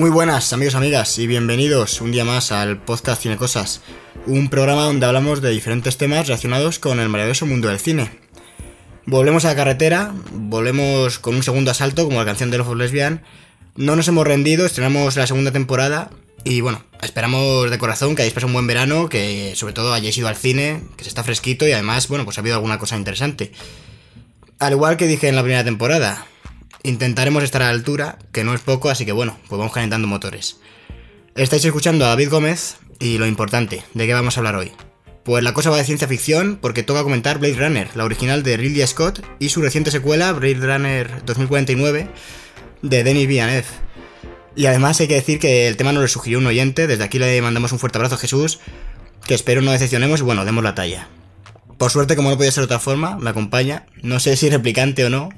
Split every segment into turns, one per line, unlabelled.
Muy buenas amigos, amigas y bienvenidos un día más al podcast Cine Cosas, un programa donde hablamos de diferentes temas relacionados con el maravilloso mundo del cine. Volvemos a la carretera, volvemos con un segundo asalto como la canción de of Lesbian. No nos hemos rendido, estrenamos la segunda temporada y bueno, esperamos de corazón que hayáis pasado un buen verano, que sobre todo hayáis ido al cine, que se está fresquito y además, bueno, pues ha habido alguna cosa interesante. Al igual que dije en la primera temporada, intentaremos estar a la altura, que no es poco, así que bueno, pues vamos calentando motores. Estáis escuchando a David Gómez y lo importante, ¿de qué vamos a hablar hoy? Pues la cosa va de ciencia ficción porque toca comentar Blade Runner, la original de Ridley Scott, y su reciente secuela, Blade Runner 2049, de Denis Villeneuve. Y además hay que decir que el tema nos lo sugirió un oyente, desde aquí le mandamos un fuerte abrazo a Jesús, que espero no decepcionemos y bueno, demos la talla. Por suerte, como no podía ser de otra forma, me acompaña, no sé si replicante o no,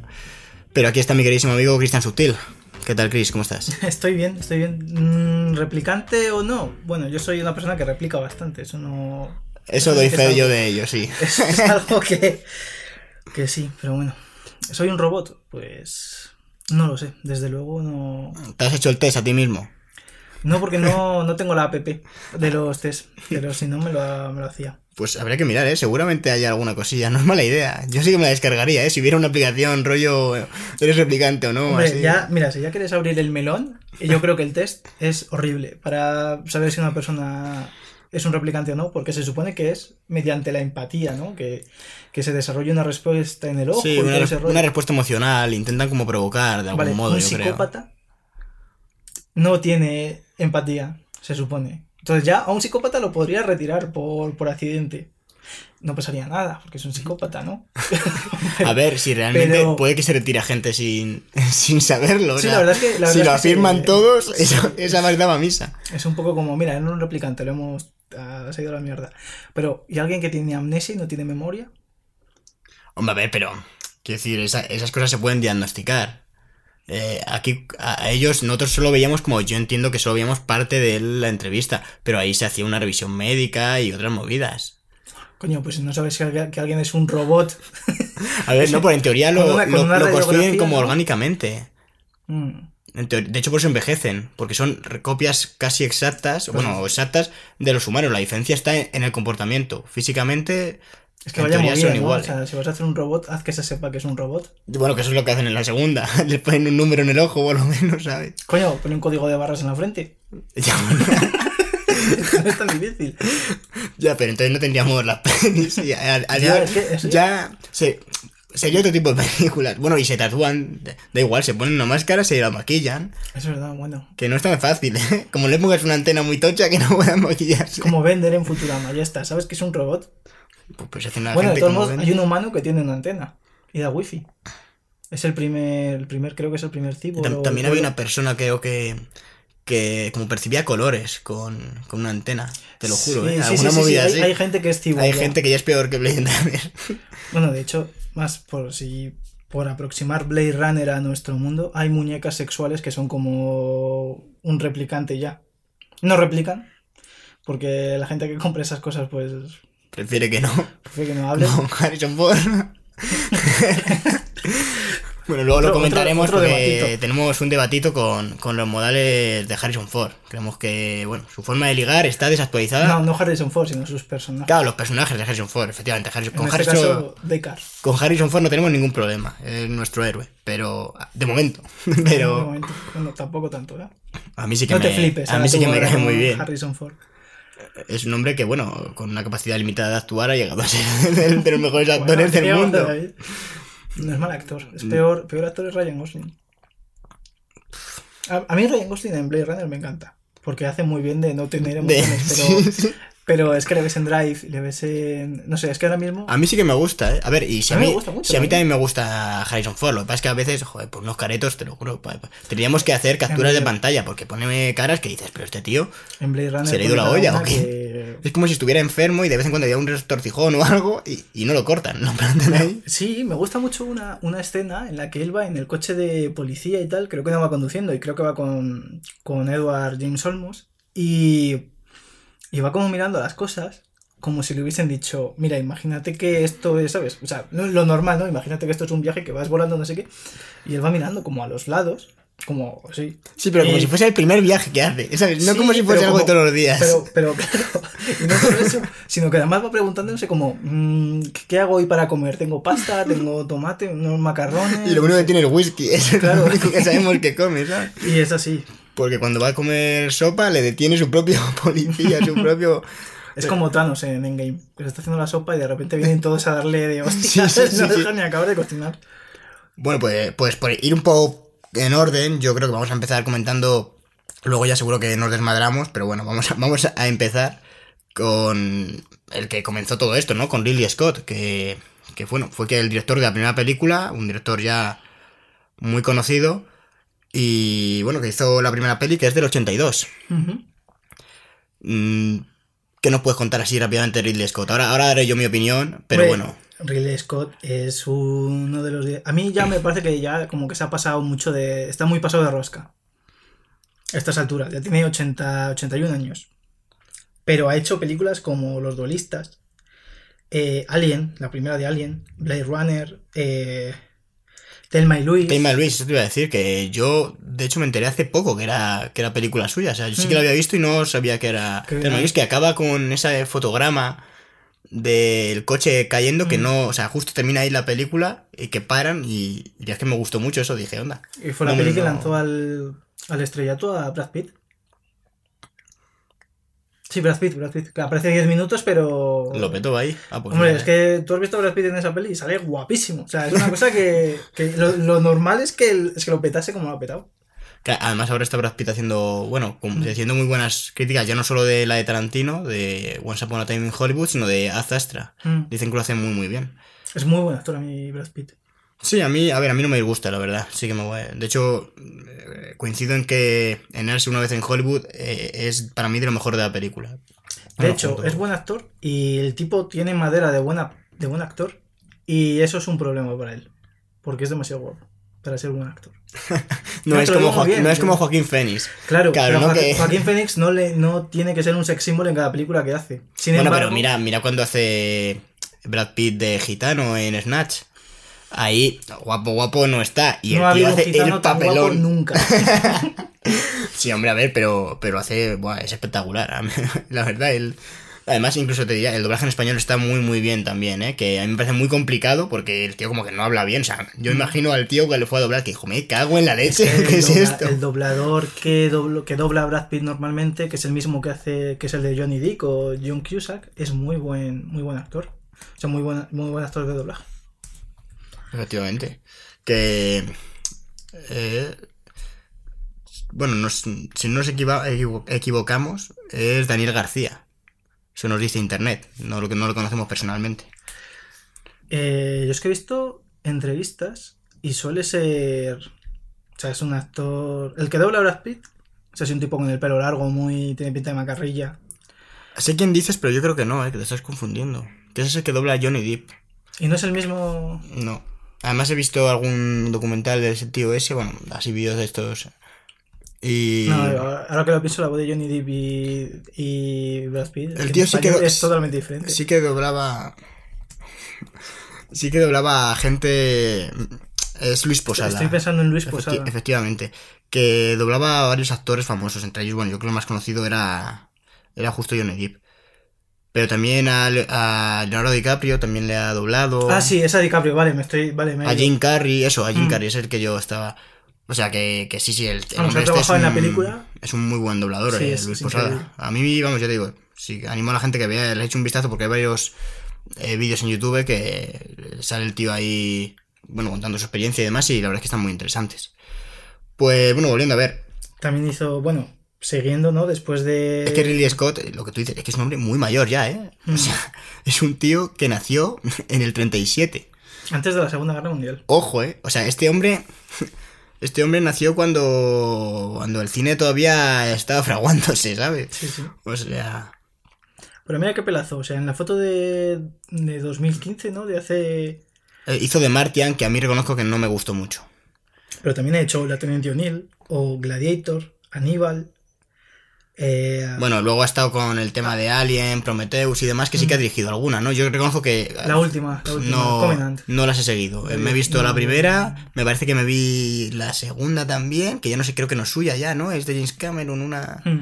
pero aquí está mi queridísimo amigo Cristian Sutil. ¿Qué tal, Chris? ¿Cómo estás?
Estoy bien, estoy bien. Mm, ¿Replicante o no? Bueno, yo soy una persona que replica bastante, eso no...
Eso doy fe yo de ello, sí.
Es, es algo que, que sí, pero bueno. ¿Soy un robot? Pues... No lo sé, desde luego no...
¿Te has hecho el test a ti mismo?
No, porque no, no tengo la app de los test, pero si no me lo, me lo hacía.
Pues habría que mirar, ¿eh? Seguramente hay alguna cosilla. No es mala idea. Yo sí que me la descargaría, ¿eh? Si hubiera una aplicación rollo eres replicante o no.
Hombre,
así.
ya, mira, si ya quieres abrir el melón, yo creo que el test es horrible para saber si una persona es un replicante o no, porque se supone que es mediante la empatía, ¿no? Que, que se desarrolle una respuesta en el ojo.
Sí, una, respuesta emocional. Intentan como provocar de algún
Vale,
modo,
un
yo creo.
psicópata no tiene empatía, se supone. Entonces ya a un psicópata lo podría retirar por, por accidente. No pasaría nada, porque es un psicópata, ¿no?
A ver, si realmente
Pero-
puede que se retire a gente sin, sin saberlo. o
Sí,
sea,
la verdad es que- la
si
verdad
lo
es
afirman
se-
todos, eso- esa más daba misa.
Es un poco como, mira, en un replicante lo hemos ah, ha ido a la mierda. Pero, ¿y alguien que tiene amnesia y no tiene memoria?
Hombre, a ver, pero. Quiero decir, esa- esas cosas se pueden diagnosticar. Eh, aquí a ellos, nosotros solo veíamos como yo entiendo que solo veíamos parte de la entrevista, pero ahí se hacía una revisión médica y otras movidas.
Coño, pues no sabes que alguien, que alguien es un robot.
A ver, no, pero en teoría lo,
una-
lo- construyen como
¿no?
orgánicamente.
mm,
de hecho, por eso envejecen, porque son copias casi exactas,
Pues
bueno, exactas de los humanos. La diferencia está en, en el comportamiento. Físicamente,
es que
en
vaya movida,
son
¿no? O
iguales.
sea, si vas a hacer un robot, haz que se sepa que es un robot.
Bueno, que eso es lo que hacen en la segunda. Les ponen un número en el ojo, por lo menos, ¿sabes?
Coño, pon un código de barras en la frente.
Ya,
no es tan difícil.
ya, pero entonces no tendríamos las pelis. Ya,
Ya,
ya,
es que eso
ya se- sería otro tipo de películas. Bueno, y se tatúan, da igual, se ponen una máscara, se la maquillan.
Es verdad, bueno.
Que no es tan fácil, ¿eh? Como le pongas una antena muy tocha que no puedan maquillarse.
Como vender en Futurama, ya está. ¿Sabes que es un robot?
Pues, pues una
bueno, de
gente
todos
como
modos, hay un humano que tiene una antena y da wifi. Es el primer, el primer creo que es el primer tipo.
Tam- También había una persona, creo que. que como percibía colores con, con una antena. Te lo juro, ¿eh? Alguna movida
Hay, gente que es cibor.
Hay
ya.
gente que ya es peor que Blade Runner.
Bueno, de hecho, más por si por aproximar Blade Runner a nuestro mundo, hay muñecas sexuales que son como un replicante ya. No replican, porque la gente que compra esas cosas, pues,
Prefiere que no.
prefiere que no hable.
Con Harrison Ford. bueno, luego lo comentaremos
otro- otro
porque tenemos un debatito con, con los modales de Harrison Ford. Creemos que, bueno, su forma de ligar está desactualizada.
No, no Harrison Ford, sino sus personajes.
Claro, los personajes de Harrison Ford, efectivamente. Harrison-
en
con,
este
Harrison,
caso,
con Harrison Ford no tenemos ningún problema. Es nuestro héroe. Pero, de momento.
De
Pero
momento. Bueno, tampoco tanto, ¿eh?
a mí sí que
No
me,
te flipes.
a mí sí que me cae muy bien.
Harrison Ford.
Es un hombre que, bueno, con una capacidad limitada de actuar ha llegado a ser de, de los mejores
Bueno,
actores del mundo.
David, No es mal actor. Es peor, peor actor es Ryan Gosling. A, a mí Ryan Gosling en Blade Runner me encanta. Porque hace muy bien de no tener
De-
emociones. pero. Pero es que le ves en Drive, le ves en. No sé, es que ahora mismo.
A mí sí que me gusta, ¿eh? A ver, y si a,
A mí
mí,
me gusta mucho
si a mí
también.
también me gusta Harrison Ford, lo que pasa es que a veces, joder, por unos caretos, te lo juro, pa- pa- tendríamos que hacer capturas de pantalla, porque pone caras que dices, pero este tío
En Blade Runner.
¿Se le ha ido
pone
la olla o qué?
que-
es como si estuviera enfermo y de vez en cuando había un retorcijón o algo y, y no lo cortan, ¿no? Ahí.
Sí, me gusta mucho una, una escena en la que él va en el coche de policía y tal, creo que no va conduciendo y creo que va con, con Edward James Olmos y, y va como mirando las cosas como si le hubiesen dicho, mira, imagínate que esto es, ¿sabes? O sea, lo normal, ¿no? Imagínate que esto es un viaje que vas volando no sé qué y él va mirando como a los lados Como, sí.
Sí, pero como
Y-
si fuese el primer viaje que hace. ¿sabes? No
Sí,
como si fuese algo de
como-
todos los días.
Pero, pero claro, y no solo eso, sino que además va preguntándose como, mm, ¿qué hago hoy para comer? ¿Tengo pasta? ¿Tengo tomate? ¿Unos macarrones?
Y lo único que tiene es whisky. Eso
Claro.
es lo único que sabemos que come, ¿sabes?
Y es así.
Porque cuando va a comer sopa le detiene su propio policía, su propio...
Es como Thanos en Endgame, que se está haciendo la sopa y de repente vienen todos a darle de hostias,
Sí, sí, sí,
no dejan ni acabar de cocinar.
Bueno, pues, pues por ir un poco en orden, yo creo que vamos a empezar comentando... Luego ya seguro que nos desmadramos, pero bueno, vamos a, vamos a empezar con el que comenzó todo esto, ¿no? Con Ridley Scott, que, que bueno, fue que el director de la primera película, un director ya muy conocido, y bueno, que hizo la primera peli, que es del 82.
Ujú.
Mm, ¿Qué nos puedes contar así rápidamente de Ridley Scott? Ahora, ahora daré yo mi opinión, pero bueno.
Ridley Scott es uno de los... A mí ya me parece que ya como que se ha pasado mucho de... Está muy pasado de rosca. A estas alturas. Ya tiene 80, 81 años. Pero ha hecho películas como Los Duelistas, eh, Alien, la primera de Alien, Blade Runner, eh, Thelma y Louise.
Thelma y Luis, eso te iba a decir que yo, de hecho, me enteré hace poco que era, que era película suya. O sea, yo sí que
Mm.
la había visto y no sabía que era
Que
Thelma y Luis, que acaba con ese fotograma del coche cayendo, que
Mm.
no, o sea, justo termina ahí la película y que paran y, y es que me gustó mucho eso, dije, onda.
Y fue la
No,
peli que
no.
lanzó al, al estrellato a Brad Pitt. Sí, Brad Pitt, Brad Pitt. Que aparece 10 minutos, pero.
Lo petó ahí. Ah, pues
Hombre,
mira,
es que tú has visto a Brad Pitt en esa peli y sale guapísimo. O sea, es una cosa que, que lo, lo normal es que, el- es que lo petase como lo ha petado.
Que además ahora está Brad Pitt haciendo, bueno, haciendo muy buenas críticas, ya no solo de la de Tarantino, de Once Upon a Time in Hollywood, sino de Az Astra.
Mm.
Dicen que lo hace muy, muy bien.
Es muy buen actor a mí, Brad Pitt.
Sí, a mí, a ver, a mí no me disgusta, la verdad. Sí que me voy. De hecho, eh, coincido en que en Erse una vez en Hollywood eh, es para mí de lo mejor de la película.
De hecho,
junto-
es buen actor y el tipo tiene madera de, buena, de buen actor y eso es un problema para él. Porque es demasiado guapo para ser buen actor.
No,
no,
es como, Joaquín,
bien,
no es como Joaquín Phoenix.
Claro,
Claro, ¿no?
Joaquín,
Que-
Joaquín Phoenix no, le, no tiene que ser un sex symbol en cada película que hace. Sin
bueno,
embargo,
pero mira, mira cuando hace Brad Pitt de gitano en Snatch. Ahí, guapo, guapo no está. Y
no ha
el tío
un
hace el
tan guapo
papelón.
nunca.
Sí, hombre, a ver, pero, pero hace. buah, es espectacular. La verdad, él. Además, incluso te diría, el doblaje en español está muy, muy bien también, ¿eh? Que a mí me parece muy complicado porque el tío como que no habla bien. O sea, yo imagino al tío que le fue a doblar que dijo, me cago en la leche,
el,
¿qué es
dobla-
esto?
el doblador que, doblo- que dobla a Brad Pitt normalmente, que es el mismo que hace, que es el de Johnny Dick o John Cusack, es muy buen, muy buen actor. O sea, muy buen, muy buen actor de doblaje.
Efectivamente. Que. eh, bueno, nos- si no nos equiva- equivo- equivocamos, es Daniel García. Eso nos dice internet, no lo que no lo conocemos personalmente.
Eh, yo es que he visto entrevistas y suele ser. O sea, es un actor. El que dobla a Brad Pitt. O sea, es un tipo con el pelo largo, muy. Tiene pinta de macarrilla.
Sé quién dices, pero yo creo que no, eh, que te estás confundiendo. Que ese es el que dobla a Johnny Depp.
Y no es el mismo.
No. Además he visto algún documental de ese tío ese, bueno, así vídeos de estos. Y...
No, ahora que lo pienso, la voz de Johnny Depp y, y Brad Pitt. es
El tío sí que
es totalmente diferente.
Sí que doblaba... Sí que doblaba a gente... Es Luis Posada.
Estoy pensando en Luis
Efecti-
Posada.
efectivamente. Que doblaba a varios actores famosos. Entre ellos, bueno, yo creo que el más conocido era... Era justo Johnny Depp. Pero también a, Le- a Leonardo DiCaprio también le ha doblado.
Ah, sí, esa DiCaprio, vale, me estoy. Vale, me
A Jim Carrey, eso, a Jim
Mm.
Carrey es el que yo estaba. O sea, que, que sí, sí, el, el hombre este es
en la película.
Es un muy buen doblador,
Sí,
eh,
es-
Luis
es
Posada.
increíble.
A mí, vamos, ya te digo, sí, animo a la gente que vea, le he hecho un vistazo porque hay varios eh, vídeos en YouTube que sale el tío ahí, bueno, contando su experiencia y demás, y la verdad es que están muy interesantes. Pues, bueno, volviendo a ver,
También hizo, bueno, siguiendo, ¿no? Después de.
es que Ridley Scott, lo que tú dices, es que es un hombre muy mayor ya, ¿eh?
Mm.
O sea, es un tío que nació en el 37.
Antes de la Segunda Guerra Mundial.
Ojo, eh. O sea, este hombre. Este hombre nació cuando. Cuando el cine todavía estaba fraguándose, ¿sabes?
Sí, sí.
O sea.
Pero mira qué pelazo. O sea, en la foto de, de 2015, ¿no? De hace.
eh, hizo de Martian, que a mí reconozco que no me gustó mucho.
Pero también ha hecho La Teniente O'Neill, o Gladiator, Aníbal. Eh,
Bueno, luego ha estado con el tema de Alien, Prometheus y demás, que sí que ha dirigido alguna, ¿no? Yo reconozco que...
Mm. la última, la última,
no,
Covenant.
no las he seguido. Eh, Me he visto
No,
la primera, me parece que me vi la segunda también, que ya no sé, creo que no es suya ya, ¿no? Es de James Cameron, una...
Mm.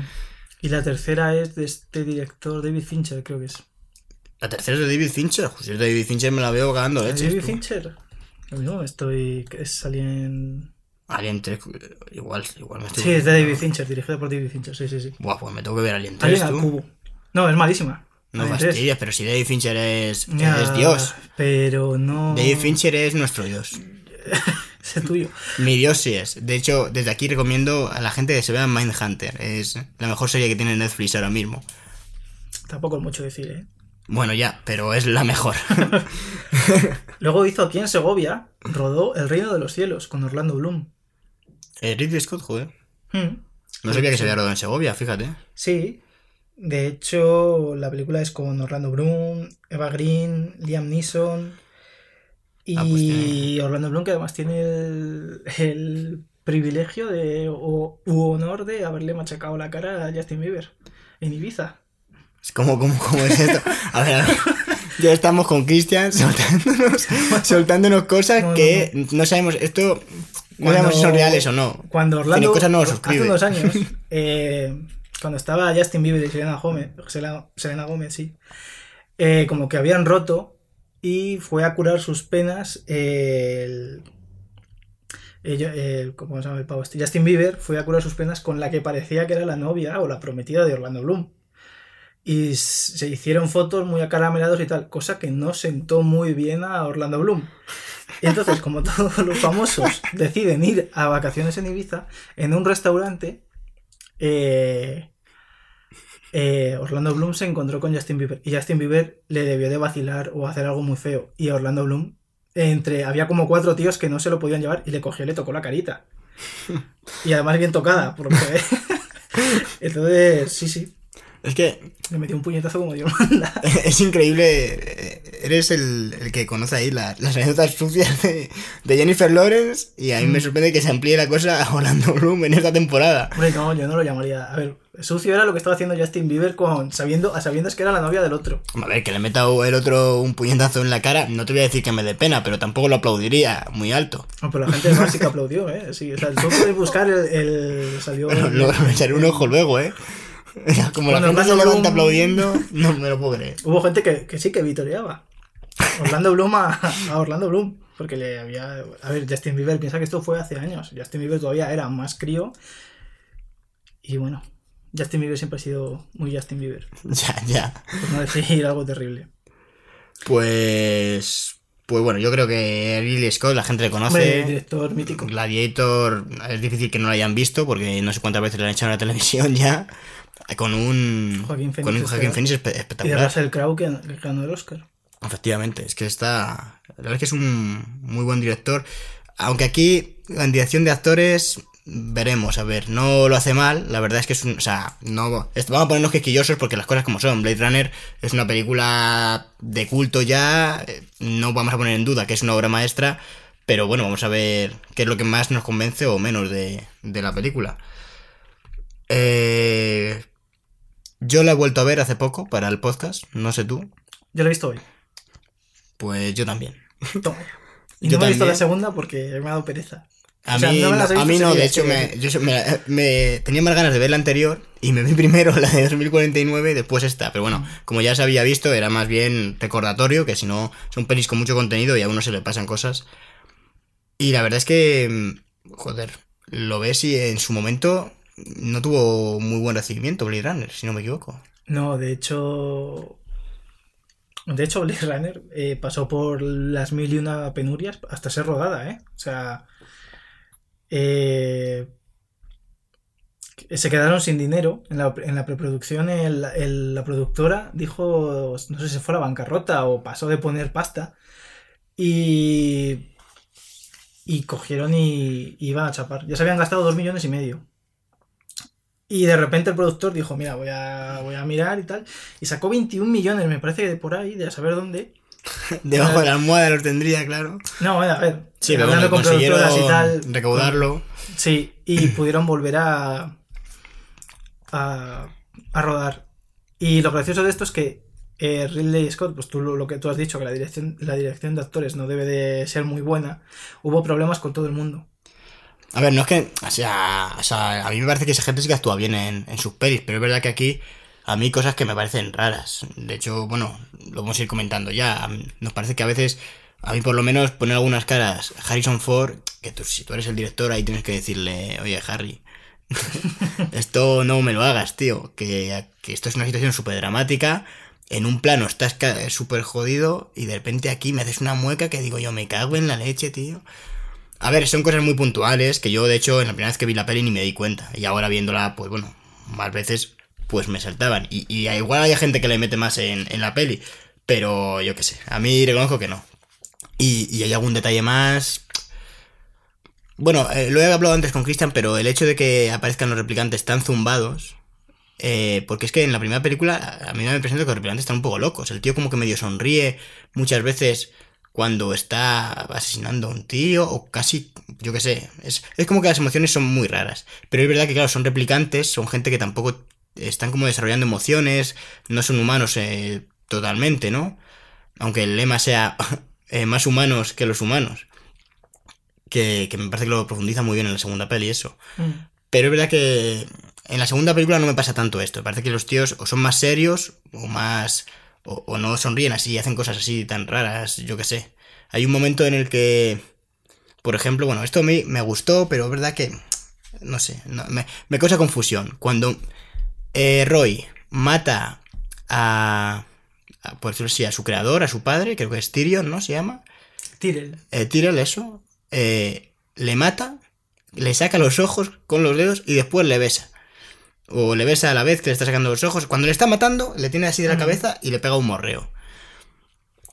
Y la tercera es de este director, David Fincher, creo que es.
La tercera es de David Fincher. Pues de David Fincher me la veo cagando leches.
David
tú.
Fincher. No, estoy. que Es Alien.
Alien 3, igual, igual me estoy...
Sí, es de David Fincher, dirigida por David Fincher, sí, sí, sí.
Buah, pues me tengo que ver Alien 3,
Alien al cubo. No, es malísima.
No
Alien 3.
fastidies, pero si David Fincher es,
Ya,
es Dios.
Pero no.
David Fincher es nuestro Dios.
Es tuyo.
Mi Dios sí es. De hecho, desde aquí recomiendo a la gente que se vea Mindhunter. Es la mejor serie que tiene Netflix ahora mismo.
Tampoco es mucho decir, ¿eh?
Bueno, ya, pero es la mejor.
Luego hizo aquí en Segovia, rodó El Reino de los Cielos con Orlando Bloom.
Eh, Ridley Scott, joder.
Mm.
No sabía que se había rodado en Segovia, fíjate.
Sí. De hecho, la película es con Orlando Bloom, Eva Green, Liam Neeson. Y
Ah, pues tiene-
Orlando Bloom, que además tiene el, el privilegio de, o, u honor de haberle machacado la cara a Justin Bieber en Ibiza.
Es como, como, como es esto. A ver, a ver. Ya estamos con Cristian soltándonos, soltándonos cosas
No, no,
que no. sabemos. Esto no
Cuando-
sabemos si son reales o no.
Cuando Orlando,
Cinecosas no
hace unos años, eh, cuando estaba Justin Bieber y Selena Gómez, Selena, Gómez, sí, eh, como que habían roto y fue a curar sus penas el, ella- el- ¿cómo se llama el pavo este? Justin Bieber fue a curar sus penas con la que parecía que era la novia o la prometida de Orlando Bloom. Y se hicieron fotos muy acaramelados y tal, cosa que no sentó muy bien a Orlando Bloom. Y entonces, como todos los famosos deciden ir a vacaciones en Ibiza, en un restaurante, eh, eh, Orlando Bloom se encontró con Justin Bieber. Y Justin Bieber le debió de vacilar o hacer algo muy feo. Y Orlando Bloom, entre había como cuatro tíos que no se lo podían llevar y le cogió y le tocó la carita. Y además bien tocada, por lo que ve. Entonces, sí, sí,
Es que
le metió un puñetazo como Dios manda.
es increíble. eh, Eres el, el que conoce ahí la- las anécdotas sucias de, de Jennifer Lawrence. Y a mí me
Mm.
sorprende que se amplíe la cosa a Orlando Bloom en esta temporada.
Hombre, no, yo no lo llamaría. A ver, sucio era lo que estaba haciendo Justin Bieber con sabiendo, a sabiendas que era la novia del otro.
A ver, que le meta el otro un puñetazo en la cara. No te voy a decir que me dé pena, pero tampoco lo aplaudiría muy alto.
No, pero la gente más sí que aplaudió, ¿eh? Sí, o sea, tú puedes buscar el, el- salió.
Pero luego me echaré un ojo luego, ¿eh? Como la gente se levanta
Bloom-
aplaudiendo, no me lo puedo creer.
Hubo gente que, que sí que vitoreaba. Orlando Bloom a, a Orlando Bloom. Porque le había. A ver, Justin Bieber piensa que esto fue hace años. Justin Bieber todavía era más crío. Y bueno, Justin Bieber siempre ha sido muy Justin Bieber.
Ya, ya.
Por no decir algo terrible.
Pues. Pues bueno, yo creo que Ridley Scott la gente le conoce.
director mítico.
Gladiator es difícil que no lo hayan visto porque no sé cuántas veces lo han echado en la televisión ya. Con un.
Joaquín Phoenix
con un Joaquín Phoenix espe-
Y de
espectacular.
Russell Crowe que, ganó el Oscar.
Efectivamente, es que está. La verdad es que es un muy buen director. Aunque aquí, en dirección de actores, veremos, a ver, no lo hace mal. La verdad es que es un. O sea, no. Vamos a ponernos quisquillosos porque las cosas como son. Blade Runner es una película de culto ya. eh, No vamos a poner en duda que es una obra maestra. Pero bueno, vamos a ver qué es lo que más nos convence o menos de, de la película. Eh, yo la he vuelto a ver hace poco para el podcast, no sé tú.
Yo lo he visto hoy.
Pues yo también.
Toma. Y
Yo
no me he visto
también.
la segunda porque me ha dado pereza.
A
O sea,
mí
no
no, a
visto
mí no, de hecho, me, yo se- me- me- tenía más ganas de ver la anterior y me vi primero la de 2049 y después esta. Pero bueno, como ya se había visto, era más bien recordatorio, que si no, son pelis con mucho contenido y a uno se le pasan cosas. Y la verdad es que, mm, joder, lo ves y en su momento no tuvo muy buen recibimiento Blade Runner, si no me equivoco.
No, de hecho. De hecho, Blade Runner eh, pasó por las mil y una penurias hasta ser rodada, ¿eh? O sea. eh, se quedaron sin dinero en la, en la preproducción. el- la productora dijo, no sé si fue a la bancarrota o pasó de poner pasta. Y. Y cogieron y, y iban a chapar. Ya se habían gastado dos millones y medio. Y de repente el productor dijo, mira, voy a, voy a mirar y tal. Y sacó 21 millones, me parece que de por ahí, de a saber dónde.
Debajo de la almohada los tendría, claro.
No, a ver.
Sí, pero bueno,
con productoras y tal.
recaudarlo.
Sí, y pudieron volver a. a, a rodar. Y lo gracioso de esto es que eh, Ridley Scott, pues tú lo, lo que tú has dicho, que la dirección, la dirección de actores no debe de ser muy buena, hubo problemas con todo el mundo.
A ver, no es que. O sea, o sea, a mí me parece que esa gente sí que actúa bien en, sus pelis, pero es verdad que aquí a mí cosas que me parecen raras. De hecho, bueno, lo vamos a ir comentando ya. Nos parece que a veces, a mí por lo menos, poner algunas caras. Harrison Ford, que tú, si tú eres el director, ahí tienes que decirle, oye, Harry. esto no me lo hagas, tío. Que, que esto es una situación súper dramática. En un plano estás ca- súper jodido y de repente aquí me haces una mueca que digo yo, me cago en la leche, tío. A ver, son cosas muy puntuales que yo, de hecho, en la primera vez que vi la peli ni me di cuenta. Y ahora viéndola, pues bueno, más veces, pues me saltaban. Y, igual hay gente que le mete más en, la peli. Pero yo qué sé, a mí reconozco que no. Y, hay algún detalle más. Bueno, eh, lo he hablado antes con Christian, pero el hecho de que aparezcan los replicantes tan zumbados. eh, porque es que en la primera película a mí me de que los replicantes están un poco locos. El tío como que medio sonríe muchas veces cuando está asesinando a un tío o casi, yo qué sé, es, es como que las emociones son muy raras. Pero es verdad que claro, son replicantes, son gente que tampoco están como desarrollando emociones, no son humanos eh, totalmente, ¿no? Aunque el lema sea eh, más humanos que los humanos. Que, que me parece que lo profundiza muy bien en la segunda peli eso.
Mm.
Pero es verdad que en la segunda película no me pasa tanto esto. Parece que los tíos o son más serios o más... O, o no sonríen así, hacen cosas así tan raras, yo qué sé. Hay un momento en el que... Por ejemplo, bueno, esto me, me gustó, pero es verdad que... No sé, no- me, me causa confusión. Cuando eh, Roy mata a... a, Por decirlo así, a su creador, a su padre, creo que es Tyrion, ¿no? Se llama
Tyrell.
eh, Tyrell eso, eh, le mata, le saca los ojos con los dedos y después le besa. O le besa a la vez que le está sacando los ojos. Cuando le está matando, le tiene así de la cabeza y le pega un morreo.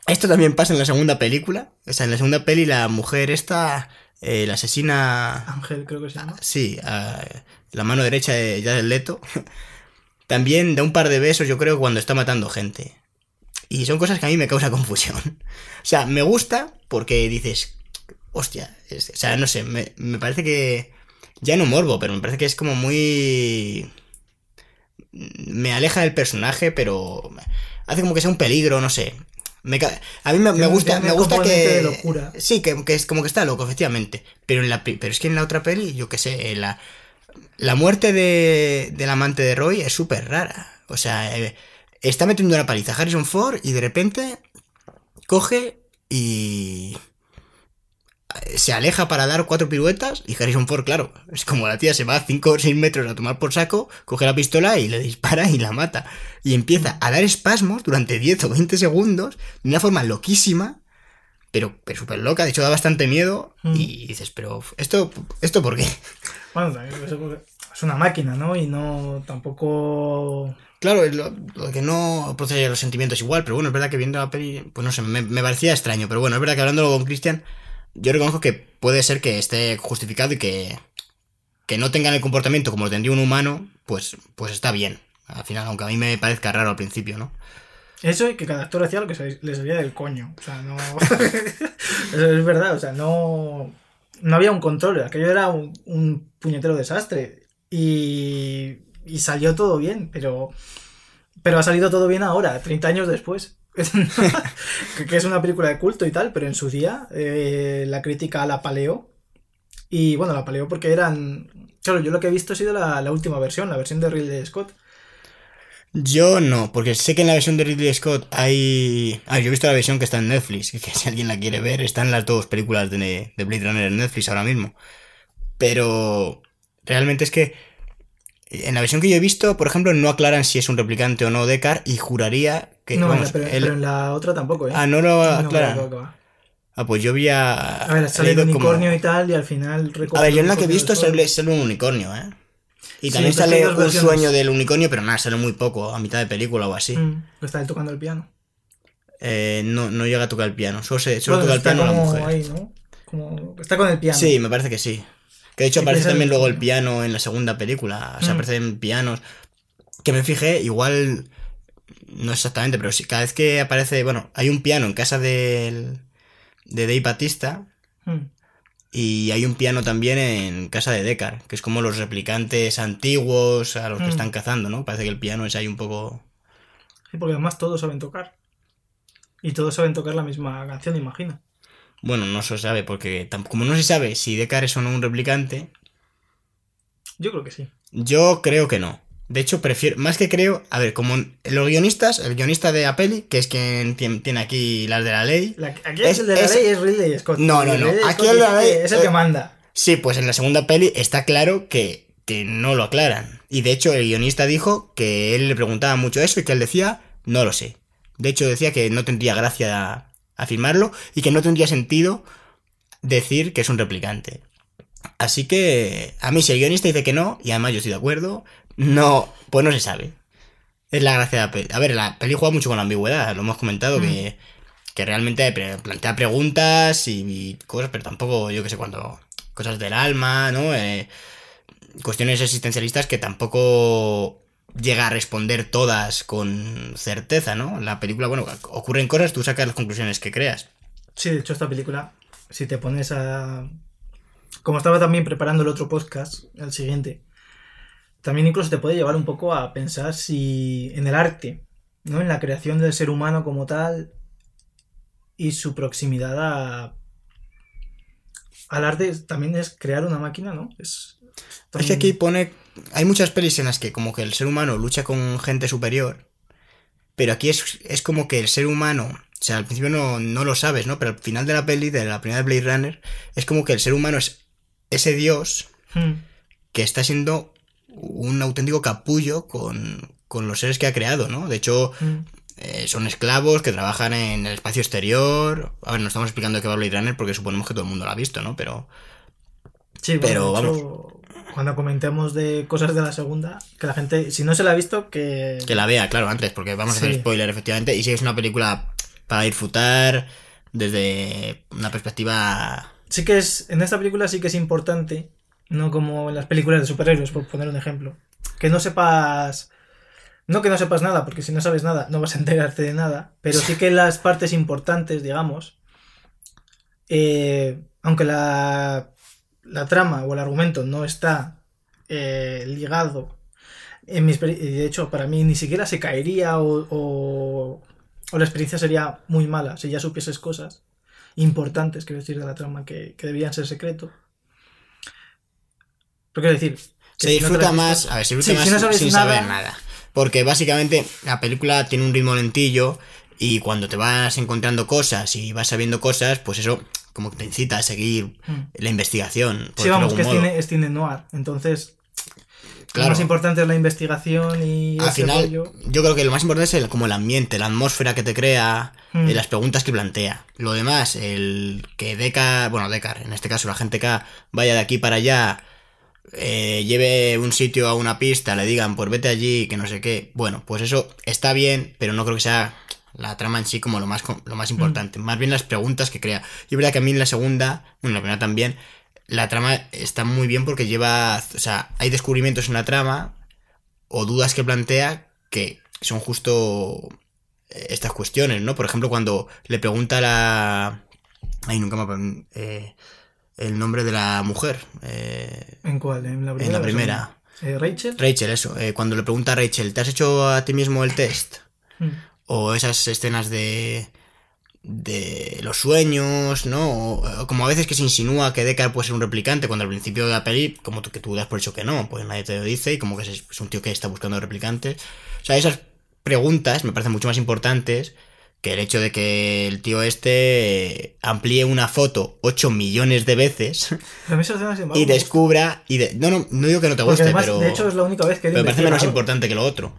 Esto también pasa en la segunda película. O sea, en la segunda peli la mujer esta, eh, la asesina...
Ángel, creo que se llama.
Sí, a la mano derecha de ya del Leto. También da un par de besos, yo creo, cuando está matando gente. Y son cosas que a mí me causa confusión. O sea, me gusta porque dices, hostia, es- o sea, no sé, me, me parece que... Ya no morbo, pero me parece que es como muy... Me aleja del personaje, pero hace como que sea un peligro, no sé. Me a mí me, gusta, me gusta que...
locura.
Sí, que, que es como que está loco, efectivamente. Pero, en la, pero es que en la otra peli, yo qué sé, la, la muerte de, del amante de Roy es súper rara. O sea, eh, está metiendo una paliza a Harrison Ford y de repente coge y se aleja para dar cuatro piruetas y Harrison Ford, claro, es como la tía se va a 5 o 6 metros a tomar por saco, coge la pistola y le dispara y la mata. Y empieza a dar espasmos durante 10 o 20 segundos de una forma loquísima, pero, pero súper loca, de hecho da bastante miedo
Mm.
y dices, pero ¿esto, ¿esto por qué?
Bueno, es una máquina, ¿no? Y no tampoco.
Claro, lo, lo que no procede los sentimientos igual, pero bueno, es verdad que viendo la peli, pues no sé, me, me parecía extraño, pero bueno, es verdad que hablándolo con Christian, yo reconozco que puede ser que esté justificado y que, que no tengan el comportamiento como lo tendría un humano, pues, pues está bien. Al final, aunque a mí me parezca raro al principio, ¿no?
Eso y que cada actor hacía lo que le salía del coño. O sea, no. Eso es verdad, o sea, no. No había un control, aquello era un, un puñetero desastre. Y. Y salió todo bien, pero. Pero ha salido todo bien ahora, 30 años después. que, es una película de culto y tal, pero en su día eh, la crítica la paleó. Y bueno, la paleó porque eran. Claro, yo lo que he visto ha sido la, última versión, la versión de Ridley Scott.
Yo no, porque sé que en la versión de Ridley Scott hay... Ah, yo he visto la versión que está en Netflix, que si alguien la quiere ver, están las dos películas de, de Blade Runner en Netflix ahora mismo. Pero realmente es que en la versión que yo he visto, por ejemplo, no aclaran si es un replicante o no Deckard y juraría que...
no,
vamos,
pero, en la otra tampoco, ¿eh?
Ah, no lo
No,
aclaran.
va.
Ah, pues yo vi a...
A ver, sale el
como-
unicornio y tal, y al final
A ver, yo en la que he visto sale, sale un unicornio, ¿eh? Y también
pero es que hay
sale un
versiones.
sueño del unicornio, pero nada, sale muy poco, a mitad de película o así.
Mm, está él tocando el piano.
Eh, no, no llega a tocar el piano, solo, se, solo
Bueno,
toca el piano la mujer.
ahí, ¿no? Como... Está con el piano.
Sí, me parece que sí. Que de hecho aparece también
el
luego el
piano.
piano en la segunda película. O sea,
Mm.
aparecen pianos. Que me fijé, igual. No exactamente, pero sí, cada vez que aparece. Bueno, hay un piano en casa del. de Dave Batista.
Mm.
Y hay un piano también en casa de Deckard, que es como los replicantes antiguos a los que
Mm.
están cazando, ¿no? Parece que el piano es ahí un poco...
Sí, porque además todos saben tocar. Y todos saben tocar la misma canción, imagino.
Bueno, no se sabe, porque como no se sabe si Deckard es o no un replicante,
Yo creo que sí.
yo creo que no. De hecho, prefiero, más que creo, a ver, como los guionistas, el guionista de la peli, que es quien tien- tiene aquí las de la ley,
La- aquí
Es-
el de la
es-
ley es Ridley Scott.
No, no, no. Aquí el de la ley-
Es el
eh,
que manda.
Sí, pues en la segunda peli está claro que, que no lo aclaran. Y de hecho el guionista dijo que él le preguntaba mucho eso y que él decía, no lo sé. De hecho decía que no tendría gracia afirmarlo y que no tendría sentido decir que es un replicante. Así que a mí si el guionista dice que no, y además yo estoy de acuerdo, no, pues no se sabe. Es la gracia de la peli. A ver, la peli juega mucho con la ambigüedad, lo hemos comentado, que, que realmente plantea preguntas y, y cosas, pero tampoco, yo que sé cuánto, cosas del alma, ¿no? Eh, cuestiones existencialistas que tampoco llega a responder todas con certeza, ¿no? La película, bueno, ocurren cosas, tú sacas las conclusiones que creas.
Sí, de hecho, esta película, si te pones a. Como estaba también preparando el otro podcast, el siguiente, también incluso te puede llevar un poco a pensar si en el arte, ¿no? En la creación del ser humano como tal y su proximidad a. Al arte también es crear una máquina, ¿no? Es,
Es que aquí pone. Hay muchas pelis en las que como que el ser humano lucha con gente superior. Pero aquí es, es como que el ser humano. O sea, al principio no, no lo sabes, ¿no? Pero al final de la peli, de la primera de Blade Runner, es como que el ser humano es ese dios
Hmm.
que está siendo un auténtico capullo con, con los seres que ha creado, ¿no? De hecho,
Hmm.
eh, son esclavos que trabajan en el espacio exterior. A ver, no estamos explicando qué va Blade Runner porque suponemos que todo el mundo lo ha visto, ¿no? Pero.
Sí,
Pero,
bueno, hecho, cuando comentemos de cosas de la segunda, que la gente, si no se la ha visto, que.
Que la vea, claro, antes, porque vamos a hacer spoiler, efectivamente. Y si es una película para disfrutar desde una perspectiva.
Sí que es. En esta película sí que es importante, no como en las películas de superhéroes, por poner un ejemplo. Que no sepas. No que no sepas nada, porque si no sabes nada, no vas a enterarte de nada. Pero sí que las partes importantes, digamos. eh, aunque la, la trama o el argumento no está eh, ligado. En mi de hecho, para mí ni siquiera se caería o, o, la experiencia sería muy mala si ya supieses cosas importantes, quiero decir, de la trama que, que debían ser secreto. Quiero decir.
Se
si no te
disfruta más.
visto-
A ver, se
Sí,
disfruta
si
más
no sabes
sin
nada-
saber nada. Porque básicamente la película tiene un ritmo lentillo. Y cuando te vas encontrando cosas y vas sabiendo cosas, pues eso como que te incita a seguir
Mm.
la investigación. Por
Sí, vamos, que es
modo.
cine, es cine noir. Entonces,
Claro.
lo más importante es la investigación y
Al final,
rollo.
yo creo que lo más importante es el, como el ambiente, la atmósfera que te crea,
Mm.
eh, las preguntas que plantea. Lo demás, el que Deca, bueno, Decar, en este caso la gente K, vaya de aquí para allá, eh, lleve un sitio a una pista, le digan, pues vete allí, que no sé qué. Bueno, pues eso está bien, pero no creo que sea la trama en sí como lo más, lo más importante. Más bien las preguntas que crea. Y es verdad que a mí en la segunda, bueno, en la primera también, la trama está muy bien porque lleva, o sea, hay descubrimientos en la trama o dudas que plantea que son justo eh, estas cuestiones, ¿no? Por ejemplo, cuando le pregunta a la... Ay, nunca me eh, el nombre de la mujer. eh,
¿En cuál? ¿En la primera?
en la
o
primera.
segunda? Eh, ¿Rachel?
Rachel, eso. eh, cuando le pregunta a Rachel, ¿te has hecho a ti mismo el test?
Mm.
O esas escenas de de los sueños, ¿no? O, o como a veces que se insinúa que Deckard puede ser un replicante, cuando al principio de la peli, como tú, que tú das por hecho que no, pues nadie te lo dice, y como que es, es un tío que está buscando replicantes. O sea, esas preguntas me parecen mucho más importantes que el hecho de que el tío este amplíe una foto 8 millones de veces y descubra. Y de, no, no, no digo que no te guste,
además,
pero.
de hecho, es la única vez que
pero me parece menos
algo.
importante que lo otro.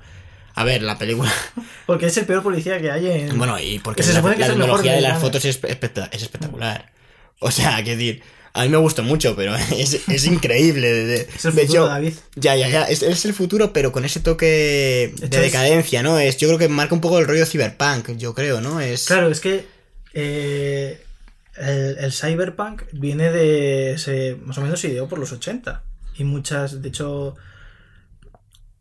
A ver, la película.
Porque es el peor policía que hay en.
Bueno, y porque
Que se
la,
que
la
mejor
tecnología de las fotos es, especta- es espectacular. O sea, quiero decir, a mí me gustó mucho, pero es, es increíble. De, de-
es el futuro, David.
ya, ya, ya, es, es el futuro, pero con ese toque
De
decadencia, ¿no? Es, yo creo que marca un poco el rollo cyberpunk, yo creo, ¿no? Es,
Claro, es que eh, el, el cyberpunk viene de. Se, más o menos se ideó por los 80. Y muchas, de hecho.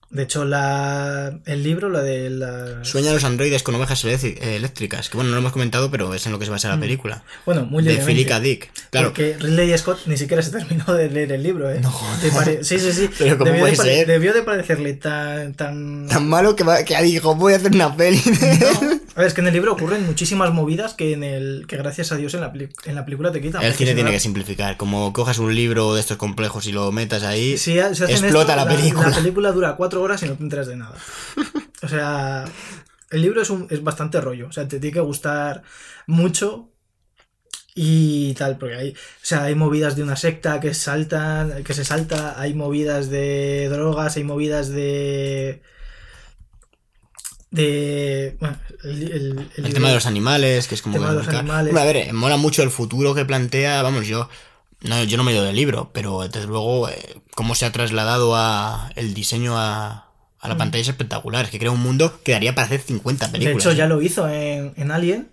De hecho, la, el libro, lo de la...
Sueña los androides con ovejas eléctric- eléctricas, que bueno, no lo hemos comentado, pero es en lo que se basa la película.
Bueno, Mm. muy
de. Philip. Dick. Claro,
Porque Ridley Scott ni siquiera se terminó de leer el libro, ¿eh?
No,
pare- Sí, sí, sí.
Pero ¿cómo
debió,
puede
de pare-
ser?
debió de parecerle tan... tan...
tan malo que, va, que dijo, voy a hacer una peli.
A ver, es que en el libro ocurren muchísimas movidas que en el que gracias a Dios en la, en la película te quitan.
El cine tiene que simplificar. Como cojas un libro de estos complejos y lo metas ahí,
Si
explota
esto,
la película.
La película dura cuatro horas y no te enteras de nada. O sea, el libro es, un, es bastante rollo. O sea, te tiene que gustar mucho y tal, porque hay, o sea, hay movidas de una secta que saltan, que se salta, hay movidas de drogas, hay movidas de de bueno, el, el- el
El
libro-
tema de los animales, que es como... que
animales.
Hombre, a ver, eh, mola mucho el futuro que plantea, vamos, yo... No, yo no me he ido del libro, pero desde luego eh, cómo se ha trasladado a el diseño a, a la
Mm.
pantalla es espectacular. Es que crea un mundo que daría para hacer 50
De
películas.
hecho,
¿eh?
ya lo hizo en, en Alien.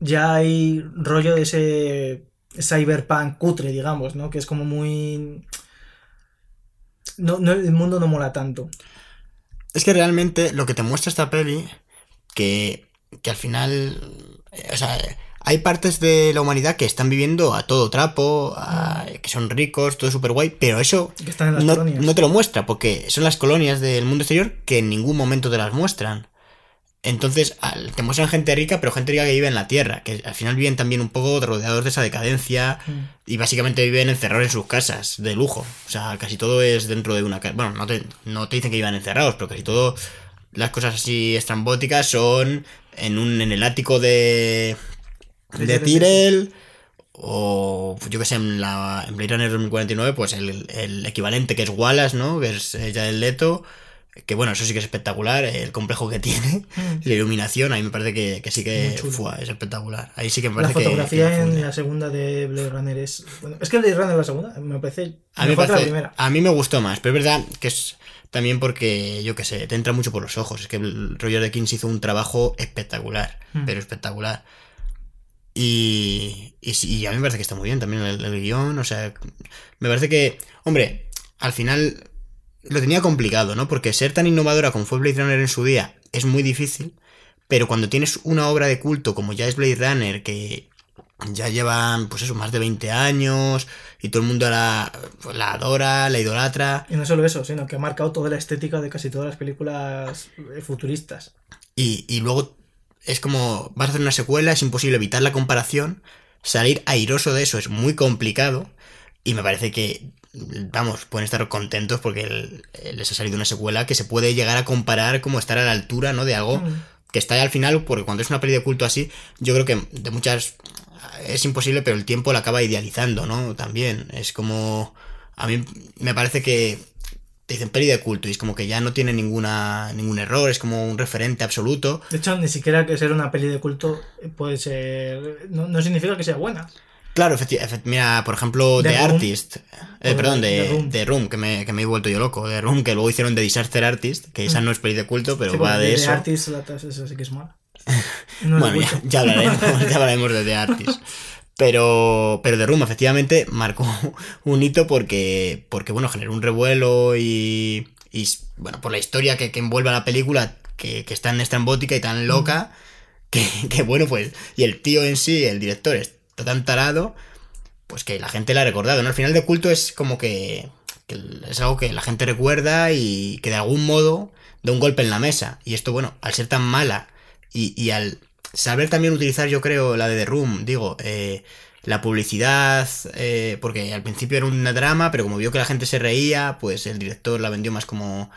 Ya hay rollo de ese cyberpunk cutre, digamos, ¿no? Que es como muy... No, no, el mundo no mola tanto.
Es que realmente lo que te muestra esta peli, que, que al final, eh, o sea, hay partes de la humanidad que están viviendo a todo trapo, a- que son ricos, todo súper guay, pero eso
Que están en las
no,
colonias.
no te lo muestra, porque son las colonias del mundo exterior que en ningún momento te las muestran. Entonces, te muestran gente rica, pero gente rica que vive en la tierra, que al final viven también un poco rodeados de esa decadencia
Mm.
y básicamente viven encerrados en sus casas, de lujo. O sea, casi todo es dentro de una casa. Bueno, no te, no te dicen que vivan encerrados, pero casi todo, las cosas así estrambóticas son en, un, en el ático de,
De Tyrell.
O yo que sé, en, la, en Blade Runner 2049, pues el, el equivalente que es Wallace, ¿no? Que es eh, ya el Leto. Que bueno, eso sí que es espectacular, el complejo que tiene,
Mm.
la iluminación, ahí me parece que, que sí que fua, es espectacular. Ahí sí que me
La
parece que-
fotografía
que,
en
funde.
la segunda de Blade Runner es... bueno, es que Blade Runner la segunda me parece
A mí,
que la primera.
a mí me gustó más, pero es verdad que es también porque, yo qué sé, te entra mucho por los ojos. Es que Roger Deakins hizo un trabajo espectacular,
Mm.
pero espectacular. Y, y, y a mí me parece que está muy bien también el, el guion. O sea, me parece que, hombre, al final lo tenía complicado, ¿no? Porque ser tan innovadora como fue Blade Runner en su día es muy difícil. Pero cuando tienes una obra de culto como ya es Blade Runner, que ya llevan, pues eso, más de 20 años, y todo el mundo la, la adora, la idolatra,
Y no solo eso, sino que ha marcado toda la estética de casi todas las películas eh, futuristas.
y, y luego es como, vas a hacer una secuela, es imposible evitar la comparación, salir airoso de eso es muy complicado, y me parece que, vamos, pueden estar contentos porque les ha salido una secuela que se puede llegar a comparar como estar a la altura, ¿no? De algo
Mm.
que está ahí al final, porque cuando es una peli de culto así, yo creo que de muchas es imposible, pero el tiempo la acaba idealizando, ¿no? También es como a mí me parece que te dicen peli de culto y es como que ya no tiene ninguna ningún error, es como un referente absoluto.
De hecho, ni siquiera que ser una peli de culto puede ser... No, no significa que sea buena.
Claro, efecti- efect- mira, por ejemplo,
The
The
Room.
Artist, eh, perdón,
The
de,
Room.
de Room, que me, que me he vuelto yo loco, de Room, que luego hicieron The Disaster Artist, que esa no es peli de culto, pero
Mm. Sí,
va de
The
eso.
Artist, la esa sí que es mala. No
Bueno, ya, ya hablaremos, ya hablaremos de The Artist. Pero, pero The Room efectivamente marcó un hito porque, porque bueno, generó un revuelo y, y bueno, por la historia que, que envuelve a la película, que, que es tan estrambótica y tan loca, que, que bueno, pues, y el tío en sí, el director, está tan tarado, pues que la gente la ha recordado, ¿no? Al final de culto es como que, que es algo que la gente recuerda y que de algún modo da un golpe en la mesa. Y esto, bueno, al ser tan mala y, y al saber también utilizar, yo creo, la de The Room, digo, eh, la publicidad, eh, porque al principio era una drama, pero como vio que la gente se reía, pues el director la vendió más como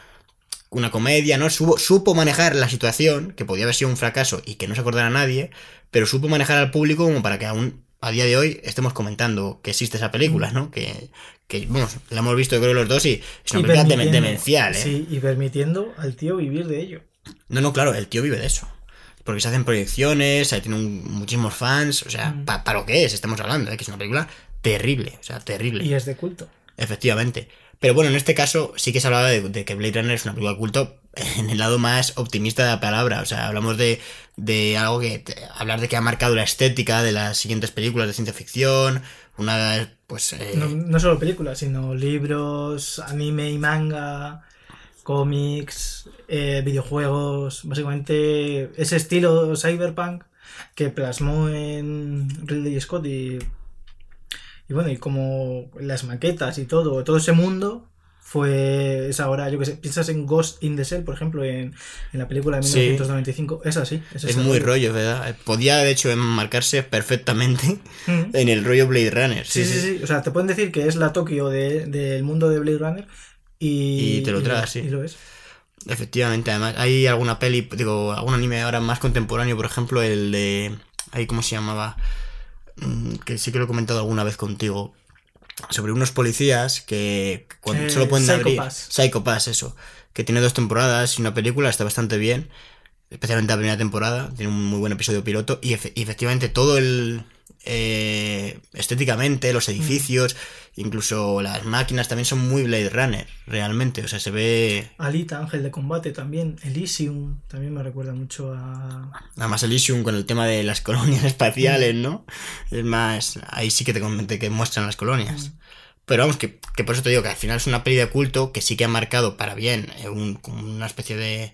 una comedia, ¿no? Supo, supo manejar la situación, que podía haber sido un fracaso y que no se acordara nadie, pero supo manejar al público como para que aún a día de hoy estemos comentando que existe esa película, ¿no? Que, que bueno, la hemos visto yo creo los dos y es una
Y
película demencial, ¿eh?
Sí, y permitiendo al tío vivir de ello.
No, no, claro, el tío vive de eso. Porque se hacen proyecciones, ahí tiene un- muchísimos fans, o sea,
Mm.
para lo que es, estamos hablando, ¿eh? que es una película terrible, o sea, terrible.
Y es de culto.
Efectivamente. Pero bueno, en este caso sí que se hablaba de, de que Blade Runner es una película de culto en el lado más optimista de la palabra. O sea, hablamos de, de algo que. hablar de que ha marcado la estética de las siguientes películas de ciencia ficción. Una. Pues. eh,
No, no solo películas, sino libros, anime y manga. Cómics, eh, videojuegos, básicamente ese estilo cyberpunk que plasmó en Ridley Scott y, y bueno, y como las maquetas y todo, todo ese mundo fue es ahora, yo que sé, piensas en Ghost in the Shell, por ejemplo, en, en la película de
Sí.
1995, es así. Es,
Es muy rollo, ¿verdad? Podía, de hecho, enmarcarse perfectamente
Mm.
en el rollo Blade Runner.
Sí, sí, sí, O sea, te pueden decir que es la Tokio de- del mundo de Blade Runner y,
Y te lo
y
tragas, sí.
Y lo es.
Efectivamente, además, hay alguna peli, digo, algún anime ahora más contemporáneo, por ejemplo, el de. Ahí, ¿cómo se llamaba? Mm, Que sí que lo he comentado alguna vez contigo. Sobre unos policías que cuando
Eh,
solo pueden
Psycho
abrir.
Pass.
Psycho Pass, eso. Que tiene dos temporadas y una película, está bastante bien. Especialmente la primera temporada, tiene un muy buen episodio piloto. Y, efe- y efectivamente todo el. eh, estéticamente, los edificios, incluso las máquinas también son muy Blade Runner, realmente. O sea, se ve.
Alita, Ángel de Combate también. Elysium también me recuerda mucho a.
Además Elysium con el tema de las colonias espaciales, ¿no? Es más, ahí sí que te comenté que muestran las colonias. Pero vamos, que, que por eso te digo que al final es una peli de culto que sí que ha marcado para bien eh, un- como una especie de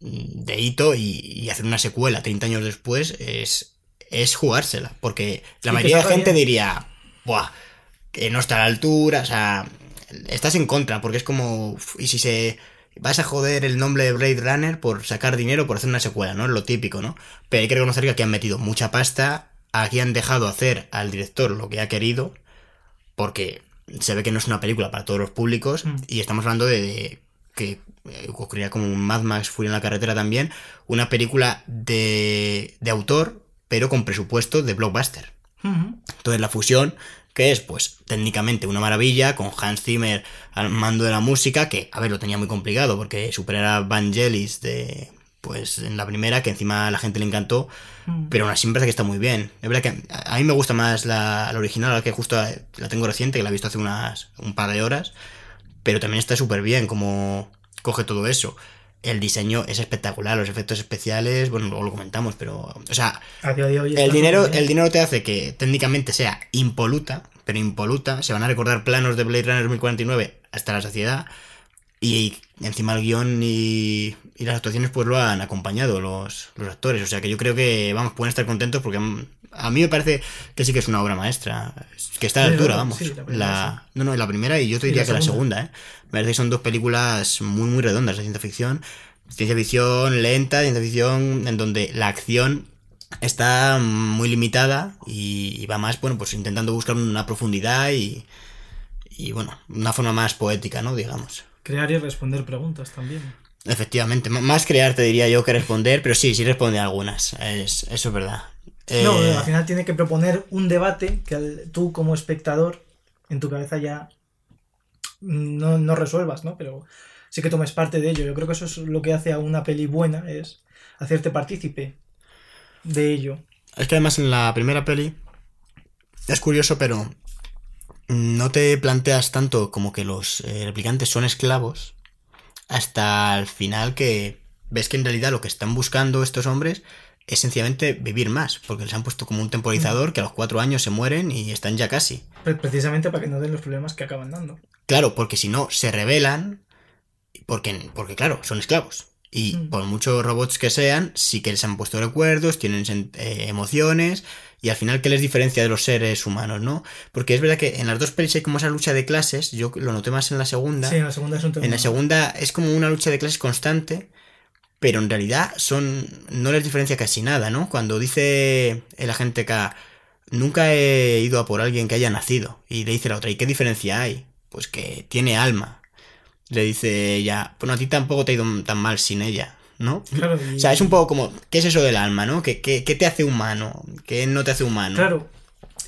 de hito y, y hacer una secuela 30 años después es, es jugársela. Porque la mayoría de gente
bien.
diría, Buah, que no está a la altura, o sea, estás en contra, porque es como, y si se... Vas a joder el nombre de Blade Runner por sacar dinero, por hacer una secuela, ¿no? Es lo típico, ¿no? Pero hay que reconocer que aquí han metido mucha pasta, aquí han dejado hacer al director lo que ha querido, porque se ve que no es una película para todos los públicos,
Mm.
y estamos hablando de, de que eh, ocurría como Mad Max Furia en la carretera también, una película de, de autor, pero con presupuesto de blockbuster. Entonces la fusión, que es pues técnicamente una maravilla, con Hans Zimmer al mando de la música, que a ver, lo tenía muy complicado, porque superar a Vangelis de pues en la primera, que encima a la gente le encantó,
Mm.
pero aún así me parece que está muy bien. Es verdad que a a mí me gusta más la, la original, la que justo la tengo reciente, que la he visto hace unas un par de horas, pero también está súper bien como coge todo eso. El diseño es espectacular, los efectos especiales, bueno, luego lo comentamos, pero, o sea, el dinero, el dinero te hace que técnicamente sea impoluta, pero impoluta. Se van a recordar planos de Blade Runner 2049 hasta la saciedad. Y encima el guion y, y las actuaciones pues lo han acompañado los, los actores. O sea que yo creo que, vamos, pueden estar contentos porque mm, a mí me parece que sí que es una obra maestra. Que está a la altura, vamos.
sí, la primera,
La- No, no, la primera y yo te diría
la
que la
segunda.
segunda, ¿eh? Me parece que son dos películas muy, muy redondas de ciencia ficción. Ciencia ficción lenta, ciencia ficción en donde la acción está muy limitada y, y va más, bueno, pues intentando buscar una profundidad y, y, bueno, una forma más poética, ¿no? Digamos.
Crear y responder preguntas también.
Efectivamente, m- más crear te diría yo que responder, pero sí, sí responde a algunas, es, eso es verdad.
No,
Eh,
al final tiene que proponer un debate que tú como espectador en tu cabeza ya no, no resuelvas, ¿no? Pero sí que tomes parte de ello. Yo creo que eso es lo que hace a una peli buena, es hacerte partícipe de ello.
Es que además en la primera peli es curioso, pero no te planteas tanto como que los eh, replicantes son esclavos hasta el final que ves que en realidad lo que están buscando estos hombres es sencillamente vivir más, porque les han puesto como un temporizador que a los cuatro años se mueren y están ya casi.
Pre- Precisamente para que no den los problemas que acaban dando.
Claro, porque si no, se rebelan, porque, porque claro, son esclavos. Y
Mm.
por muchos robots que sean, sí que les han puesto recuerdos, tienen eh, emociones, y al final, ¿qué les diferencia de los seres humanos, no? Porque es verdad que en las dos pelis hay como esa lucha de clases, yo lo noté más en la segunda.
Sí, en la segunda es un tema.
En la segunda es como una lucha de clases constante, pero en realidad son no les diferencia casi nada, ¿no? Cuando dice el agente K, nunca he ido a por alguien que haya nacido, y le dice la otra, ¿y qué diferencia hay? Pues que tiene alma. Le dice ella, bueno, a ti tampoco te ha ido tan mal sin ella, ¿no?
Claro, y-
O sea, es un poco como, ¿qué es eso del alma, no? ¿Qué, qué, qué te hace humano? ¿Qué no te hace humano?
Claro.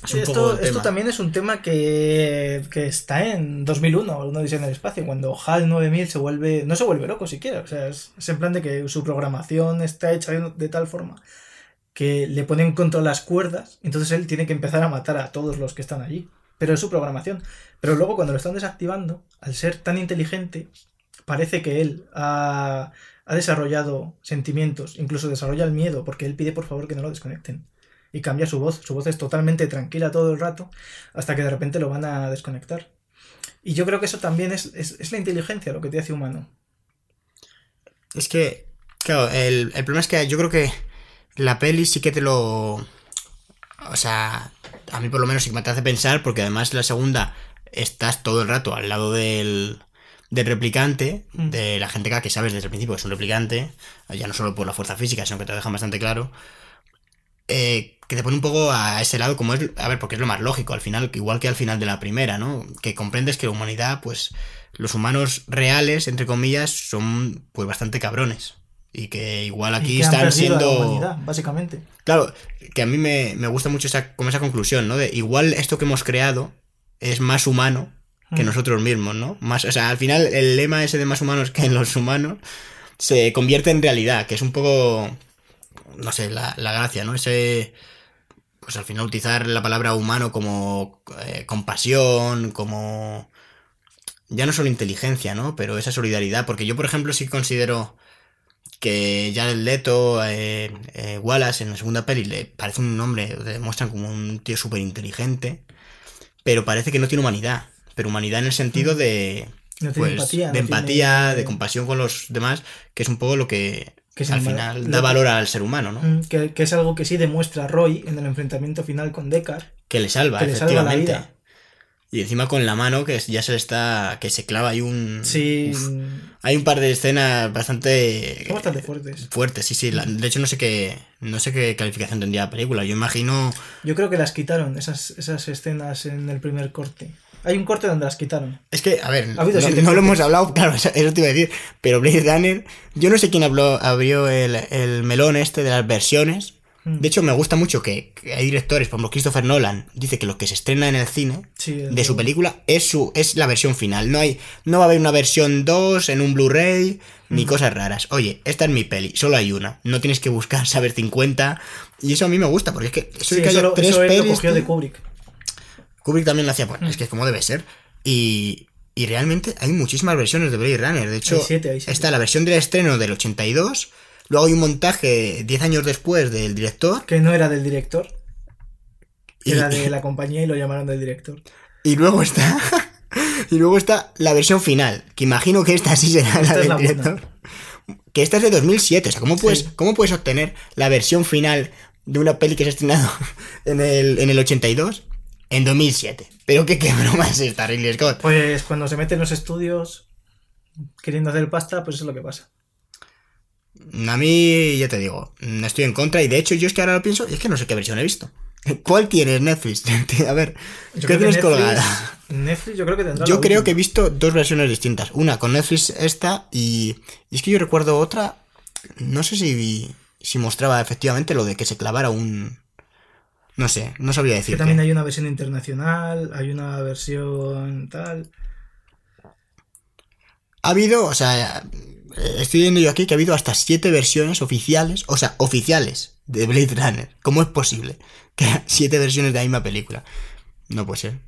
Es
esto, esto también es un tema que, que está en 2001, una odisea en el espacio, cuando HAL 9000 se vuelve, no se vuelve loco siquiera, o sea, es, es en plan de que su programación está hecha de, de tal forma que le ponen contra las cuerdas, entonces él tiene que empezar a matar a todos los que están allí, pero es su programación. Pero luego cuando lo están desactivando, al ser tan inteligente, parece que él ha, ha desarrollado sentimientos, incluso desarrolla el miedo, porque él pide por favor que no lo desconecten y cambia su voz. Su voz es totalmente tranquila todo el rato hasta que de repente lo van a desconectar. Y yo creo que eso también es, es, la inteligencia lo que te hace humano.
Es que, claro, el, el problema es que yo creo que la peli sí que te lo... O sea, a mí por lo menos sí que me hace pensar, porque además la segunda estás todo el rato al lado del, del replicante,
Mm.
de la gente que sabes desde el principio que es un replicante, ya no solo por la fuerza física, sino que te lo dejan bastante claro, eh, que te pone un poco a ese lado como es, a ver, porque es lo más lógico, al final, igual que al final de la primera, ¿no? Que comprendes que la humanidad, pues, los humanos reales, entre comillas, son pues bastante cabrones. Y que igual
Y
aquí
que han
están
la
siendo...
humanidad, básicamente.
Claro, que a mí me, me gusta mucho esa, como esa conclusión, ¿no? De igual esto que hemos creado es más humano que
Mm.
nosotros mismos, ¿no? Más, o sea, al final el lema ese de más humanos que los humanos se convierte en realidad, que es un poco, no sé, la, la gracia, ¿no? Ese, pues al final utilizar la palabra humano como eh, compasión, como... Ya no solo inteligencia, ¿no? Pero esa solidaridad, porque yo, por ejemplo, sí considero que ya el Leto, eh, eh, Wallace en la segunda peli le parece un hombre, le muestran como un tío súper inteligente, pero parece que no tiene humanidad. Pero humanidad en el sentido de,
No tiene
pues,
empatía.
de
no
empatía,
tiene-
de compasión con los demás, que es un poco lo que,
Que
al final da valor al ser humano, ¿no?
Mm, Que, que es algo que sí demuestra Roy en el enfrentamiento final con Deckard.
Que le salva,
Que le salva la vida.
Y encima con la mano que ya se le está. que se clava ahí un.
Sí,
Uf, hay un par de escenas bastante.
son bastante fuertes.
fuertes, sí, sí. la- de hecho, no sé qué. No sé qué calificación tendría la película. Yo imagino.
Yo creo que las quitaron, esas, esas escenas en el primer corte. Hay un corte donde las quitaron.
Es que, a ver,
Ha
no, no lo hemos hablado, claro, eso, te iba a decir. Pero Blade Runner, yo no sé quién habló, abrió el, el melón este de las versiones.
Mm.
De hecho, me gusta mucho que, que hay directores, por ejemplo, Christopher Nolan, dice que lo que se estrena en el cine
Sí,
de su película es su es la versión final. No hay no va a haber una versión 2 en un Blu-ray
Mm.
ni cosas raras. Oye, esta es mi peli, solo hay una. No tienes que buscar saber 50 y eso a mí me gusta porque es que eso
Sí,
que
eso,
haya
lo,
tres
eso él lo
pelis,
cogió de Kubrick.
Kubrick también lo hacía, pues es que como debe ser. Y y realmente hay muchísimas versiones de Blade Runner. De hecho,
Hay siete, hay siete.
está la versión del estreno del 82, luego hay un montaje 10 años después del director
Que no era del director,
y,
era de la compañía y lo llamaron del director.
Y luego está. y luego está la versión final. Que imagino que esta sí será la
Esta es
del
la buena.
director. Que esta es de 2007. O sea, ¿cómo puedes,
Sí.
¿cómo puedes obtener la versión final de una peli que se ha estrenado en el, en el 82 en 2007? Pero qué, qué broma es esta, Ridley Scott.
Pues cuando se mete en los estudios queriendo hacer pasta, pues eso es lo que pasa.
A mí, ya te digo, no estoy en contra. Y de hecho, yo es que ahora lo pienso y es que no sé qué versión he visto. ¿Cuál tienes, Netflix? A ver,
Yo
¿qué tienes
Netflix-
colgada?
Netflix yo creo que tendrá
Yo creo
última.
que he visto dos versiones distintas. Una con Netflix esta y, y es que yo recuerdo otra. No sé si, si mostraba efectivamente lo de que se clavara un... No sé, no sabría
Que
decir.
también hay una versión internacional, hay una versión tal.
Ha habido, o sea, estoy viendo yo aquí que ha habido hasta siete versiones oficiales, o sea, oficiales de Blade Runner. ¿Cómo es posible que siete versiones de la misma película? No puede ser.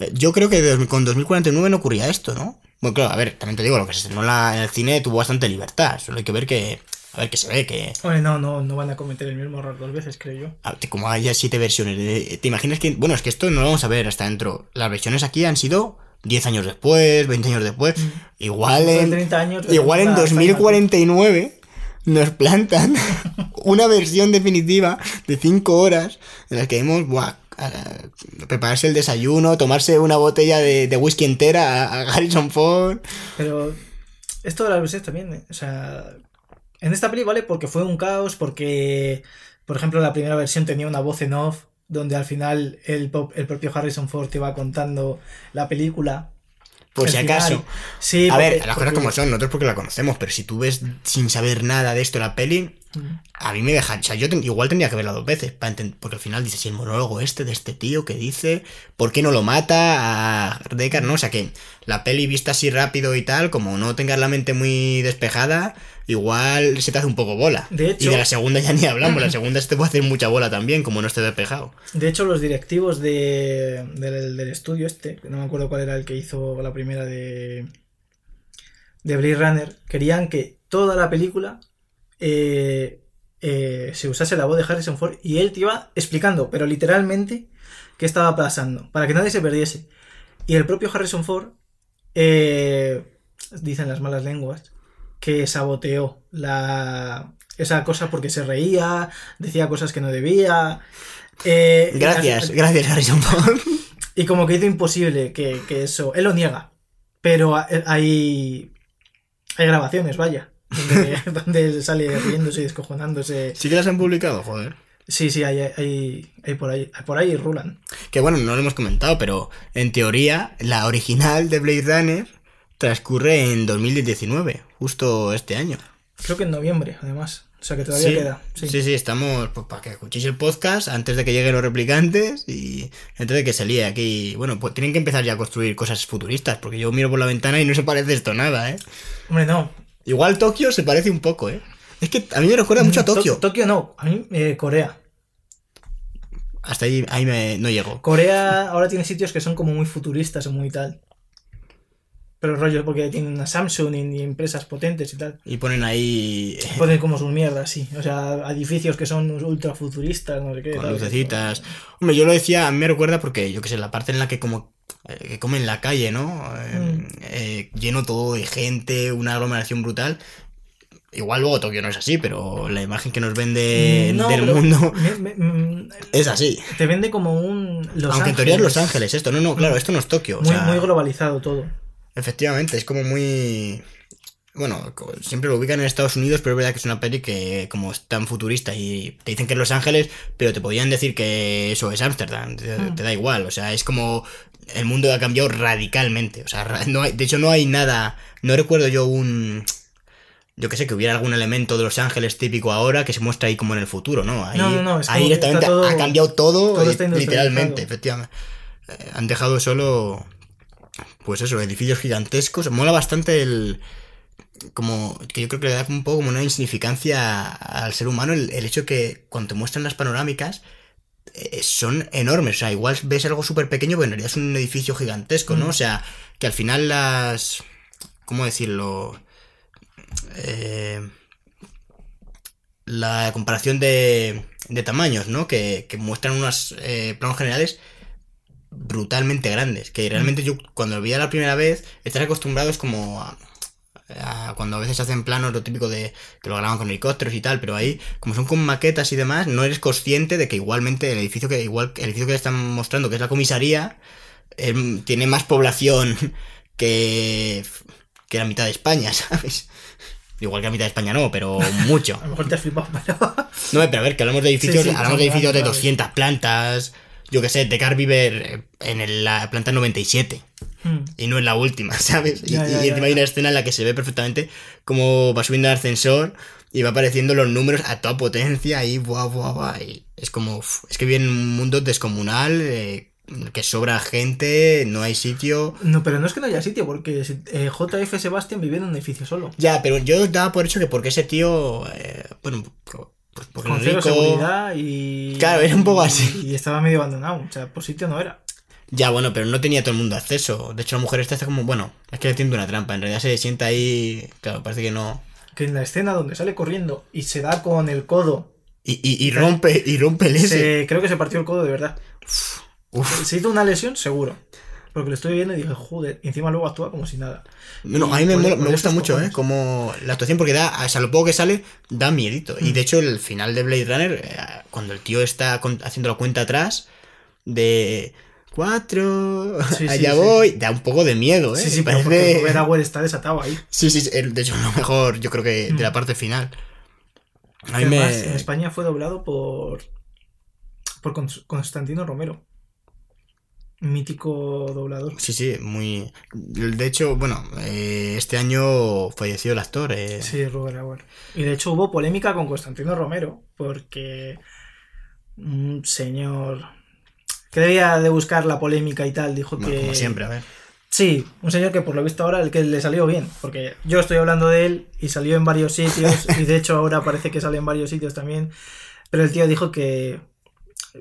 Eh, Yo creo que con 2049 no ocurría esto, ¿no? Bueno, claro, a ver, también te digo, lo que se estrenó en el cine tuvo bastante libertad. Solo hay que ver que. A ver, que se ve que.
Hombre, no, no, no van a cometer el mismo error dos veces, creo yo.
a- Como haya siete versiones. de- ¿Te imaginas que.? Bueno, es que esto no lo vamos a ver hasta dentro. Las versiones aquí han sido 10 años después, 20 años después. Igual
Después de
en.
30 años,
Igual en
una-
2049 nos plantan una versión definitiva de 5 horas en la que vemos buah, prepararse el desayuno, tomarse una botella de, de whisky entera a, a Harrison Ford.
Pero esto de las versiones también, ¿eh? o sea, en esta peli vale porque fue un caos, porque, por ejemplo, la primera versión tenía una voz en off, donde al final el, pop- el propio Harrison Ford te iba contando la película.
Por
El
si
final.
acaso.
Sí,
a
porque-
ver, las cosas
porque-
como son, nosotros porque la conocemos, pero si tú ves sin saber nada de esto la peli,
Mm.
a mí me deja. O sea, yo ten- igual tendría que verla dos veces, para porque al final dices, si el monólogo este de este tío que dice, ¿por qué no lo mata a Deckard? No, o sea que la peli vista así rápido y tal, como no tengas la mente muy despejada, igual se te hace un poco bola.
De hecho-
y de la segunda ya ni hablamos, la segunda se te puede hacer mucha bola también, como no esté despejado.
De hecho, los directivos de, del, del estudio este, no me acuerdo cuál era el que hizo la primera de, de Blade Runner, querían que toda la película eh, eh, se usase la voz de Harrison Ford y él te iba explicando, pero literalmente, qué estaba pasando, para que nadie se perdiese. Y el propio Harrison Ford eh, dicen las malas lenguas, que saboteó la, esa cosa porque se reía, decía cosas que no debía. eh,
Gracias, gracias Harrison Ford.
Y como que hizo imposible que, que eso. Él lo niega. Pero ha- hay. Hay grabaciones, vaya. Donde, donde sale riéndose y descojonándose.
Sí que las han publicado, joder.
Sí, sí, hay, hay, hay por ahí. Por ahí rulan.
Que bueno, no lo hemos comentado, pero en teoría la original de Blade Runner transcurre en 2019, justo este año.
Creo que en noviembre, además. O sea que todavía
sí,
queda. Sí.
sí, sí, estamos pues, para que escuchéis el podcast antes de que lleguen los replicantes y antes de que se líe aquí. Bueno, pues tienen que empezar ya a construir cosas futuristas, porque yo miro por la ventana y no se parece esto nada, ¿eh?
Hombre, no.
Igual Tokio se parece un poco, ¿eh? Es que a mí me recuerda mucho a
To-
Tokio.
Tokio no. A mí, eh, Corea.
Hasta ahí, ahí me, no llego.
Corea ahora tiene sitios que son como muy futuristas o muy tal. Pero rollo, porque tienen una Samsung y, y empresas potentes y tal.
Y ponen ahí
Ponen como sus mierdas, sí. O sea, edificios que son ultra futuristas, no sé qué.
con
tal.
lucecitas. Hombre, yo lo decía, a mí me recuerda porque, yo que sé, la parte en la que como eh, que come en la calle, ¿no? Eh,
Mm.
eh, lleno todo de gente, una aglomeración brutal. Igual luego Tokio no es así, pero la imagen que nos vende
No,
del mundo
me- me- mm,
es así.
te vende como un. Los
Aunque en teoría es Los Ángeles esto. No, no, claro, esto no es Tokio. o
Muy,
sea,
muy globalizado todo.
Efectivamente, es como muy... Bueno, siempre lo ubican en Estados Unidos, pero es verdad que es una peli que como es tan futurista y te dicen que es Los Ángeles, pero te podrían decir que eso es Ámsterdam, te,
Mm.
te da igual, o sea, es como el mundo ha cambiado radicalmente, o sea, no hay, de hecho no hay nada, no recuerdo yo un... Yo que sé, que hubiera algún elemento de Los Ángeles típico ahora que se muestra ahí como en el futuro, ¿no? Ahí,
No, no, no, es
ahí directamente
todo-
ha cambiado todo, literalmente, efectivamente. Eh, han dejado solo pues eso, edificios gigantescos. Mola bastante el. Como. Que yo creo que le da un poco como una insignificancia al ser humano el, el hecho que cuando te muestran las panorámicas. eh, son enormes. O sea, igual ves algo súper pequeño, pero en realidad es un edificio gigantesco, ¿no?
Mm.
O sea, que al final las. ¿Cómo decirlo? Eh, la comparación de, de tamaños, ¿no? Que, que muestran unos eh, planos generales brutalmente grandes. Que realmente yo cuando lo vi la primera vez, estás acostumbrado es como a, a cuando a veces hacen planos lo típico de que lo graban con helicópteros y tal, pero ahí, como son con maquetas y demás, no eres consciente de que igualmente el edificio que igual el edificio que están mostrando, que es la comisaría, em, tiene más población que, que la mitad de España, ¿sabes? Igual que la mitad de España no, pero mucho.
A lo mejor te has flipado, pero.
No, pero a ver, que hablamos de edificios,
Sí, sí,
hablamos de edificios de
grandes,
200 plantas. Yo que sé, Decar vive eh, en el- la planta 97
Mm.
y no en la última, ¿sabes? Y,
Ya, ya,
encima hay una escena en la que se ve perfectamente cómo va subiendo el ascensor y va apareciendo los números a toda potencia y buah, buah, buah. Y es como, es que viene un mundo descomunal, eh, que sobra gente, no hay sitio.
No, pero no es que no haya sitio, porque eh, JF Sebastián vivía en un edificio solo.
Ya, pero yo daba por hecho que porque ese tío, eh, bueno, por- porque
Con cero seguridad y.
Claro, era un poco así.
Y estaba medio abandonado. O sea, por sitio no era.
Ya, bueno, pero no tenía todo el mundo acceso. De hecho, la mujer esta está como, bueno, es que le tiende una trampa. En realidad se sienta ahí. Claro, parece que no.
Que en la escena donde sale corriendo y se da con el codo.
Y, y, y rompe, y rompe el ese.
se- creo que se partió el codo de verdad.
Uf.
Se hizo una lesión, seguro. Porque lo estoy viendo y dije, joder. Y encima luego actúa como si nada.
No, a mí me,
por
me gusta mucho, ¿eh? Como la actuación, porque da, o sea, lo poco que sale, da miedito. Y
Mm.
de hecho, el final de Blade Runner, eh, cuando el tío está haciendo la cuenta atrás, de cuatro,
Sí,
allá
sí.
voy, da un poco de miedo, ¿eh?
Sí, sí, pero
Parece-
porque Robert Auer está desatado ahí.
Sí, sí, de hecho, lo mejor, yo creo que de
Mm.
la parte final. A mí
Además,
me.
en España fue doblado por. por Cons- Constantino Romero. Mítico doblador.
Sí, sí, muy. De hecho, bueno, eh, este año falleció el actor. eh,
Sí, Robert Auer. Y de hecho hubo polémica con Constantino Romero, porque un señor que debía de buscar la polémica y tal, dijo
bueno,
que...
como siempre, a ver.
Sí, un señor que por lo visto ahora el que le salió bien, porque yo estoy hablando de él y salió en varios sitios, y de hecho ahora parece que sale en varios sitios también, pero el tío dijo que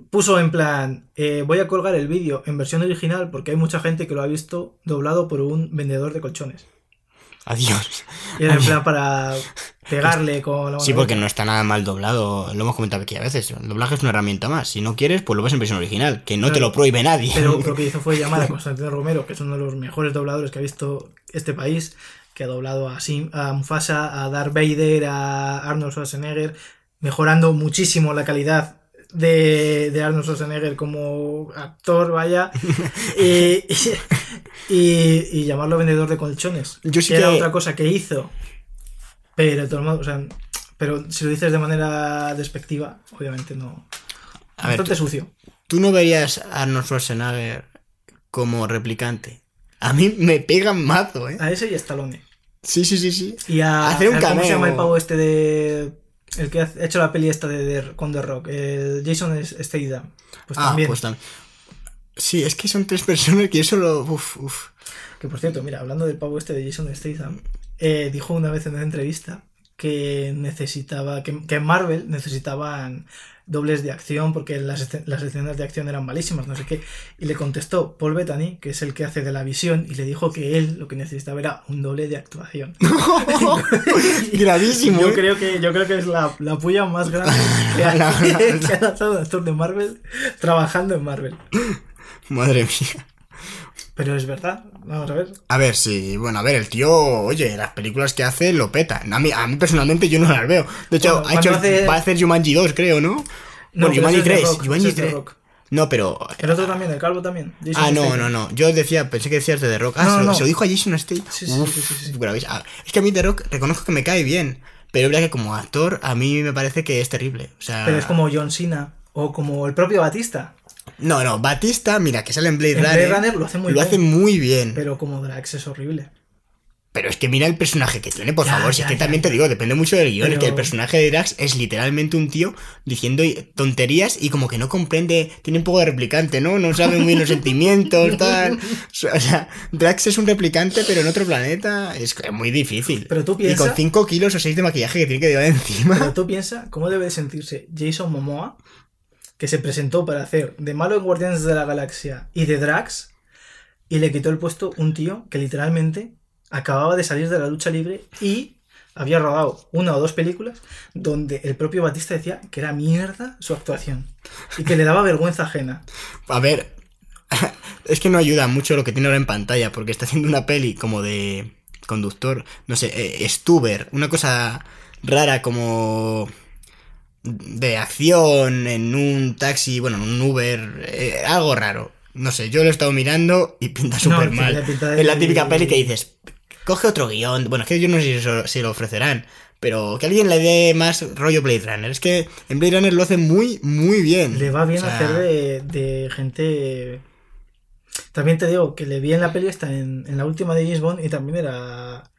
puso en plan, eh, voy a colgar el vídeo en versión original porque hay mucha gente que lo ha visto doblado por un vendedor de colchones.
Adiós.
Y era en plan para pegarle con la
Sí, porque no está nada mal doblado. Lo hemos comentado aquí a veces. El doblaje es una herramienta más. Si no quieres, pues lo ves en versión original. Que no te lo prohíbe nadie.
Pero lo que hizo fue llamar a Constantino Romero, que es uno de los mejores dobladores que ha visto este país, que ha doblado a, Sim, a Mufasa, a Darth Vader, a Arnold Schwarzenegger, mejorando muchísimo la calidad de, de Arnold Schwarzenegger como actor, vaya, y, y- y llamarlo vendedor de colchones.
Yo sí
que era
que-
otra cosa que hizo, pero de todos modos, o sea, pero si lo dices de manera despectiva, obviamente no.
A ver,
Bastante
tú,
sucio.
tú no verías a Arnold Schwarzenegger como replicante. A mí me pegan mazo, ¿eh?
A ese y a Stallone.
Sí, sí, sí, sí.
Y a.
Hacer un
a- ¿Cómo se llama
cameo.
el pavo este de. El que ha hecho la peli esta de, de- con The Rock? El Jason Statham. Pues
ah,
también.
pues también. Sí, es que son tres personas que eso lo. Uf, uf.
Que por cierto, mira, hablando del pavo este de Jason Statham, eh, dijo una vez en una entrevista que necesitaba. Que, que en Marvel necesitaban dobles de acción porque las, las escenas de acción eran malísimas, no sé qué. Y le contestó Paul Bettany, que es el que hace de la visión, y le dijo que él lo que necesitaba era un doble de actuación.
Gravísimo.
Yo
¿eh?
creo que, yo creo que es la, la puya más grande que ha lanzado un actor de Marvel trabajando en Marvel.
Madre mía.
Pero es verdad, vamos a ver.
A ver, sí, bueno, a ver, el tío, oye, las películas que hace lo peta. A mí, a mí personalmente yo no las veo. De hecho,
Bueno,
ha hecho,
cuando hace-
va a hacer Jumanji 2, creo, ¿no?
No,
bueno, Jumanji
ese es de
3.
Rock,
Jumanji
ese es de
3.
Rock.
No, pero.
El otro también, el calvo también. Jason
Ah, no, no, no. Yo decía, pensé que decías de The Rock. Ah,
No,
se, lo-
no.
se lo dijo a Jason Statham.
Sí, sí,
Uf,
sí.
Ah, Es que a mí The Rock reconozco que me cae bien. Pero es verdad que como actor, a mí me parece que es terrible. O sea.
Pero es como John Cena o como el propio Batista.
No, no, Batista, mira, que sale en Blade
En
Runner.
Blade Runner lo hace muy
lo
bien.
hace muy bien.
Pero como Drax es horrible.
Pero es que mira el personaje que tiene, por
Ya,
favor. Si es que
ya,
también te digo, depende mucho del guion. Es que
Pero-
el personaje de Drax es literalmente un tío diciendo tonterías y como que no comprende. Tiene un poco de replicante, ¿no? No sabe muy bien los sentimientos, tal. O sea, Drax es un replicante, pero en otro planeta. Es muy difícil.
Pero tú
Y con
piensa-
5 kilos o 6 de maquillaje que tiene que llevar encima.
Pero tú piensas cómo debe de sentirse Jason Momoa, que se presentó para hacer de malo en Guardianes de la Galaxia y de Drax, y le quitó el puesto un tío que literalmente acababa de salir de la lucha libre y había rodado una o dos películas donde el propio Batista decía que era mierda su actuación y que le daba vergüenza ajena.
A ver, es que no ayuda mucho lo que tiene ahora en pantalla, porque está haciendo una peli como de conductor, no sé, eh, Stuber, una cosa rara como de acción en un taxi, bueno, en un Uber, eh, algo raro. No sé, yo lo he estado mirando y pinta súper mal. Es la típica peli que dices, coge otro guion. Bueno, es que yo no sé si, eso- si lo ofrecerán, pero que alguien le dé más rollo Blade Runner. Es que en Blade Runner lo hace muy, muy bien.
Le va bien
O sea,
hacer de, de gente... También te digo que le vi en la peli esta, en, en la última de James Bond, y también era...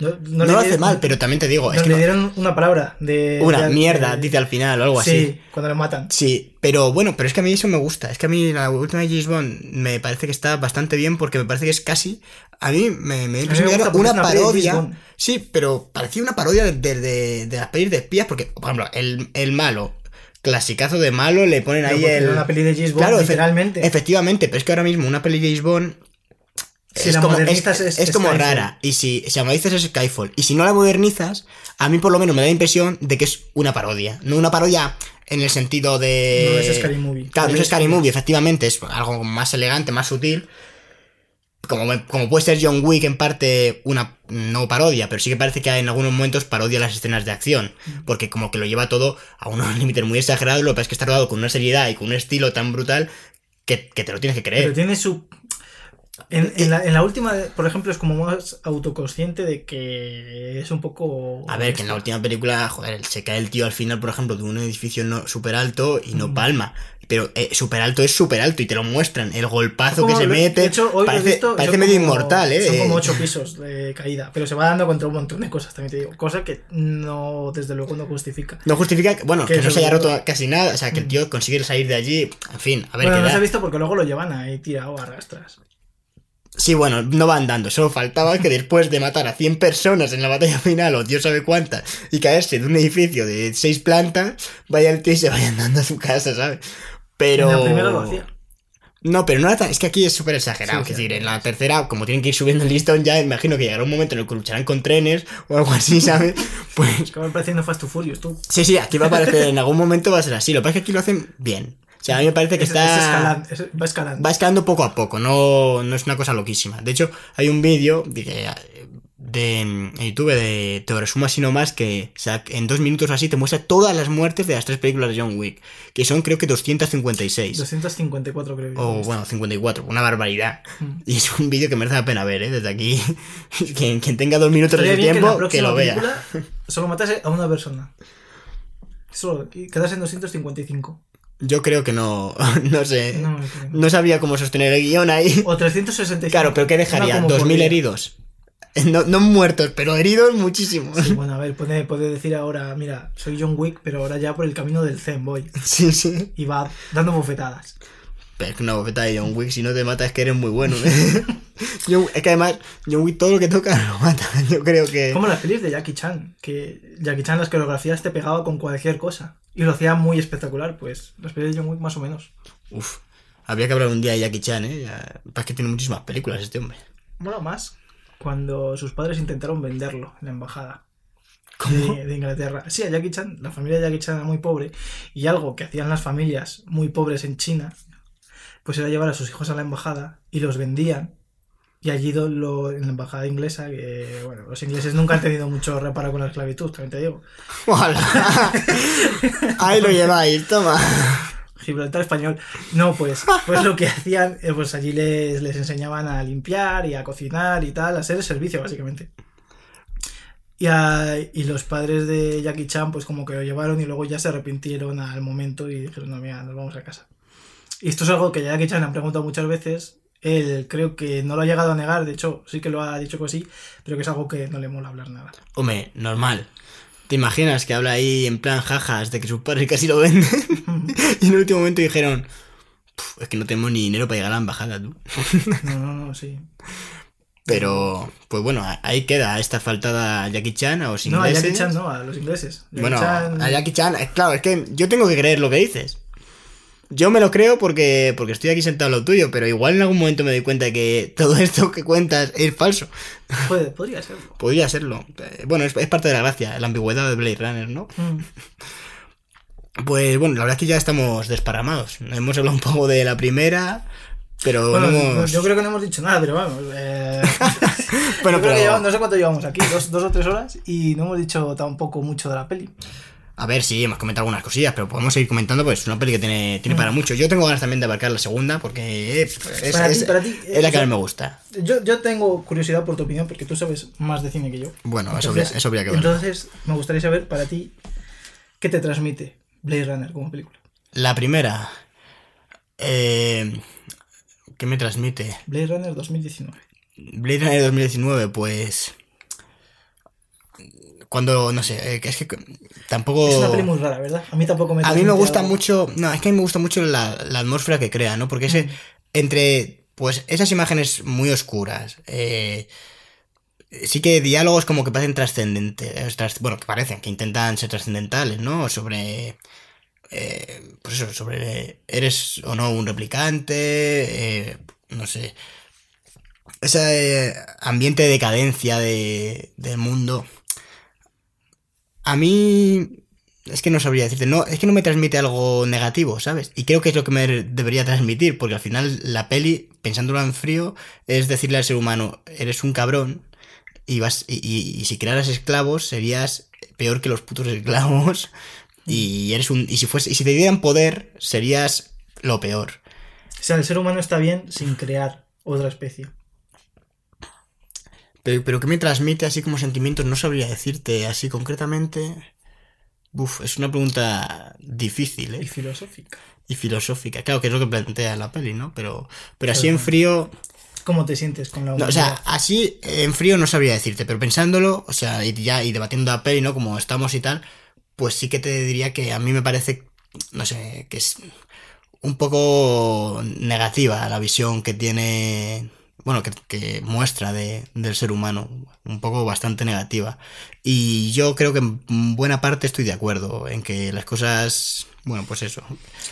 No,
No,
le
lo hace
dieron-
mal, pero también te digo, es que
le dieron una palabra de...
una
de-
mierda,
de-
dice al final o algo
sí,
así.
cuando lo matan.
Sí, pero bueno, pero es que a mí eso me gusta. Es que a mí la última de James Bond me parece que está bastante bien porque me parece que es casi. A mí me, me,
me gusta
una parodia. Sí, pero parecía una parodia de, de, de- de las pelis de espías porque, por ejemplo, el, el malo, clasicazo de malo, le ponen
Pero
ahí el.
una peli de James Bond,
Claro, efe-
literalmente.
Efectivamente, pero es que ahora mismo una peli de James Bond.
Si
es
la
como, es, como
Skyfall.
rara. Y si, si la modernizas es Skyfall. Y si no la modernizas, a mí por lo menos me da la impresión de que es una parodia. No una parodia en el sentido de.
No es Scary Movie.
Claro, no es
Es-
Scary Movie, efectivamente. Es algo más elegante, más sutil. Como, como puede ser John Wick en parte una no parodia, pero sí que parece que en algunos momentos parodia las escenas de acción. Porque como que lo lleva todo a unos límites muy exagerados. Lo que pasa es que está rodado con una seriedad y con un estilo tan brutal que, que te lo tienes que creer.
Pero tiene su... En, en la, en la última, por ejemplo, es como más autoconsciente de que es un poco...
A ver, que en la última película, joder, se cae el tío al final, por ejemplo, de un edificio no, súper alto y no palma. Pero eh, súper alto es súper alto y te lo muestran. El golpazo que se
lo-
mete.
De hecho, hoy lo he
parece
visto,
parece medio
como-
inmortal, ¿eh?
Son como ocho pisos de caída, pero se va dando contra un montón de cosas, también te digo. Cosa que no, desde luego, no justifica.
No justifica, que- bueno,
Que
que no se haya roto casi nada. O sea, que el tío consigue salir de allí. En fin, a ver
bueno,
qué
no
da.
se ha visto porque luego lo llevan ahí tirado a rastras.
Sí, bueno, no va andando. Solo faltaba que después de matar a 100 personas en la batalla final, o Dios sabe cuántas, y caerse de un edificio de 6 plantas, vaya el tío y se vaya andando a su casa, ¿sabes? Pero.
En la primera lo hacía.
No, pero no era tan- Es que aquí es súper exagerado.
Sí,
es decir, en la tercera, como tienen que ir subiendo el listón, ya imagino que llegará un momento en el que lucharán con trenes o algo así, ¿sabes? Pues.
Es que va pareciendo Fast to Furious, tú.
Sí, sí, aquí va a parecer, en algún momento va a ser así. Lo que pasa es que aquí lo hacen bien. O sea, a mí me parece que
Es-
está.
es escalando, es- va escalando.
Va escalando poco a poco, no, no es una cosa loquísima. De hecho, hay un vídeo de, de- en YouTube de Te lo resumo así nomás que o sea, en dos minutos así te muestra todas las muertes de las tres películas de John Wick, que son creo que 256.
254 creo. que
O bueno, 54, una barbaridad.
Mm.
Y es un vídeo que merece la pena ver, ¿eh? Desde aquí. quien, quien tenga dos minutos de su
que
tiempo, que,
próxima
lo vea.
solo matase a una persona. Solo, y quedase en 255.
Yo creo que no, no sé.
No,
sabía cómo sostener el guion ahí.
O 365.
Claro, pero ¿qué dejaría?
Una como por
¿2.000
día.
heridos? No, no muertos, pero heridos muchísimos.
Sí, bueno, a ver, puede, puede decir ahora, mira, soy John Wick, pero ahora ya por el camino del Zen voy.
Sí, sí.
Y va dando bofetadas.
Pero es que una bofeta de John Wick, si no te mata es que eres muy bueno. ¿eh? John- es que además, John Wick todo lo que toca lo mata. Yo creo que...
Como las pelis de Jackie Chan, que Jackie Chan las coreografías te pegaba con cualquier cosa. Y lo hacía muy espectacular, pues las pelis de John Wick más o menos.
Uf, habría que hablar un día de Jackie Chan, ¿eh? Ya- Es que tiene muchísimas películas este hombre.
Bueno, más cuando sus padres intentaron venderlo en la embajada. De, de Inglaterra. Sí, a Jackie Chan, la familia de Jackie Chan era muy pobre y algo que hacían las familias muy pobres en China, pues era llevar a sus hijos a la embajada y los vendían. Y allí lo- en la embajada inglesa, que bueno, los ingleses nunca han tenido mucho reparo con la esclavitud, también te digo.
Ahí lo lleváis, toma.
Gibraltar español. No, pues, pues lo que hacían, eh, pues allí les, les enseñaban a limpiar y a cocinar y tal, a hacer el servicio, básicamente. Y, a- y los padres de Jackie Chan, pues como que lo llevaron y luego ya se arrepintieron al momento y dijeron, no, mira, nos vamos a casa. Y esto es algo que Jackie Chan han preguntado muchas veces. Él creo que no lo ha llegado a negar, de hecho, sí que lo ha dicho que sí, pero que es algo que no le mola hablar nada.
Hombre, normal. ¿Te imaginas que habla ahí en plan jajas de que sus padres casi lo venden? y en el último momento dijeron, "Puf, es que no tenemos ni dinero para llegar a la embajada, tú.
No, no, no, sí.
Pero, pues bueno, ahí queda esta faltada a Jackie Chan a los
No, a
ingleses.
Jackie Chan no, a los ingleses. Jackie
bueno,
Chan-
a Jackie Chan, eh, claro, es que yo tengo que creer lo que dices. Yo me lo creo porque, porque estoy aquí sentado en lo tuyo, pero igual en algún momento me doy cuenta de que todo esto que cuentas es falso.
Puede, podría serlo.
Podría serlo. Eh, Bueno, es, es parte de la gracia, la ambigüedad de Blade Runner, ¿no?
Mm.
Pues bueno, la verdad es que ya estamos desparramados. Hemos hablado un poco de la primera, pero
Bueno,
no hemos...
yo creo que no hemos dicho nada, pero vamos. Eh...
Bueno, pero-
llevamos- no sé cuánto llevamos aquí, dos, dos o tres horas, y no hemos dicho tampoco mucho de la peli.
A ver, sí, hemos comentado algunas cosillas, pero podemos seguir comentando, pues es una peli que tiene, tiene
Mm.
para mucho. Yo tengo ganas también de abarcar la segunda, porque es,
Para
es-
ti- para ti,
es la que a mí me gusta.
Yo, yo tengo curiosidad por tu opinión, porque tú sabes más de cine que yo.
Bueno, eso,
Entonces-
habría, eso habría que verlo.
Entonces, me gustaría saber para ti qué te transmite Blade Runner como película.
La primera... Eh, ¿Qué me transmite?
Blade Runner 2019.
Blade Runner 2019, pues... Cuando, no sé, eh, que es que tampoco...
Es una peli muy rara, ¿verdad? A mí tampoco me
A mí me gusta
algo.
mucho. No, es que a mí me gusta mucho la, la atmósfera que crea, ¿no? Porque ese.
Mm.
Entre. Pues esas imágenes muy oscuras. eh, sí que diálogos como que parecen trascendentes. eh, tras- bueno, que parecen, que intentan ser trascendentales, ¿no? Sobre. eh, pues eso, sobre. ¿Eres o no un replicante? eh, no sé. Ese ambiente de decadencia de, del mundo. A mí es que no sabría decirte, no, es que no me transmite algo negativo, ¿sabes? Y creo que es lo que me debería transmitir, porque al final la peli, pensándolo en frío, es decirle al ser humano, eres un cabrón, y vas, y, y- y si crearas esclavos, serías peor que los putos esclavos, y eres un, y si fuese, y si te dieran poder, serías lo peor.
O sea, el ser humano está bien sin crear otra especie.
Pero, pero ¿qué me transmite así como sentimientos? No sabría decirte así concretamente. Uf, es una pregunta difícil, ¿eh?
Y filosófica.
y filosófica. Claro, que es lo que plantea la peli, ¿no? Pero, pero así en frío.
¿Cómo te sientes con la
no, o sea, así en frío no sabría decirte, pero pensándolo, o sea, y ya y debatiendo la peli, ¿no? Como estamos y tal, pues sí que te diría que a mí me parece, no sé, que es un poco negativa la visión que tiene bueno, que, que muestra de, del ser humano, un poco bastante negativa. Y yo creo que en buena parte estoy de acuerdo en que las cosas, bueno, pues eso.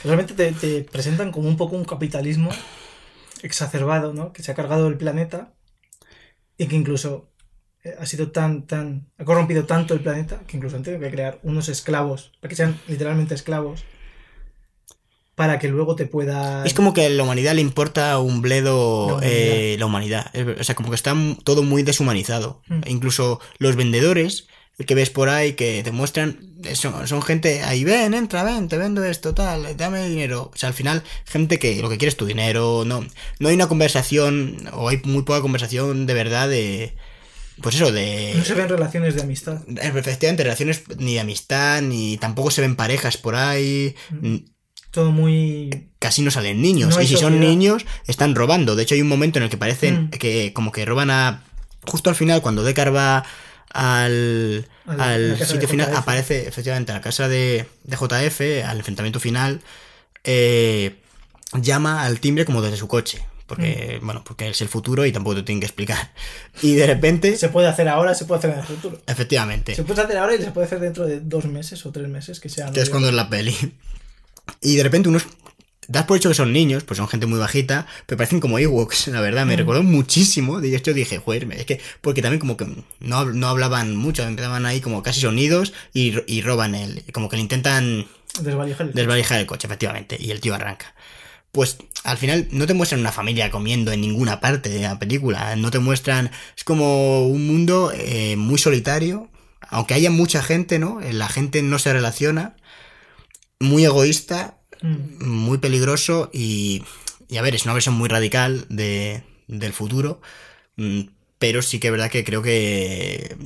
Realmente te, te presentan como un poco un capitalismo exacerbado, ¿no? Que se ha cargado el planeta y que incluso eh, ha sido tan, tan, ha corrompido tanto el planeta que incluso han tenido que crear unos esclavos, para que sean literalmente esclavos, para que luego te pueda...
Es como que a la humanidad le importa un bledo
La humanidad.
eh, la humanidad. O sea, como que está todo muy deshumanizado.
Mm.
E incluso los vendedores que ves por ahí que te muestran eh, son, son gente ahí, ven, entra, ven, te vendo esto, tal, dame dinero. O sea, al final, gente que lo que quiere es tu dinero. No, no hay una conversación, o hay muy poca conversación de verdad de. Pues eso, de.
No se ven relaciones de amistad.
Efectivamente, relaciones ni de amistad, ni tampoco se ven parejas por ahí. n-
Todo muy...
Casi no salen niños.
No
y si son niños, están robando. De hecho, hay un momento en el que parecen
Mm.
que como que roban a. Justo al final, cuando Deckard va al, al sitio final,
JF.
aparece efectivamente a la casa de, de JF, al enfrentamiento final, eh, llama al timbre como desde su coche. Porque,
Mm.
bueno, porque es el futuro y tampoco te tienen que explicar. Y de repente,
Se puede hacer ahora, se puede hacer en el futuro.
efectivamente,
Se puede hacer ahora y se puede hacer dentro de dos meses o tres meses, que sea...
que es cuando es la peli. Y de repente unos... Das por hecho que son niños, pues son gente muy bajita, pero parecen como Ewoks, la verdad, me
Mm.
recordó muchísimo. De hecho dije, joder, es que, porque también como que no, no hablaban mucho, empezaban ahí como casi sonidos y, y roban el, como que le intentan
Desvalijar el
desvalijar el coche, efectivamente, y el tío arranca. Pues al final no te muestran una familia comiendo en ninguna parte de la película, no te muestran, es como un mundo eh, muy solitario, aunque haya mucha gente, ¿no? La gente no se relaciona, muy egoísta,
Mm.
muy peligroso y, y a ver, es una versión muy radical de, del futuro, mm, pero sí que es verdad que creo que,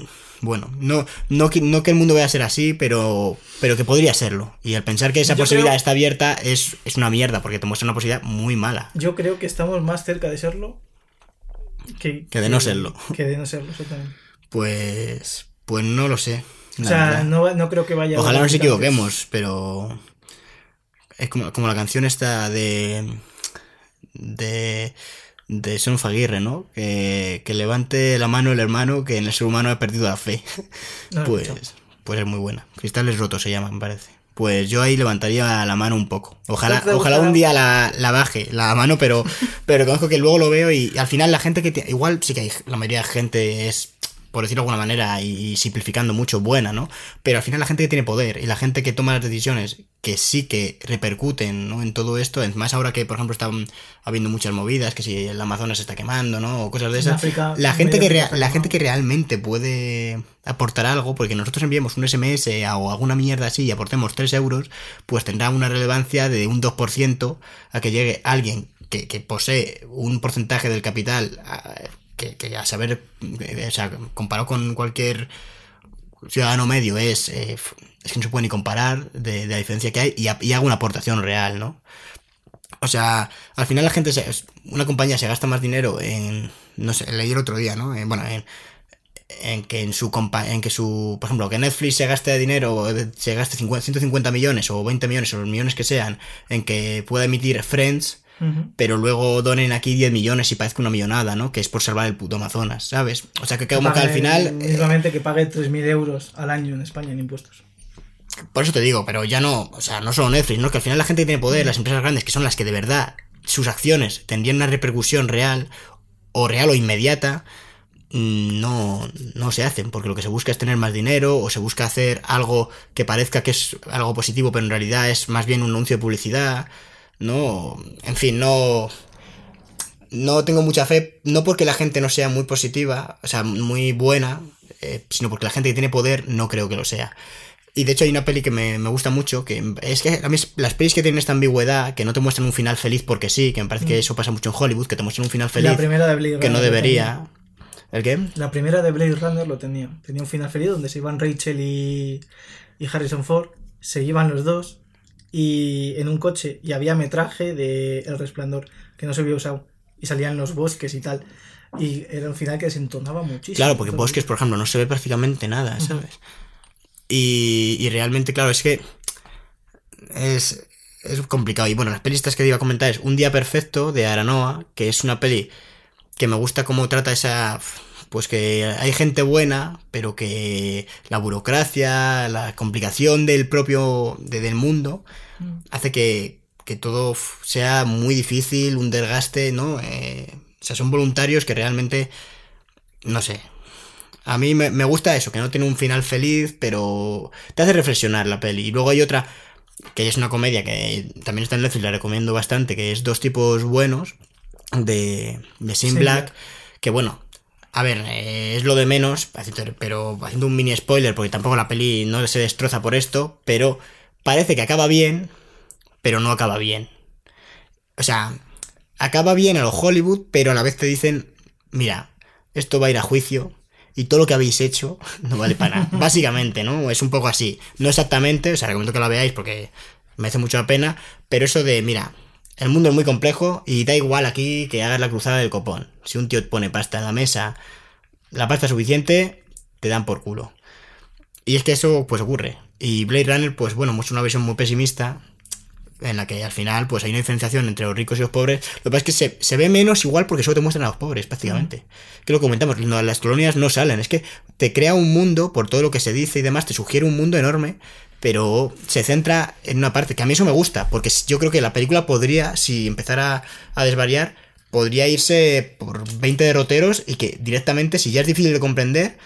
bueno, no, no, que- no que el mundo vaya a ser así, pero, pero que podría serlo. Y al pensar que esa
Yo
posibilidad
creo-
está abierta es, es una mierda, porque te muestra una posibilidad muy mala.
Yo creo que estamos más cerca de serlo que,
Que de no serlo.
Que de no serlo, exactamente.
Pues, pues no lo sé.
O sea, no, no creo que vaya... a
Ojalá nos equivoquemos, pero es como, como la canción esta de de de Son Faguirre, ¿no? Que, que levante la mano el hermano que en el ser humano ha perdido la fe.
No
pues, pues es muy buena. Cristales rotos se llama, me parece. Pues yo ahí levantaría la mano un poco. Ojalá,
¿Te
ojalá un día la, la baje, la mano, pero, pero conozco que luego lo veo y, al final la gente que... te- igual sí que hay, la mayoría de gente es, por decirlo de alguna manera, y, simplificando mucho, buena, ¿no? Pero al final la gente que tiene poder y la gente que toma las decisiones que sí que repercuten ¿no? en todo esto, es más ahora que, por ejemplo, están habiendo muchas movidas, que si el Amazonas se está quemando, ¿no? O cosas de esas.
África,
la
en
gente, que
África
la gente que realmente puede aportar algo, porque nosotros enviemos un SMS o alguna mierda así y aportemos 3 euros, pues tendrá una relevancia de un 2% a que llegue alguien que, que posee un porcentaje del capital que, que a saber, eh, o sea, comparado con cualquier ciudadano medio es, eh, es que no se puede ni comparar de, la diferencia que hay y, ha- y haga una aportación real, ¿no? O sea, al final la gente, se, una compañía se gasta más dinero en, no sé, leí el otro día, ¿no? En- bueno, en, en que en su compa en que su, por ejemplo, que Netflix se gaste dinero, eh, se gaste 50 150 millones o 20 millones o los millones que sean en que pueda emitir Friends, Pero luego donen aquí 10 millones y parezca una millonada, ¿no? Que es por salvar el puto Amazonas, ¿sabes? O sea, que como que al final... eh,
Mismamente que pague 3.000 euros al año en España en impuestos.
Por eso te digo, pero ya no, o sea, no solo Netflix, ¿no? Que al final la gente que tiene poder, las empresas grandes, que son las que de verdad sus acciones tendrían una repercusión real, o real o inmediata, mm, no, no se hacen, porque lo que se busca es tener más dinero, o se busca hacer algo que parezca que es algo positivo, pero en realidad es más bien un anuncio de publicidad, ¿no? En fin, no. No tengo mucha fe, no porque la gente no sea muy positiva, o sea, muy buena, eh, sino porque la gente que tiene poder no creo que lo sea. Y de hecho hay una peli que me, me gusta mucho, que es que a mí las pelis que tienen esta ambigüedad, que no te muestran un final feliz porque sí, que me parece que eso pasa mucho en Hollywood, que te muestran un final feliz
Mm. La primera de Blade
que no
Runner lo
debería. ¿El qué?
La primera de Blade Runner lo tenía. Tenía un final feliz donde se iban Rachel y, y Harrison Ford. Se iban los dos y en un coche y había metraje de El Resplandor que no se había usado. Y salían los bosques y tal. Y era un final que desentonaba muchísimo.
Claro, porque
Entonces,
bosques, por ejemplo, no se ve prácticamente nada, ¿sabes? Y, y realmente, claro, es que es, es complicado. Y bueno, las pelis que iba a comentar es Un Día Perfecto de Aranoa, que es una peli que me gusta cómo trata esa pues que hay gente buena, pero que la burocracia, la complicación del propio del mundo
Mm.
hace que, que todo sea muy difícil, un desgaste, ¿no? Eh, o sea, son voluntarios que realmente, no sé. A mí me, me gusta eso, que no tiene un final feliz, pero te hace reflexionar la peli. Y luego hay otra, que es una comedia que también está en Netflix, la recomiendo bastante, que es Dos tipos buenos, de, de Sin Black. que bueno, a ver, eh, es lo de menos, pero haciendo un mini spoiler, porque tampoco la peli no se destroza por esto, pero parece que acaba bien, pero no acaba bien. O sea, acaba bien a lo Hollywood, pero a la vez te dicen, mira, esto va a ir a juicio y todo lo que habéis hecho no vale para nada. Básicamente, ¿no? Es un poco así. No exactamente, o sea, recomiendo que la veáis porque merece mucho la pena, pero eso de, mira, el mundo es muy complejo y da igual aquí que hagas la cruzada del copón. Si un tío pone pasta en la mesa, la pasta es suficiente, te dan por culo. Y es que eso pues ocurre. Y Blade Runner, pues bueno, muestra una visión muy pesimista, en la que al final pues hay una diferenciación entre los ricos y los pobres. Lo que pasa es que se, se ve menos igual porque solo te muestran a los pobres, prácticamente. Que lo comentamos, no, las colonias no salen. Es que te crea un mundo, por todo lo que se dice y demás, te sugiere un mundo enorme, pero se centra en una parte, que a mí eso me gusta, porque yo creo que la película podría, si empezara a desvariar, podría irse por 20 derroteros y que directamente, si ya es difícil de comprender,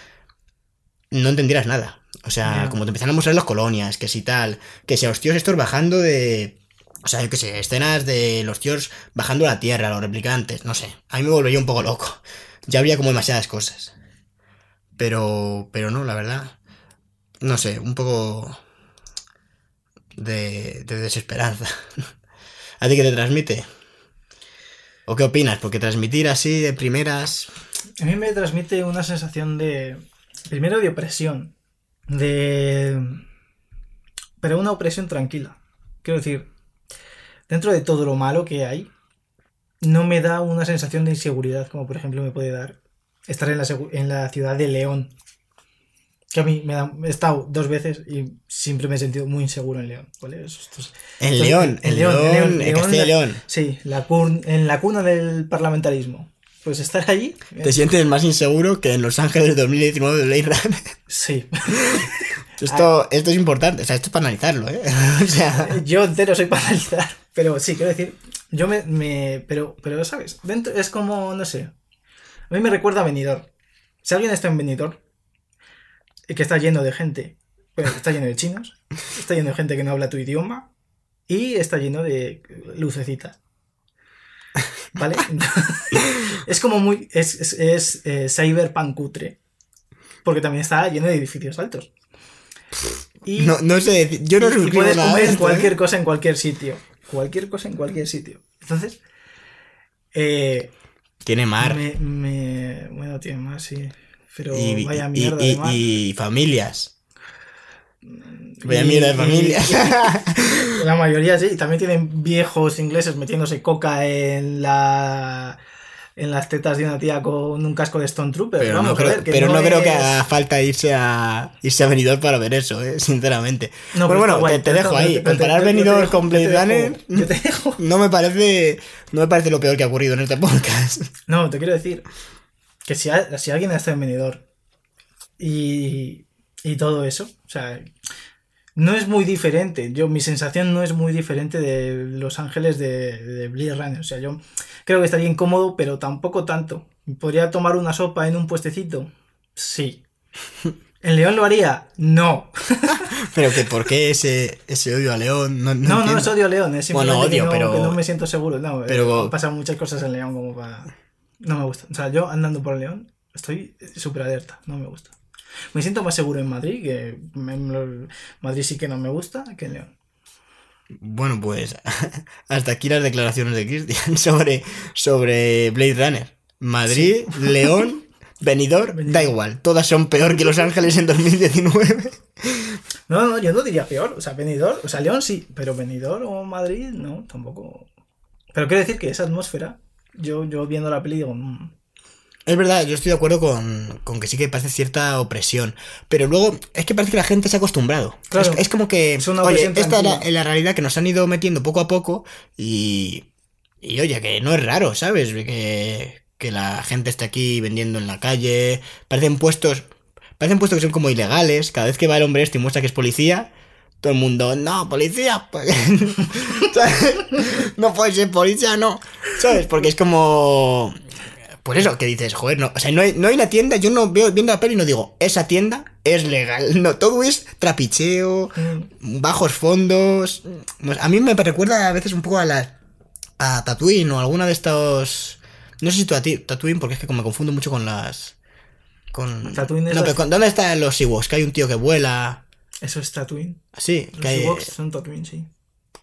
no entendieras nada. O sea, como te empiezan a mostrar las colonias, que si tal, que si a los tíos estos bajando de... O sea, yo qué sé, escenas de los tíos bajando a la tierra, los replicantes, no sé. A mí me volvería un poco loco. Ya habría como demasiadas cosas. Pero, pero no, la verdad. No sé, un poco de, de desesperanza. ¿A ti qué te transmite? ¿O qué opinas? Porque transmitir así de primeras...
A mí me transmite una sensación de. Primero de opresión. De. Pero una opresión tranquila. Quiero decir, dentro de todo lo malo que hay, no me da una sensación de inseguridad, como por ejemplo me puede dar estar en la, en la ciudad de León. Que a mí me da. He estado dos veces y siempre me he sentido muy inseguro en León.
En León, en León, en Castilla y León.
Sí, la cun- en la cuna del parlamentarismo. Pues estar allí.
Te sientes más inseguro que en Los Ángeles 2019 de Runner.
Sí.
Esto, esto es importante, o sea, esto es para analizarlo, ¿eh? O sea,
Yo entero soy para analizar. Pero sí, quiero decir, yo me. me- pero, pero, ¿sabes? Dentro es como, no sé. A mí me recuerda a Benidorm. Si alguien está en Benidorm, que está lleno de gente, pero está lleno de chinos, está lleno de gente que no habla tu idioma, y está lleno de lucecitas. ¿Vale? es como muy. Es, es, es eh, cyberpunk cutre. Porque también está lleno de edificios altos. Y,
no, no sé decir, yo no
y- puedes
nada
comer
esto,
cualquier
¿eh?
cosa en cualquier sitio. Cualquier cosa en cualquier sitio. Entonces, eh,
Tiene mar.
me, me- Bueno, tiene más, sí. Pero
y,
vaya mierda
y-
de mar.
y familias. Vaya
Y-
mierda de familias.
La mayoría sí. Y también tienen viejos ingleses metiéndose coca en la. En las tetas de una tía con un casco de Stone Trooper.
Pero,
Vamos
no,
a
creo,
ver, que
pero no, creo que haga falta irse a irse a Benidorm para ver eso, ¿eh? sinceramente.
No,
pero bueno,
guay,
te, dejo ahí.
te-
Comparar Benidorm con Blade Runner no me parece no me parece lo peor que ha ocurrido en este podcast.
No, te quiero decir que si, si alguien está en venidor y, y todo eso, o sea, no es muy diferente. Yo, mi sensación no es muy diferente de Los Ángeles de, de Blade Runner. O sea, yo creo que estaría incómodo, pero tampoco tanto. ¿Podría tomar una sopa en un puestecito? Sí. ¿En León lo haría? No.
Pero que por qué ese, ese odio a León, no, no,
No, es odio a León. Es
Bueno,
simplemente
odio,
que, no,
pero-
que no me siento seguro. No,
pero-
pasado muchas cosas en León como para... No me gusta. O sea, yo andando por León estoy súper alerta. No me gusta. Me siento más seguro en Madrid, que Madrid sí que no me gusta, que en León.
Bueno, pues hasta aquí las declaraciones de Christian sobre, sobre Blade Runner. Madrid, León, Benidorm,
Benidorm.
da igual, todas son peor que Los Ángeles en 2019.
No, no, yo no diría peor. O sea, Benidorm, o sea, León sí, pero Benidorm o Madrid no, tampoco. Pero quiero decir que esa atmósfera, yo, yo viendo la peli digo, mm,
Es verdad, yo estoy de acuerdo con, con que sí que parece cierta opresión. Pero luego es que parece que la gente se ha acostumbrado.
Claro.
Es, es como que,
Es una
oye, esta es la, la realidad que nos han ido metiendo poco a poco y, y oye, que no es raro, ¿sabes? Que, que la gente esté aquí vendiendo en la calle. Parecen puestos. Parecen puestos que son como ilegales. Cada vez que va el hombre este y muestra que es policía, todo el mundo, no, policía. pues". ¿Sabes? no puede ser policía, no. ¿Sabes? Porque es como. Pues eso, que dices, joder, no. O sea, no hay, no hay una tienda, yo no veo viendo la peli y no digo, esa tienda es legal. No, todo es trapicheo, bajos fondos. A mí me recuerda a veces un poco a la. a Tatooine o alguna de estos. No sé si Tati- Tatooine, porque es que como me confundo mucho con las. Con. No,
las-
pero con- ¿dónde están los Ewoks? Que hay un tío que vuela.
Eso es Tatooine.
Sí,
Los
que hay,
Ewoks son Tatooine, sí.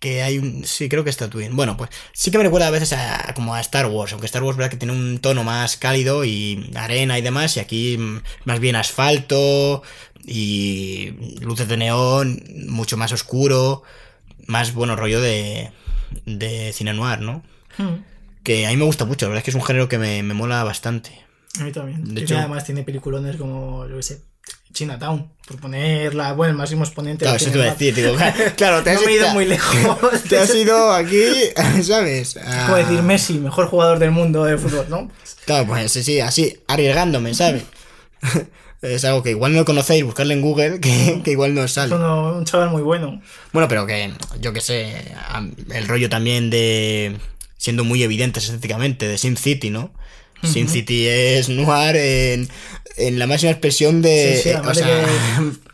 que hay un... Sí, creo que es Tatooine. Bueno, pues sí que me recuerda a veces a, como a Star Wars, aunque Star Wars verdad que tiene un tono más cálido y arena y demás, y aquí mm, más bien asfalto y luces de neón, mucho más oscuro, más bueno rollo de, de cine noir, ¿no?
Hmm.
Que a mí me gusta mucho, la verdad es que es un género que me, me mola bastante.
A mí también.
De hecho-
además tiene peliculones como, yo qué sé, Chinatown, por ponerla, bueno, el máximo exponente.
Claro,
del
eso te iba a decir, digo, claro, te has,
No me he ido muy lejos.
te has ido aquí, ¿sabes?
Es
A-
como decir Messi, mejor jugador del mundo de fútbol, ¿no?
Claro, pues sí, sí, así, arriesgándome, ¿sabes? es algo que igual no conocéis, buscarle en Google, que, que igual no os
Es
sale.
uno- un chaval muy bueno.
Bueno, pero que yo que sé, el rollo también de siendo muy evidentes estéticamente, de Sin City, ¿no? Sin City es noir en, en la máxima expresión de...
Sí, sí,
eh, o sea,
que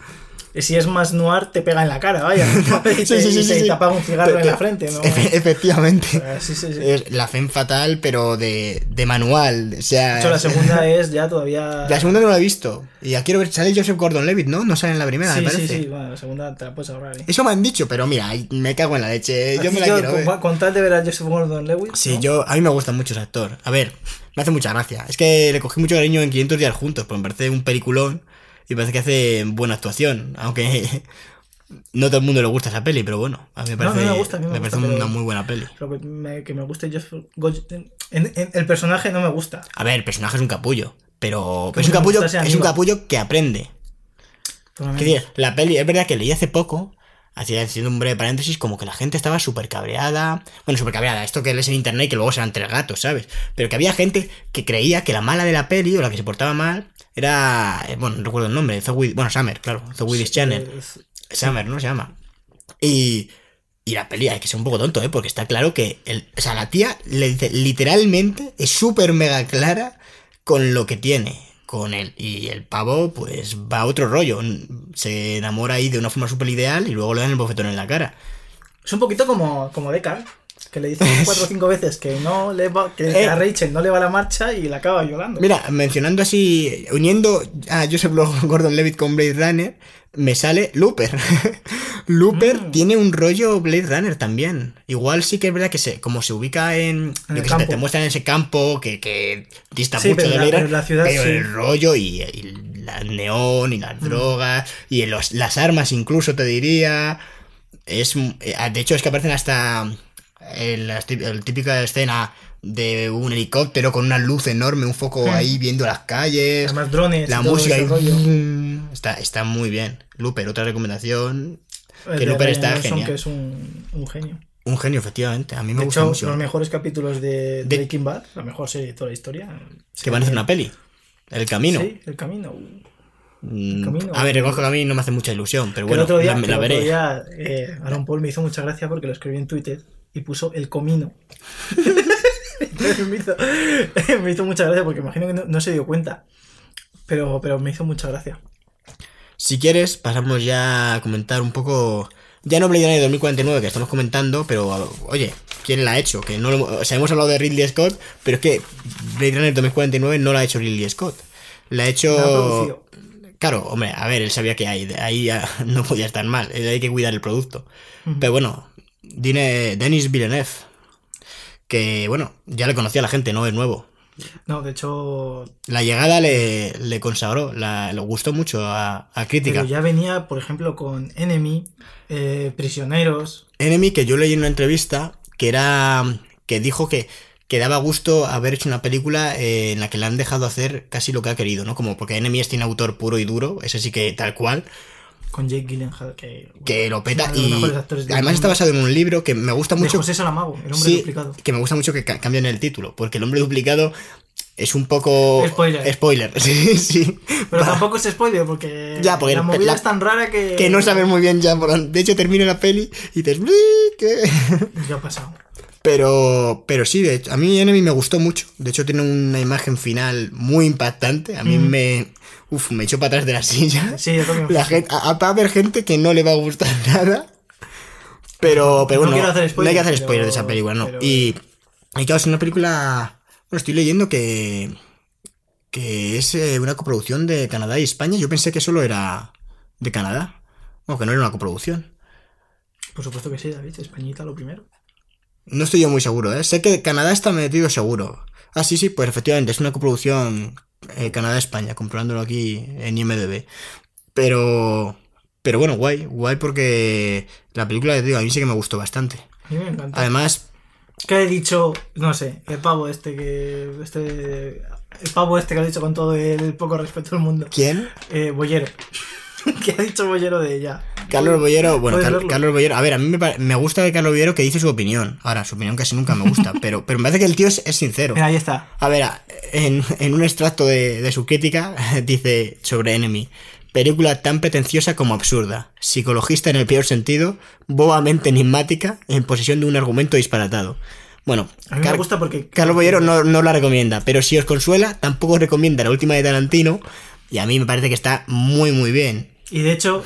si es más noir, te pega en la cara, vaya. y
Sí,
te,
sí, sí,
y
sí,
te-
sí.
te apaga un cigarro en la
te-
frente, ¿no?
efe- efectivamente.
Ah, Sí, sí, sí.
Es la femme fatal, pero de, de manual. O sea,
De hecho, la segunda es ya todavía.
La segunda no la he visto. Y ya quiero ver, sale Joseph Gordon-Levitt, ¿no? No sale en la primera,
Sí,
me
sí,
parece.
sí. Bueno, la segunda te la puedes ahorrar, ¿eh?
Eso me han dicho, pero mira, me cago en la leche. Yo
Así
me la
yo,
quiero
con,
ver.
con tal de ver a Joseph Gordon-Levitt.
Sí,
¿no?
yo, a mí me gusta mucho ese actor. A ver, me hace mucha gracia. Es que le cogí mucho cariño en 500 días juntos, porque me parece un peliculón y me parece que hace buena actuación. Aunque no todo el mundo le gusta esa peli, pero bueno, a mí me
No,
parece,
me gusta, mí me
parece una muy buena peli.
Lo que me, que me guste en, en- el personaje no me gusta.
A ver, el personaje es un capullo, pero, es un
me
capullo,
gusta
es un capullo que aprende.
Me-
Que la peli, es verdad que leí hace poco, hacía haciendo un breve paréntesis, como que la gente estaba súper cabreada. Bueno, súper cabreada, esto que lees en internet y que luego serán tres gatos, ¿sabes? Pero que había gente que creía que la mala de la peli o la que se portaba mal era. eh, Bueno, no recuerdo el nombre, Zoe, bueno, Summer, claro, Zoe Willis Channel.
es-
Summer, ¿no? Se llama. Y. Y la peli hay que ser un poco tonto, ¿eh? Porque está claro que. El, o sea, la tía le dice, literalmente es súper mega clara con lo que tiene con él. Y el pavo, pues va a otro rollo. Se enamora ahí de una forma súper ideal y luego le dan el bofetón en la cara.
Es un poquito como, como Deckard, que le dicen cuatro o cinco veces que no le va, que
Eh.
a Rachel no le va la marcha y la acaba violando.
Mira, mencionando así, uniendo a Joseph Gordon Levitt con Blade Runner, me sale Looper. Looper
Mm.
tiene un rollo Blade Runner también. Igual sí que es verdad que se, como se ubica en.
En
yo que sé, te, muestran en ese campo que, que dista
Sí,
mucho
pero
de
la-
Blade
pero
Runner,
la ciudad
pero
sí. Mm.
el rollo y, y la neón y las drogas y los- las armas incluso te diría. Es, eh, de hecho, es que aparecen hasta la típica escena de un helicóptero con una luz enorme, un foco
Hmm.
ahí viendo las calles,
Además, drones.
la música está, está muy bien. Looper, otra recomendación.
El
que Looper está genial.
que es un, un genio.
Un genio, efectivamente. A mí me
de
gusta
hecho,
mucho.
los mejores capítulos de,
De-
Breaking Bad, la mejor serie de toda la historia.
Que van a hacer una peli. El camino.
Sí, El Camino.
Mm,
Camino.
A ver, reconozco que a mí no me hace mucha ilusión, pero
Que el
bueno,
otro día,
la,
que
la
el otro
veré.
día, eh, Aaron Paul me hizo mucha gracia porque lo escribí en Twitter y puso el comino. Me, hizo, me hizo mucha gracia porque imagino que no, no se dio cuenta. Pero, pero me hizo mucha gracia.
Si quieres, pasamos ya a comentar un poco. Ya no Blade Runner 2049 que estamos comentando, pero oye, ¿quién la ha hecho? Que no lo- o sea, hemos hablado de Ridley Scott, pero es que Blade Runner 2049 no la ha hecho Ridley Scott. La ha
La ha
hecho.
producido.
Claro, hombre, a ver, él sabía que ahí ya no podía estar mal, hay que cuidar el producto. Pero bueno, Dine- Denis Villeneuve, que bueno, ya le conocía a la gente, no es nuevo.
No, de hecho,
La llegada le, le consagró, la- le gustó mucho a, a crítica.
pero ya venía, por ejemplo, con Enemy, eh, Prisioneros.
Enemy, que yo leí en una entrevista, que era. que dijo que, que daba gusto haber hecho una película eh, en la que le han dejado hacer casi lo que ha querido, ¿no? Como porque Enemy es tiene autor puro y duro, ese sí que tal cual,
Con Jake Gyllenhaal, que,
que lo peta
de
y. Además está basado en un libro que me gusta
de
mucho.
José Salamago, el hombre
Sí,
duplicado.
que me gusta mucho que ca- cambien el título, porque el hombre duplicado es un poco...
Spoiler.
Spoiler, sí, sí.
Pero
Va.
tampoco es spoiler porque,
Ya, porque
la movida
la-
es tan rara que...
Que no sabes muy bien ya. por De hecho, termina la peli y. "Bli, ¿qué?".
Ya ha pasado.
Pero, pero sí, de hecho, a mí Enemy me gustó mucho. De hecho, tiene una imagen final muy impactante. A mí
Mm.
me... Uf, me echó para atrás de la silla.
Sí, yo también.
La gente, a- va a haber gente que no le va a gustar nada. Pero, pero
No
bueno,
quiero hacer
no hay que hacer
spoilers,
de esa película, ¿no?
pero-
Y, y claro, es una película. Bueno, estoy leyendo que. que es eh, una coproducción de Canadá y España. Yo pensé que solo era de Canadá. Bueno, que no era una coproducción.
Por supuesto que sí, David. Españita lo primero.
No estoy yo muy seguro, ¿eh? Sé que Canadá está metido seguro. Ah, sí, sí, pues efectivamente, es una coproducción eh, Canadá-España, comprándolo aquí en IMDB. Pero. Pero bueno, guay, guay porque la película, te digo, a mí sí que me gustó bastante.
A mí me encanta.
Además,
¿Qué he dicho? No sé, el pavo este que. Este. El pavo este que ha dicho con todo el poco respeto del mundo.
¿quién?
Eh, Bollero. ¿Qué ha dicho Bollero de ella?
Carlos Bollero, bueno,
Puedes
Car-
verlo.
Carlos Bollero, a ver, a mí me, me gusta de Carlos Bollero que dice su opinión. Ahora, su opinión casi nunca me gusta, pero, pero me parece que el tío es, es sincero.
Mira, ahí está.
A ver, en, en un extracto de, de su crítica dice sobre Enemy, película tan pretenciosa como absurda, psicologista en el peor sentido, bobamente enigmática, en posesión de un argumento disparatado. Bueno,
A mí me gusta porque.
Carlos Bollero no, no la recomienda, pero si os consuela, tampoco recomienda la última de Tarantino, y a mí me parece que está muy muy bien.
Y de hecho,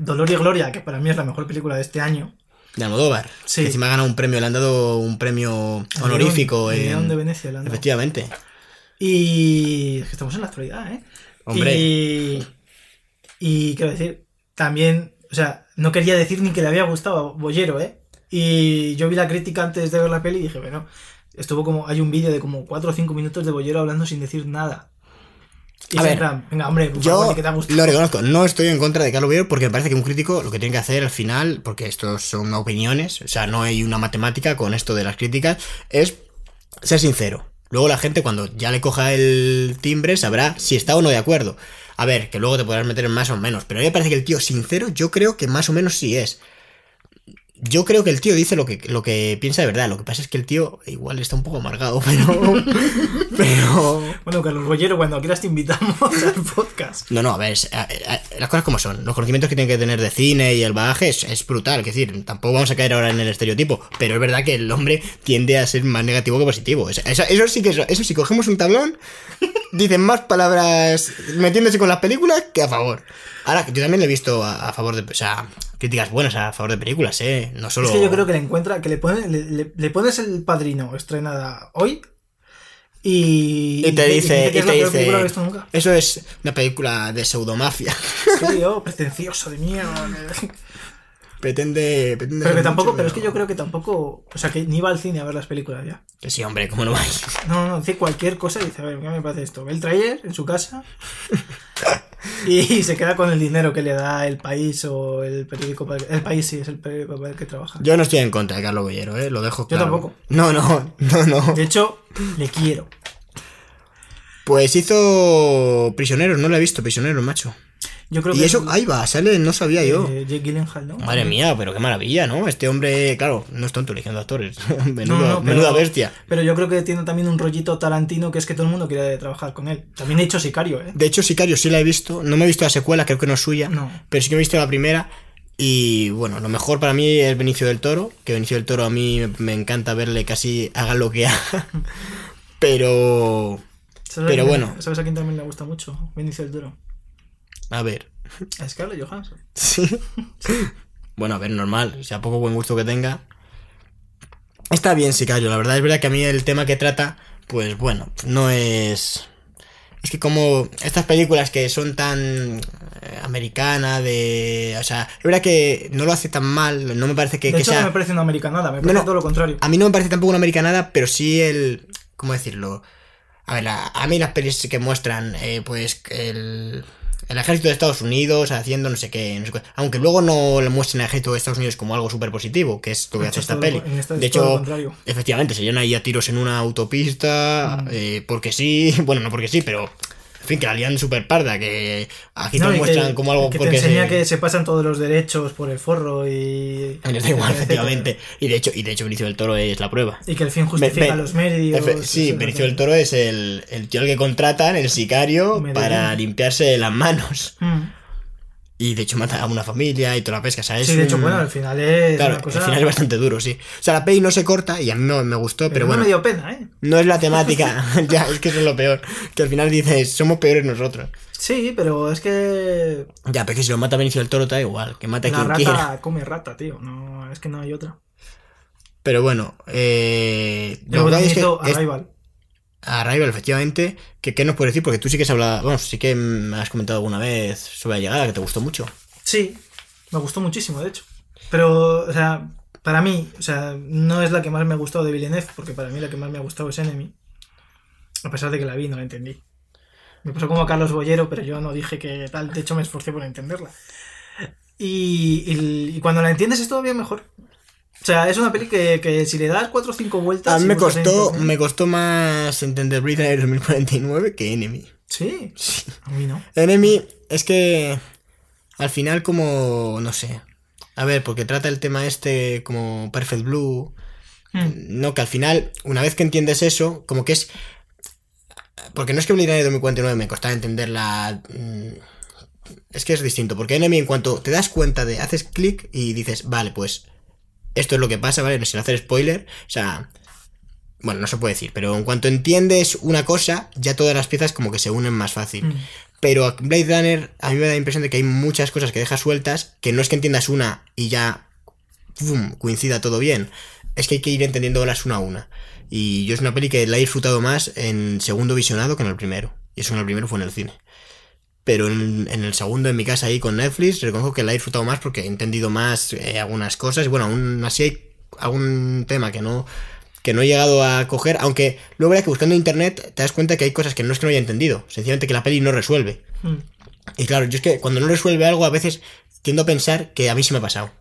Dolor y Gloria, que para mí es la mejor película de este año.
De Almodóvar.
Sí.
Que encima ha ganado un premio, le han dado un premio honorífico.
El
en-
León de Venecia. le han dado.
Efectivamente.
Y es que estamos en la actualidad, ¿eh?
Hombre.
Y, y quiero decir, también, o sea, no quería decir ni que le había gustado a Bollero, ¿eh? Y yo vi la crítica antes de ver la peli y dije, bueno, estuvo como, hay un vídeo de como 4 o 5 minutos de Bollero hablando sin decir nada. Y
A ver,
plan, venga, hombre, por
Yo
favor, que te ha gustado.
lo reconozco, no estoy en contra de Carlos Bollero porque me parece que un crítico lo que tiene que hacer al final, porque estos son opiniones, o sea, no hay una matemática con esto de las críticas, es ser sincero. Luego la gente cuando ya le coja el timbre sabrá si está o no de acuerdo. A ver, que luego te podrás meter en más o menos, pero a mí me parece que el tío sincero yo creo que más o menos sí es. Yo creo que el tío dice lo que, lo que piensa de verdad. Lo que pasa es que el tío igual está un poco amargado, pero. pero.
Bueno, Carlos Bollero, cuando quieras te invitamos al podcast.
No, no, a ver, es- a- a- las cosas como son. Los conocimientos que tiene que tener de cine y el bagaje es, es brutal. Es decir, tampoco vamos a caer ahora en el estereotipo. Pero es verdad que el hombre tiende a ser más negativo que positivo. Eso, eso- eso sí que es- eso si cogemos un tablón, dicen más palabras metiéndose con las películas que a favor. Ahora, yo también le he visto a, a favor de. O sea, críticas buenas a favor de películas, ¿eh? No solo.
Es que yo creo que le encuentra, que le, pone, le, le- le pones el padrino estrenada hoy y,
Y te dice. Y te eso es una película de pseudomafia.
Sí, oh, pretencioso de mierda.
Pretende. pretende
Pero que tampoco,
mucho,
pero es que yo creo que tampoco, o sea, que ni va al cine a ver las películas ya.
Que sí, hombre, ¿cómo no va?
No, no, dice cualquier cosa y dice, a ver, ¿qué me parece esto? Ve el trailer en su casa y se queda con el dinero que le da el país o el periódico. para el, el país sí, es el periódico para el que trabaja.
Yo no estoy en contra de Carlos Bollero, ¿eh? Lo dejo
Yo
claro.
tampoco.
No, no, no, no.
De hecho, le quiero.
Pues hizo Prisioneros, no lo he visto, Prisioneros, macho.
Yo creo
Y
que
eso,
es,
ahí va, sale, no sabía yo.
eh, Jake Gyllenhaal, ¿no?
Madre mía, pero qué maravilla, ¿no? Este hombre, claro, no es tonto eligiendo actores. Menudo-
No, no, pero-
menuda bestia.
Pero yo creo que tiene también un rollito tarantino que es que todo el mundo quiere trabajar con él. También he hecho Sicario, ¿eh?
De hecho, Sicario sí la he visto. No me he visto la secuela, creo que no es suya.
No.
Pero sí que me he visto la primera. Y bueno, lo mejor para mí es Benicio del Toro. Que Benicio del Toro a mí me- encanta verle casi haga lo que haga. Pero.
¿Sabes a
Pero bueno.
¿Sabes a quién también le gusta mucho? Benicio del Toro.
A ver.
A Scarlett Johansson.
Sí. Bueno, a ver, normal. O sea, poco buen gusto que tenga. Está bien, Sicario. La verdad es verdad que a mí el tema que trata, pues bueno, no es. Es que como estas películas que son tan eh, americana, de... O sea, es verdad que no lo hace tan mal, no me parece que,
de
que
hecho,
sea...
no me parece una americanada, me parece
no.
todo lo contrario.
A mí no me parece tampoco una americanada, pero sí el... ¿Cómo decirlo? A ver, la- a mí las pelis que muestran, eh, pues, el, el ejército de Estados Unidos haciendo no sé qué, no sé qué, aunque luego no le muestren al ejército de Estados Unidos como algo súper positivo, que es lo que
Esto
hace
es
esta peli.
esta
De hecho, efectivamente, se llenan ahí a tiros en una autopista,
Mm.
eh, porque sí, bueno, no porque sí, pero En fin, que la lían súper parda, que aquí
No,
te muestran
que-
como algo
que te
porque
enseña
se...
que se pasan todos los derechos por el forro y.
Da igual, efectivamente. Y de hecho, y de hecho Benicio del Toro es la prueba.
Y que el fin justifica los.
Efe- sí, Benicio del. Toro es el, el tío al que contratan, el sicario, para limpiarse las manos.
Mm.
Y de hecho mata a una familia y toda la pesca, ¿sabes?
Sí, de hecho,
Un-
bueno, al final es.
Claro,
una cosa...
al final es bastante duro, sí. O sea, la peli no se corta y a mí no me gustó, pero,
no
bueno,
me dio pena, ¿eh?
no es la temática. ya, es que eso es lo peor. Que al final dices, somos peores nosotros.
Sí, pero es que.
Ya, pero que si lo mata Benicio del Toro, te da igual, que mate a
La
quien
rata
quiera.
come rata, tío. No, es que no hay otra.
Pero bueno, eh. lo
Luego también
es que
hizo
es-
Arrival.
Arrival, efectivamente. Que, ¿Qué nos puedes decir? Porque tú sí que has hablado. Bueno, sí que me has comentado alguna vez sobre la llegada, que te gustó mucho.
Sí, me gustó muchísimo, de hecho. Pero, o sea, para mí, o sea, no es la que más me ha gustado de Villeneuve, porque para mí la que más me ha gustado es Enemy. A pesar de que la vi, no la entendí. Me pasó como a Carlos Bollero, pero yo no dije que tal. De hecho, me esforcé por entenderla. Y cuando la entiendes es todavía mejor. O sea, es una peli que, que si le das cuatro o cinco vueltas.
A mí me
en
costó, me costó más entender Blade Runner 2049 que Enemy.
Sí, a mí no.
Enemy es que al final como no sé. A ver, porque trata el tema este como Perfect Blue,
Hmm.
no que al final una vez que entiendes eso, como que es porque no es que Blade Runner 2049 me costara entenderla mm, es que es distinto, porque Enemy en cuanto te das cuenta de haces clic y dices, vale, pues esto es lo que pasa, ¿vale? Sin hacer spoiler, o sea, bueno, no se puede decir, pero en cuanto entiendes una cosa, ya todas las piezas como que se unen más fácil.
Mm.
Pero a Blade Runner a mí me da la impresión de que hay muchas cosas que deja sueltas, que no es que entiendas una y ya ¡pum! coincida todo bien. Es que hay que ir entendiéndolas una a una. Y yo es una peli que la he disfrutado más en segundo visionado que en el primero. Y eso en el primero fue en el cine. Pero en, en el segundo, en mi casa ahí con Netflix, reconozco que la he disfrutado más porque he entendido más eh, algunas cosas. Y bueno, aún así hay algún tema que no, que no he llegado a coger. Aunque luego verás que buscando en internet te das cuenta que hay cosas que no es que no haya entendido. Sencillamente que la peli no resuelve.
Mm.
Y claro, yo es que cuando no resuelve algo, a veces tiendo a pensar que a mí se me ha pasado.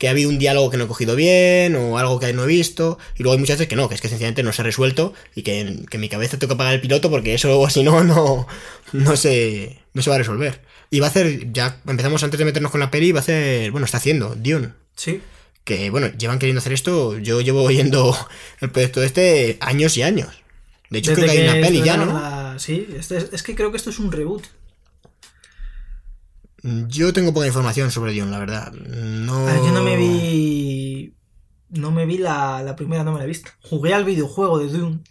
Que ha habido un diálogo que no he cogido bien, o algo que no he visto, y luego hay muchas veces que no, que es que sencillamente no se ha resuelto, y que, que en mi cabeza tengo que apagar el piloto porque eso si no, no, no se, no se va a resolver. Y va a hacer, ya empezamos antes de meternos con la peli, va a hacer, bueno, está haciendo, Dune.
Sí.
Que bueno, llevan queriendo hacer esto, yo llevo oyendo el proyecto este años y años. De hecho,
Desde
creo que hay una peli ya, ¿no?
la- Sí, es, es que creo que esto es un reboot.
Yo tengo poca información sobre Dune, la verdad. No...
A ver, yo no me vi. No me vi la, la primera, no me la he visto. Jugué al videojuego de Doom.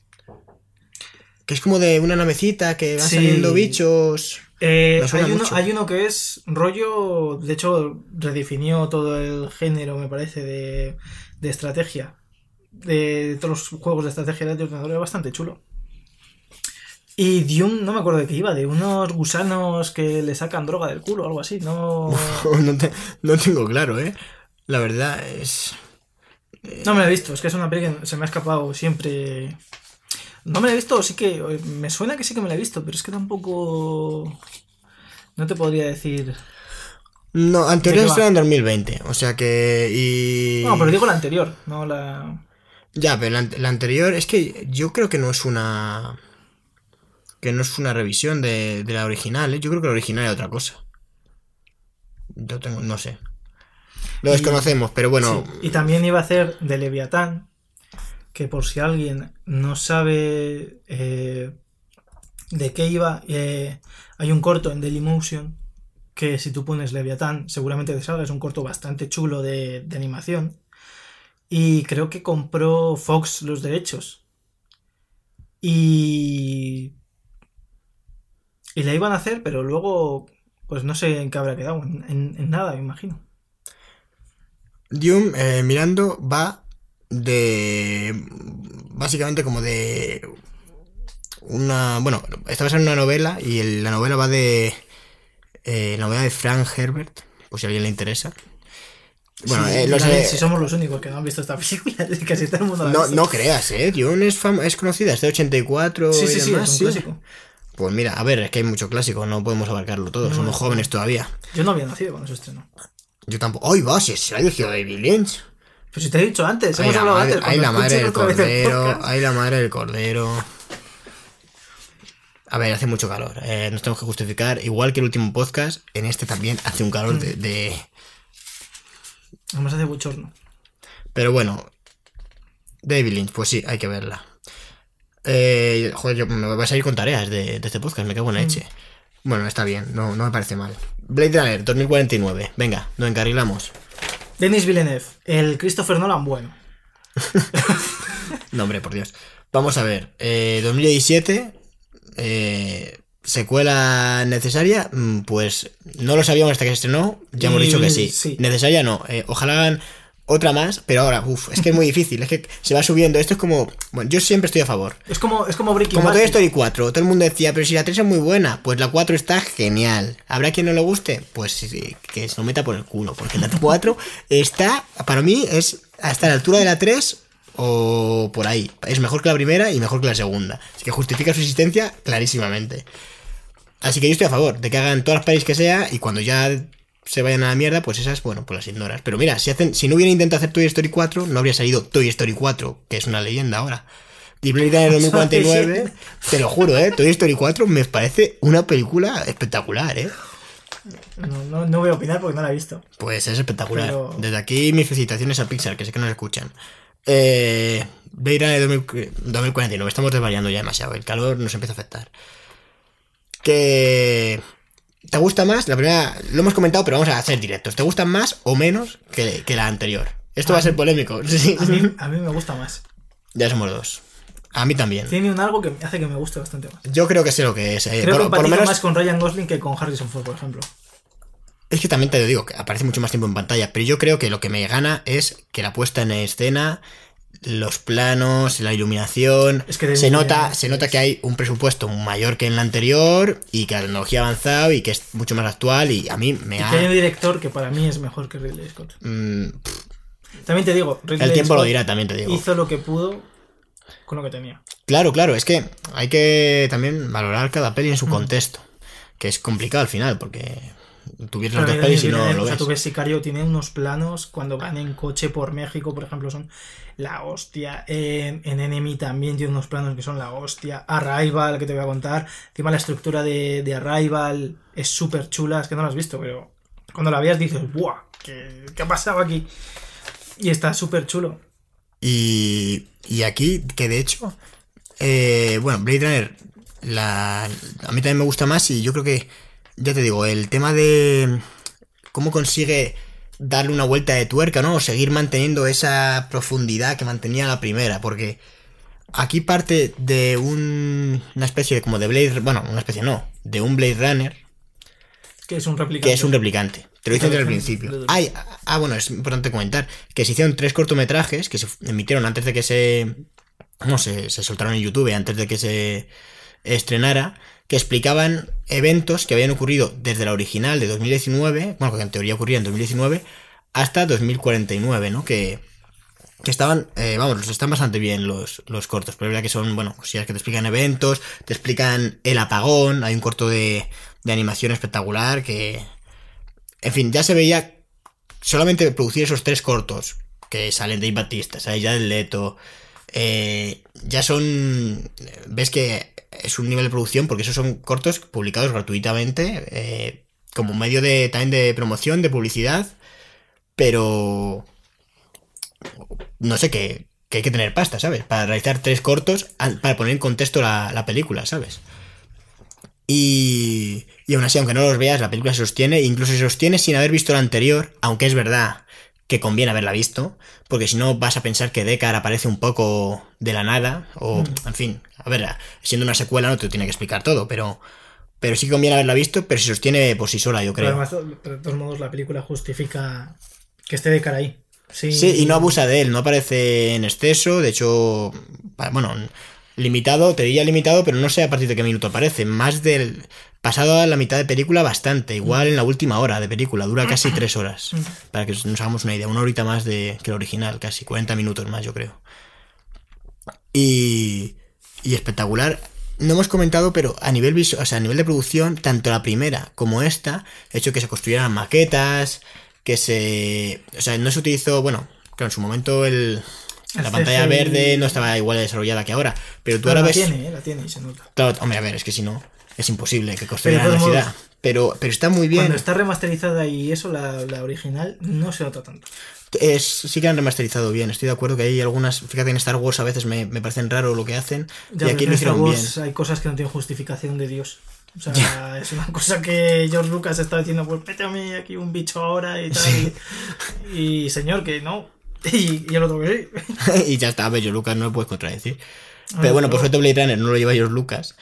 Que es como de una navecita que van
Sí.
saliendo bichos.
Eh, hay, uno, hay uno que es rollo. De hecho, redefinió todo el género, me parece, de, de estrategia. De todos los juegos de estrategia de ordenador. Es bastante chulo. Y Dune, no me acuerdo de qué iba, de unos gusanos que le sacan droga del culo o algo así. No,
no, te- no tengo claro, ¿eh? La verdad es...
no me la he visto, es que es una peli que se me ha escapado siempre. No me la he visto, sí que. Me suena que sí que me la he visto, pero es que tampoco. No te podría decir.
No, en teoría
¿De qué
estrena en 2020, o sea que... Y...
No, pero digo la anterior, no la.
Ya, pero la anterior es que yo creo que no es una... Que no es una revisión de, de la original, ¿eh? Yo creo que la original era otra cosa. Yo tengo... no sé. Lo
Y-
desconocemos, pero bueno...
Sí, Y también iba a hacer de Leviatán, que por si alguien no sabe eh, de qué iba, eh, hay un corto en Dailymotion que si tú pones Leviatán seguramente te salga, es un corto bastante chulo de, de animación. Y creo que compró Fox los derechos. Y... Y la iban a hacer, pero luego, pues no sé en qué habrá quedado, en, en- en nada, me imagino.
Dune, eh, mirando, va de. Básicamente como de. Una. Bueno, está basada en una novela y el- la novela va de. eh, la novela de Frank Herbert, por si a alguien le interesa. Bueno,
Sí,
eh,
si somos los únicos que no han visto esta película, casi todo el mundo la ha
No,
visto.
no creas, ¿eh? Dune es, es conocida, es de 84
Sí,
y
sí, sí,
demás,
es un
sí.
clásico.
Pues mira, a ver, es que hay mucho clásico, no podemos abarcarlo todo,
No,
somos jóvenes todavía.
Yo no había nacido cuando se estrenó.
Yo tampoco. ¡Ay, va! Si se ha dirigido David Lynch.
Pero si te he dicho antes, hemos
la
hablado
madre,
antes.
ay,
cuando
la madre del cordero.
podcast.
Ay, la madre del cordero. A ver, hace mucho calor. eh, nos tenemos que justificar. Igual que el último podcast, en este también hace un calor de- de,
Además hace bochorno.
Pero bueno, David Lynch, pues sí, hay que verla. Eh, joder, yo me voy a salir con tareas de, de este podcast, me cago en la leche. Bueno, está bien, no, no me parece mal. Blade Runner 2049, venga, nos encarrilamos.
Denis Villeneuve, el Christopher Nolan bueno.
No, hombre, por Dios. Vamos a ver, eh, 2017, eh, secuela necesaria, Mm, pues no lo sabíamos hasta que se estrenó, ya hemos
Y-
dicho que sí.
sí.
Necesaria no, eh, ojalá hagan otra más, pero ahora, uff, es que es muy difícil, es que se va subiendo, esto es como, bueno, yo siempre estoy a favor.
Es como, es como Breaking
Como. Toy Story 4, todo el mundo decía, pero si la 3 es muy buena, pues la 4 está genial. ¿Habrá quien no le guste? Pues sí, que se lo meta por el culo, porque la 4 está, para mí, es hasta la altura de la 3 o por ahí. Es mejor que la primera y mejor que la segunda. Así que justifica su existencia clarísimamente. Así que yo estoy a favor de que hagan todas las pelis que sea y cuando ya se vayan a la mierda, pues esas, bueno, pues las ignoras. Pero mira, si, hacen, si no hubieran intentado hacer Toy Story 4, no habría salido Toy Story 4, que es una leyenda ahora. Y Blade Runner 2049, te lo juro, ¿eh? Toy Story 4 me parece una película espectacular, ¿eh?
No, no, no voy a opinar porque no la he visto.
Pues es espectacular.
Pero-
Desde aquí mis felicitaciones a Pixar, que sé que nos escuchan. Eh, Blade Runner 2000 2049, estamos desvariando ya demasiado, el calor nos empieza a afectar. Que... ¿Te gusta más? La primera, lo hemos comentado, pero vamos a hacer directos. ¿Te gustan más o menos que, que la anterior? Esto va a ser polémico. Sí,
A mí, a mí me gusta más.
Ya somos dos. A mí también.
Tiene un algo que hace que me guste bastante más.
Yo creo que sé lo que es. eh.
Creo
por,
que
por menos
más con Ryan Gosling que con Harrison Ford, por ejemplo.
Es que también te lo digo, que aparece mucho más tiempo en pantalla, pero yo creo que lo que me gana es que la puesta en escena, los planos, la iluminación,
Es que de-
se nota, se nota que hay un presupuesto mayor que en la anterior y que la tecnología ha avanzado y que es mucho más actual y a mí me
Y que hay un
ha...
director que para mí es mejor que Ridley Scott.
mm,
También te digo, Ridley
el tiempo lo
Scott
dirá, también te digo.
hizo lo que pudo con lo que tenía.
Claro, claro, es que hay que también valorar cada peli en
Mm.
su contexto, que es complicado al final, porque y
Denis
no lo
o sea,
ves.
tú ves Sicario, tiene unos planos cuando van en coche por México, por ejemplo, son la hostia. En, en Enemy también tiene unos planos que son la hostia. Arrival, que te voy a contar. Encima la estructura de, de Arrival es súper chula, es que no la has visto, pero cuando la veas dices, ¡buah! ¿Qué, qué ha pasado aquí? Y está súper chulo.
Y, y aquí, que de hecho, eh, bueno, Blade Runner, la, a mí también me gusta más y yo creo que, ya te digo, el tema de cómo consigue darle una vuelta de tuerca, ¿no? O seguir manteniendo esa profundidad que mantenía la primera, porque aquí parte de un- una especie de como de Blade, bueno, una especie no, de un Blade Runner
Que es un replicante.
que es un replicante. Te lo dicen desde el principio. Ay, ah, bueno, es importante comentar que se hicieron tres cortometrajes que se emitieron antes de que se. No sé, se soltaron en YouTube antes de que se estrenara, que explicaban eventos que habían ocurrido desde la original de 2019, bueno, que en teoría ocurría en 2019, hasta 2049, ¿no? Que, que estaban, eh, vamos, están bastante bien los, los cortos, pero es verdad que son, bueno, cosillas que te explican eventos, te explican el apagón, hay un corto de, de animación espectacular que, en fin, ya se veía solamente producir esos tres cortos que salen de Batista, sale ya del Leto, eh, ya son, ves que es un nivel de producción porque esos son cortos publicados gratuitamente eh, como medio de también de promoción, de publicidad, pero no sé qué que hay que tener pasta, ¿sabes? Para realizar tres cortos, para poner en contexto la, la película, ¿sabes? Y, y aún así, aunque no los veas, la película se sostiene, incluso se sostiene sin haber visto la anterior, aunque es verdad que conviene haberla visto, porque si no vas a pensar que Deckard aparece un poco de la nada, o, en fin, a ver, siendo una secuela no te lo tiene que explicar todo, pero, pero sí que conviene haberla visto, pero se sostiene por sí sola, yo
Pero
creo.
además, de todos modos, la película justifica que esté de cara ahí. Sí,
Sí, y no abusa de él, no aparece en exceso, de hecho, bueno, limitado, te diría limitado, pero no sé a partir de qué minuto aparece, más del pasado a la mitad de película bastante, igual en la última hora de película, dura casi tres horas, para que nos hagamos una idea, una horita más de que el original, casi 40 minutos más yo creo. Y, y espectacular. No hemos comentado, pero a nivel visual, o sea, a nivel de producción, tanto la primera como esta, he hecho que se construyeran maquetas, que se. O sea, no se utilizó. Bueno, claro, en su momento el.
El
la pantalla
CGI.
verde no estaba igual de desarrollada que ahora. Pero tú
Pero
ahora
la
ves.
tiene, eh, la tiene y se nota.
Claro, hombre, a ver, es que si no, es imposible que construyan la ciudad. Pero, pero está muy bien.
Cuando está remasterizada y eso, la, la original, no se nota tanto.
Es, sí que han remasterizado bien. Estoy de acuerdo que hay algunas. Fíjate, en Star Wars a veces me, me parecen raro lo que hacen.
Ya
y aquí lo
Star
hicieron bien.
Hay cosas que no tienen justificación de Dios. O sea, es una cosa que George Lucas está diciendo, pues mí aquí un bicho ahora y tal. Y, y, señor, que no. Y, y el otro que sí.
y ya está, George Lucas no lo puedes contradecir.
Ah,
Pero bueno, por suerte Blade Runner no lo lleva George Lucas.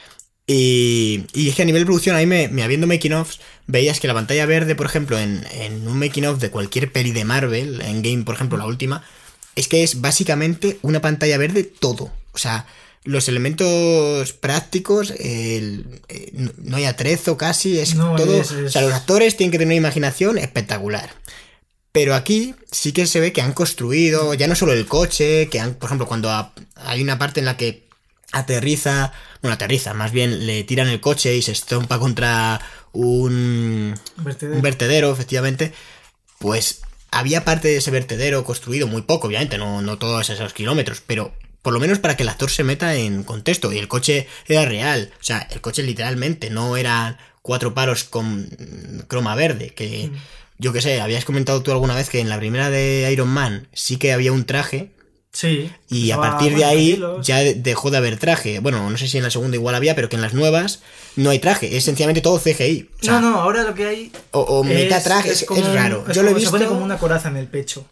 Y, y es que a nivel de producción, ahí me, me habiendo making offs, veías que la pantalla verde, por ejemplo, en, en un making of de cualquier peli de Marvel, en Game, por ejemplo, la última, es que es básicamente una pantalla verde todo. O sea, los elementos prácticos, el- eh, no- no hay atrezo casi, es
No,
todo.
es- es-
O sea, los actores tienen que tener una imaginación espectacular. Pero aquí sí que se ve que han construido, ya no solo el coche, que han, por ejemplo, cuando a- hay una parte en la que aterriza, bueno, aterriza, más bien le tiran el coche y se estompa contra un,
Vertedero.
un vertedero, efectivamente, pues había parte de ese vertedero construido, muy poco, obviamente, no, no todos esos kilómetros, pero por lo menos para que el actor se meta en contexto. Y el coche era real, o sea, el coche literalmente no eran cuatro palos con mm, croma verde, que yo qué sé, habías comentado tú alguna vez que en la primera de Iron Man sí que había un traje.
Sí.
Y a partir de ahí ya dejó de haber traje. Bueno, no sé si en la segunda igual había, pero que en las nuevas no hay traje. Es sencillamente todo CGI. O, sea,
No, no, ahora lo que hay.
o, o mitad
es-
traje. Es,
como
es
un-
raro.
es
yo lo he visto.
Se pone como una coraza en el pecho.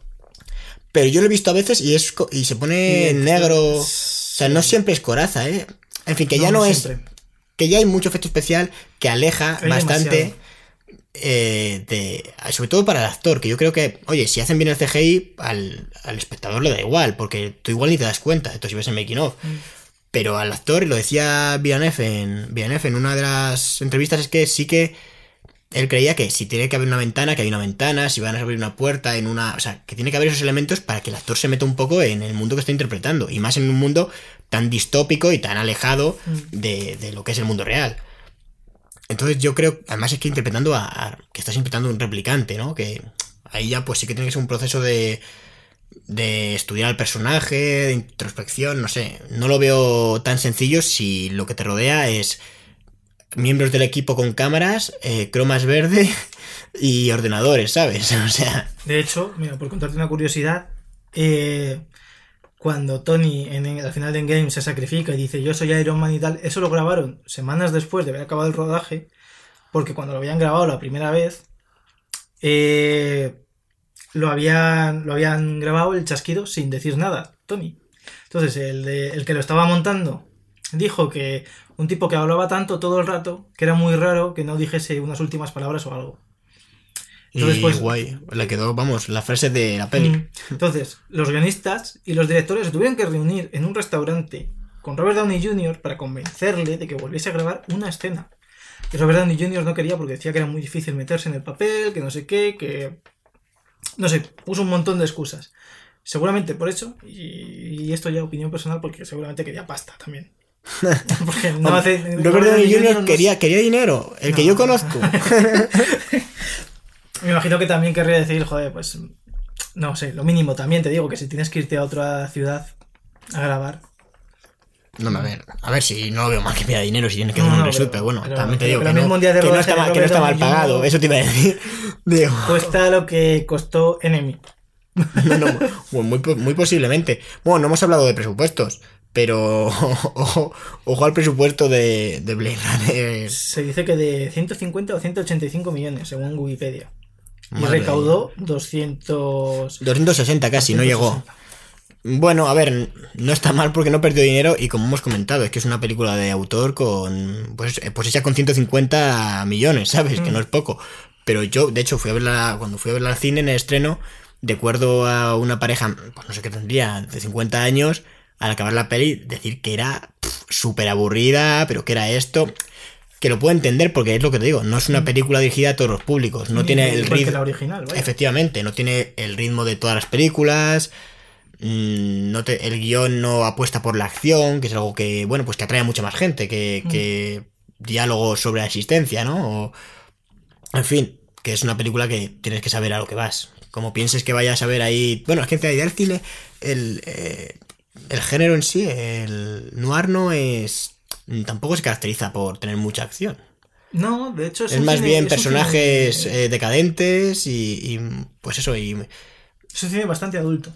Pero yo lo he visto a veces y es y se pone
Y-
negro. O sea, no siempre es coraza, ¿eh? En fin, que ya no, es.
siempre.
Que ya hay mucho efecto especial que aleja
Hay
bastante.
demasiado.
Eh, de, sobre todo para el actor, que yo creo que, oye, si hacen bien el CGI, al, al espectador le da igual, porque tú igual ni te das cuenta, esto si ves en Making of.
Mm.
Pero al actor, y lo decía Villeneuve en, Villeneuve en una de las entrevistas, es que sí que él creía que si tiene que haber una ventana, que hay una ventana, si van a abrir una puerta en una... O sea, que tiene que haber esos elementos para que el actor se meta un poco en el mundo que está interpretando, y más en un mundo tan distópico y tan alejado
Mm.
de, de lo que es el mundo real. Entonces yo creo, además es que interpretando a, que estás interpretando un replicante, ¿no? Que ahí ya pues sí que tiene que ser un proceso de, de estudiar al personaje, de introspección, no sé. No lo veo tan sencillo si lo que te rodea es miembros del equipo con cámaras, eh, cromas verde y ordenadores, ¿sabes? O sea,
De hecho, mira, por contarte una curiosidad, eh, cuando Tony en, en- al final de Endgame se sacrifica y dice yo soy Iron Man y tal, eso lo grabaron semanas después de haber acabado el rodaje, porque cuando lo habían grabado la primera vez, eh, lo, habían, lo habían grabado el chasquido sin decir nada, Tony. Entonces, el, de- el que lo estaba montando dijo que un tipo que hablaba tanto todo el rato, que era muy raro que no dijese unas últimas palabras o algo. Entonces,
y
pues-
guay. Le quedó, vamos, la frase de la peli.
Mm. Entonces, los guionistas y los directores se tuvieron que reunir en un restaurante con Robert Downey Jr. para convencerle de que volviese a grabar una escena. Y Robert Downey Jr. no quería porque decía que era muy difícil meterse en el papel, que no sé qué, que... No sé, puso un montón de excusas. Seguramente por eso, y, y esto ya opinión personal, porque seguramente quería pasta también. Porque no hace...
Robert Downey Jr.
no-
quería, quería dinero, el que
No.
yo conozco.
Me imagino que también querría decir, joder, pues no sé, lo mínimo también te digo que si tienes que irte a otra ciudad a grabar.
No, a ver, a ver si no lo veo mal que pida dinero si tiene que
No,
un
no,
reshoot,
pero-
pero bueno,
pero-
también te digo que, no, que no está mal, que no está mal pagado, eso te iba a decir. Digo,
Cuesta lo que costó Enemy.
no, no, bueno, muy, muy posiblemente. Bueno, no hemos hablado de presupuestos, pero ojo, ojo al presupuesto de, de Blade Runner.
Se dice que de 150 o 185 millones, según Wikipedia. Y
Madre
recaudó 200...
260 casi, no llegó.
260.
Bueno, a ver, no está mal porque no perdió dinero y como hemos comentado, es que es una película de autor con, pues, eh, pues hecha con 150 millones, ¿sabes? Que no es poco. Pero yo, de hecho, fui a verla, cuando fui a verla al cine en el estreno, de acuerdo a una pareja, pues no sé qué tendría, de 50 años, al acabar la peli, decir que era súper aburrida, pero que era esto, que lo puedo entender porque es lo que te digo, no es una película dirigida a todos los públicos, no tiene el ritmo...
la original, vaya.
Efectivamente, no tiene el ritmo de todas las películas. mm, No te- el guion no apuesta por la acción, que es algo que, bueno, pues que atrae a mucha más gente que,
Mm.
que diálogos sobre la existencia, ¿no? O- en fin, que es una película que tienes que saber a lo que vas. como pienses que vayas a ver ahí. Bueno, es que en realidad el el, eh, el género en sí, el noir no es. Tampoco se caracteriza por tener mucha acción.
No, de hecho es,
Es
un
más
cine-
bien
es
personajes
cine-
eh, decadentes y, y, pues eso, y
Es un cine bastante adulto.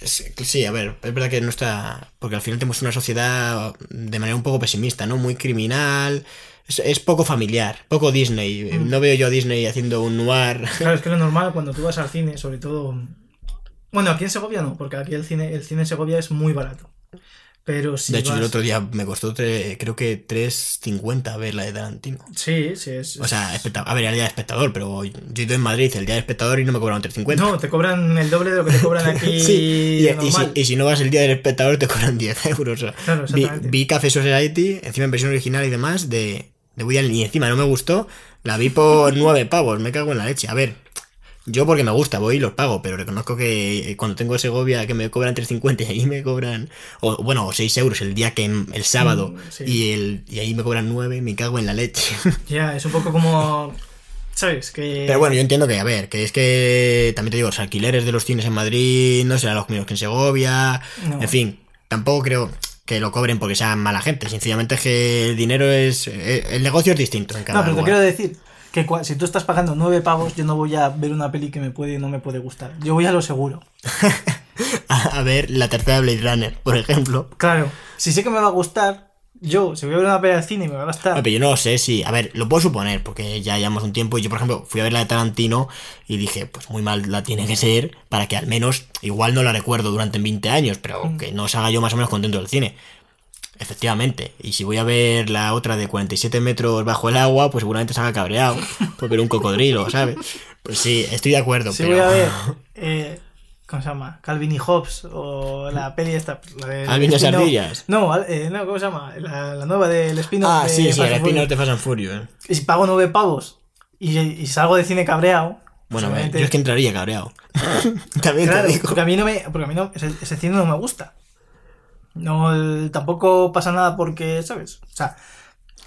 Sí, sí, a ver, es verdad que no está. Porque al final tenemos una sociedad de manera un poco pesimista, ¿no? Muy criminal. Es, es poco familiar, poco Disney.
Mm.
No veo yo a Disney haciendo un noir.
Claro, es que lo normal cuando tú vas al cine, sobre todo. Bueno, aquí en Segovia no, porque aquí el cine, el cine en Segovia es muy barato. Pero si
de hecho,
vas-
el otro día me costó, tre- creo que 3.50 ver la de Tarantino.
Sí, sí, es.
O sea, especta- a ver, era el día de espectador, pero yo he ido en Madrid el día de espectador y no me cobraron 3.50.
No, te cobran el doble de lo que te cobran aquí.
Sí, y, si, y si no vas el día del espectador te cobran 10 euros. o sea,
Claro,
vi, vi Café Society, encima en versión original y demás, de, de Woody Allen, y encima no me gustó, la vi por 9 pavos, me cago en la leche. A ver, yo porque me gusta voy y los pago, pero reconozco que cuando tengo Segovia que me cobran 3.50 y ahí me cobran, o bueno, o 6 euros el día que el sábado,
Mm, sí.
y, el, y ahí me cobran 9, me cago en la leche.
Ya, es un poco como. ¿Sabes? Que.
Pero bueno, yo entiendo que, a ver, que es que también te digo, los alquileres de los cines en Madrid no serán los mismos que en Segovia.
No.
En fin, tampoco creo que lo cobren porque sean mala gente. Sencillamente es que el dinero es. eh, El negocio es distinto en cada
No, pero te
lugar.
quiero decir que si tú estás pagando nueve pavos, yo no voy a ver una peli que me puede y no me puede gustar. Yo voy a lo seguro.
A, ver, la tercera Blade Runner, por ejemplo.
Claro, si sé que me va a gustar, yo, si voy a ver una peli al cine y me va a gastar.
Pero yo no sé si. A ver, lo puedo suponer, porque ya llevamos un tiempo. Y yo, por ejemplo, fui a ver la de Tarantino y dije, pues muy mal la tiene que ser para que al menos, igual no la recuerdo durante 20 años, pero
Mm.
que no salga yo más o menos contento del cine. Efectivamente. Y si voy a ver la otra de 47 metros bajo el agua, pues seguramente salga cabreado. Por ver un cocodrilo, ¿sabes? Pues sí, estoy de acuerdo.
Si
pero...
voy a ver. eh, ¿Cómo se llama? Calvin y Hobbes o la peli esta. La de,
Alvin y las ardillas.
No, eh, no, ¿cómo se llama? La, la nueva del spin-off.
Ah,
de
sí, sí,
Fast
el spin-off de Fast and Furious. ¿eh?
Y si pago nueve pavos y, y salgo de cine cabreado.
Bueno,
pues
a ver,
obviamente-
yo es que entraría cabreado. También
Claro,
te digo.
porque a mí no me. Porque a mí no, ese, ese cine no me gusta. No, tampoco pasa nada porque, ¿sabes? O sea,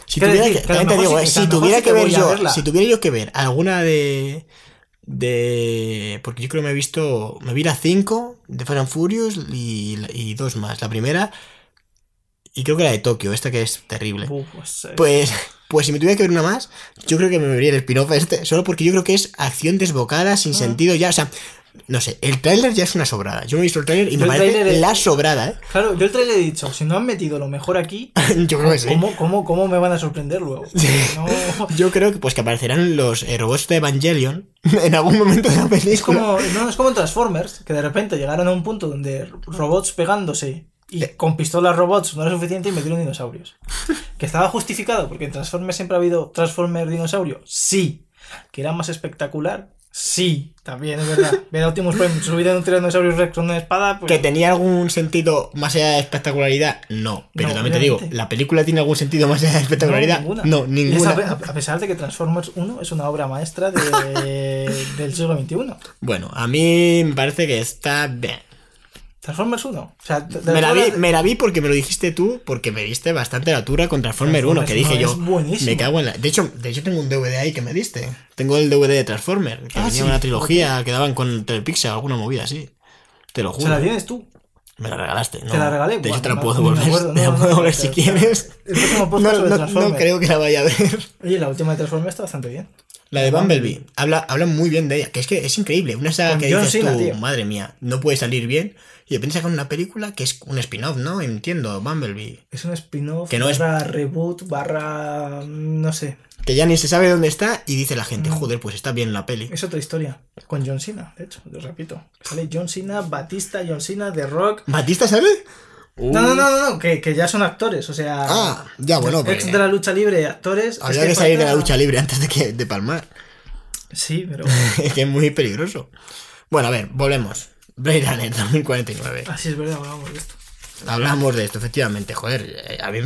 Si tuviera,
decir,
que, te digo,
sí-
eh, si tuviera
sí
que ver yo,
verla.
si tuviera yo que ver alguna de de porque yo creo que me he visto me vi la 5 de Fast and Furious y, y dos más, la primera y creo que la de Tokio, esta que es terrible.
uf, pues, eh,
Pues pues si me tuviera que ver una más, yo creo que me vería el spin-off este, solo porque yo creo que es acción desbocada, sin
Ah.
sentido ya, o sea, no sé, el tráiler ya es una sobrada. Yo me he visto el tráiler y
Yo
me parece
tráiler
la sobrada, ¿eh?
Claro, yo el trailer he dicho, si no han metido lo mejor aquí,
yo creo que sí.
¿cómo, cómo, cómo me van a sorprender luego? No,
Yo creo que pues que aparecerán los eh, robots de Evangelion en algún momento de la película.
es como, no, es como en Transformers, que de repente llegaron a un punto donde robots pegándose y
Eh.
con pistolas robots no era suficiente y metieron dinosaurios. Que estaba justificado, porque en Transformers siempre ha habido Transformers dinosaurio. Sí. Que era más espectacular. Sí, también es verdad. Ver a Optimus Prime subido en un tiranosaurio Rex con una espada, pues.
que tenía algún sentido más allá de espectacularidad, no. Pero
No,
también te digo. ¿la película tiene algún sentido más allá de espectacularidad?
ninguna.
No, ninguna.
a pesar de que Transformers 1 es una obra maestra de- del siglo XXI.
Bueno, a mí me parece que está bien.
Transformers 1. O sea, de- de
Me la, vi,
todas-
me la vi porque me lo dijiste tú, porque me diste bastante la altura con Transformer 1, que
Transformers
dije
1
yo,
es buenísimo.
me cago en la... De hecho, de hecho tengo un DVD ahí que me diste. Tengo el DVD de Transformer, que
Ah,
venía
sí.
una trilogía que daban con Telepixel, alguna movida así. Te lo
Se
juro.
la tienes tú.
Me la regalaste, ¿no?
Te la regalé.
De hecho, te la puedo devolver, te la puedo devolver si quieres.
El próximo podcast
No, no-
Transformers.
no creo que la vaya a ver.
Oye, la última de Transformers está bastante bien.
La de Bumblebee. Habla, habla muy bien de ella. Que es que es increíble. Una saga
Con
que
John
dices
Cena,
tú,
tío.
madre mía, no puede salir bien. Y de repente sacan una película que es un spin-off, ¿no? Entiendo, Bumblebee.
Es un spin-off,
Que no es-
barra reboot, barra. no sé.
Que ya ni se sabe dónde está y dice la gente,
Mm.
joder, pues está bien la peli.
Es otra historia. Con John Cena, de hecho, lo repito. Sale John Cena, Batista, John Cena, The Rock.
¿Batista sale? Uh.
No, no, no, no, que, que ya son actores, o sea.
Ah, ya, bueno,
Ex
pues,
de la lucha libre, actores.
Habría
es
que, salir de la lucha libre antes de, que, de palmar.
Sí, pero.
es que es muy peligroso. Bueno, a ver, volvemos. Blade Runner 2049.
Así es verdad, hablamos de esto.
Hablamos de esto, efectivamente. Joder, eh, a mí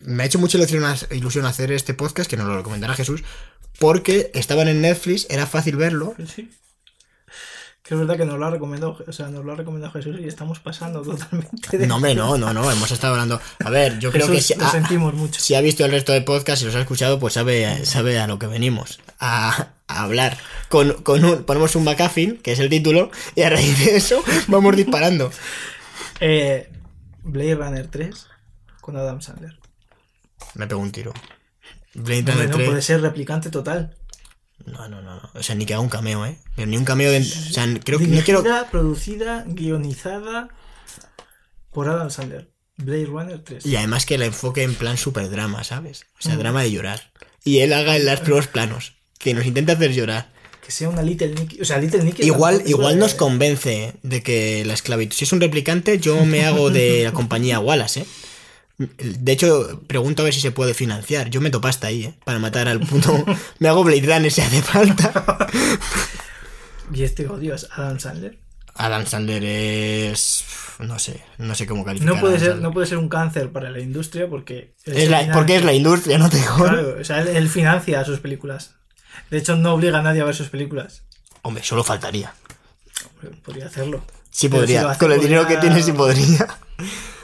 me ha hecho mucha ilusión, ilusión hacer este podcast, que nos lo recomendará Jesús, porque estaban en Netflix, era fácil verlo.
Sí. Que es verdad que nos lo ha recomendado, o sea, nos lo ha recomendado Jesús y estamos pasando totalmente de...
No, hombre, no, no, no, hemos estado hablando. A ver, yo creo que si,
lo
ah,
sentimos mucho.
si ha visto el resto de podcast y los ha escuchado, pues sabe, sabe a lo que venimos. A, a hablar. Con, con un, ponemos un McAfee, que es el título, y a raíz de eso vamos disparando.
Eh, Blade Runner 3 con Adam Sandler.
Me pego un tiro. Blade Runner
no
3.
puede ser replicante total.
No, no, no, no. O sea, ni que haga un cameo, ¿eh? Ni un cameo de. O sea, creo que no quiero.
Producida, guionizada por Adam Sandler. Blade Runner 3.
Y además que la enfoque en plan super drama, ¿sabes? O sea,
Mm.
drama de llorar. Y él haga en los primeros planos. Que nos intenta hacer llorar.
Que sea una Little Nicky. O sea, Little Nicky.
Igual, igual nos convence de que la esclavitud. Si es un replicante, yo me hago de la compañía Wallace, ¿eh? De hecho, pregunto a ver si se puede financiar. Yo meto pasta ahí, ¿eh? Para matar al puto. Me hago Blade Runner si hace falta.
Y este odio es Adam Sandler.
Adam Sandler es. No sé, no sé cómo calificar.
No puede, ser, no puede ser un cáncer para la industria porque.
Es la- porque es la industria, no te jodas.
Claro, o sea, él, él financia sus películas. De hecho, no obliga a nadie a ver sus películas.
Hombre, solo faltaría.
Hombre, Podría hacerlo.
Sí
si
podría.
hace,
Con el dinero que tiene, sí podría.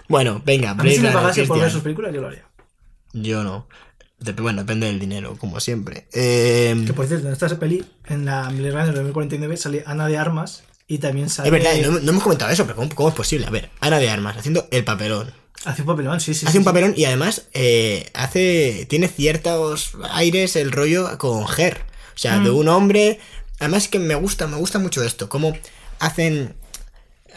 Bueno, venga,
A mí
Blade
si me pagase por ver sus películas, yo lo haría.
Yo no. Dep- bueno, depende del dinero, como siempre. Eh,
Que por cierto, en esta peli, en la Blade Runner 2049, sale Ana de Armas y también sale.
es verdad, no, no hemos comentado eso, pero ¿cómo, cómo es posible? A ver, Ana de Armas haciendo el papelón.
Hace un papelón, sí, sí.
hace
sí,
un
sí.
papelón y además eh, hace tiene ciertos aires el rollo con Ger. O sea, de
Mm.
un hombre. Además que me gusta, me gusta mucho esto. Cómo hacen.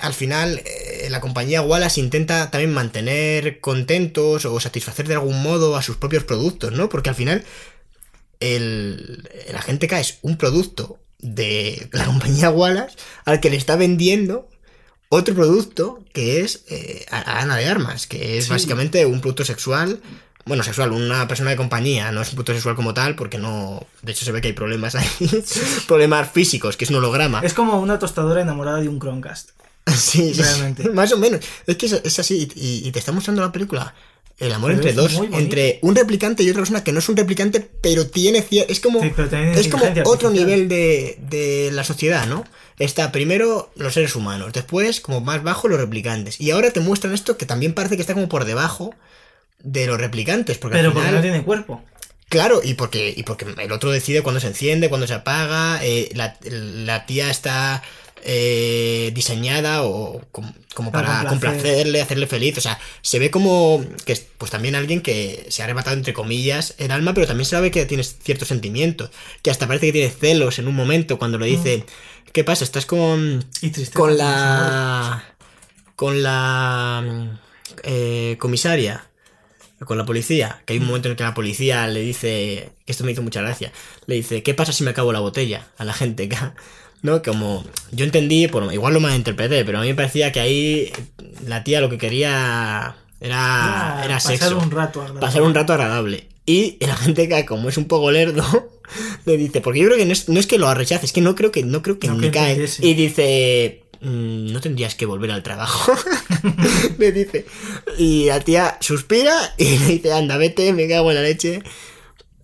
Al final, eh, la compañía Wallace intenta también mantener contentos o satisfacer de algún modo a sus propios productos, ¿no? Porque al final, el, el agente K es un producto de la compañía Wallace al que le está vendiendo otro producto que es eh, a- Ana de Armas, que es
Sí.
básicamente un producto sexual. Bueno, sexual, una persona de compañía, no es un producto sexual como tal, porque no. De hecho, se ve que hay problemas ahí. problemas físicos, que es un holograma.
Es como una tostadora enamorada de un Chromecast.
Sí, sí,
Realmente.
Más o menos. Es que es, es así. Y, y te está mostrando la película. El amor
Pero
entre dos. Entre un replicante y otra persona que no es un replicante, pero tiene. Es como.
Sí,
es como otro
artificial.
nivel de, de la sociedad, ¿no? Está primero los seres humanos, después, como más bajo, los replicantes. Y ahora te muestran esto que también parece que está como por debajo de los replicantes. Porque
Pero
al
porque no tiene cuerpo.
Claro, y porque, y porque el otro decide cuándo se enciende, cuándo se apaga, eh, la, la tía está eh, diseñada o com- como
Para
para,
complacer.
complacerle, hacerle feliz. O sea, se ve como que es pues también alguien que se ha arrebatado entre comillas el alma, pero también se ve que tiene ciertos sentimientos. Que hasta parece que tiene celos en un momento cuando le dice, ¿qué pasa? Estás con,
Y
con la con la mm, eh, comisaria con la policía que hay un momento en el que la policía le dice que esto me hizo mucha gracia le dice qué pasa si me acabo la botella a la gente no como yo entendí por igual lo malinterpreté pero a mí me parecía que ahí la tía lo que quería era era
pasar
sexo
un rato agradable.
pasar un rato agradable. Y el agente K, como es un poco lerdo, le dice, porque yo creo que no es, no es que lo rechace, es que no creo que no creo que
No que
cae. Y dice, "Mm, no tendrías que volver al trabajo. le dice. Y la tía suspira y le dice, anda, vete, me cago en la leche.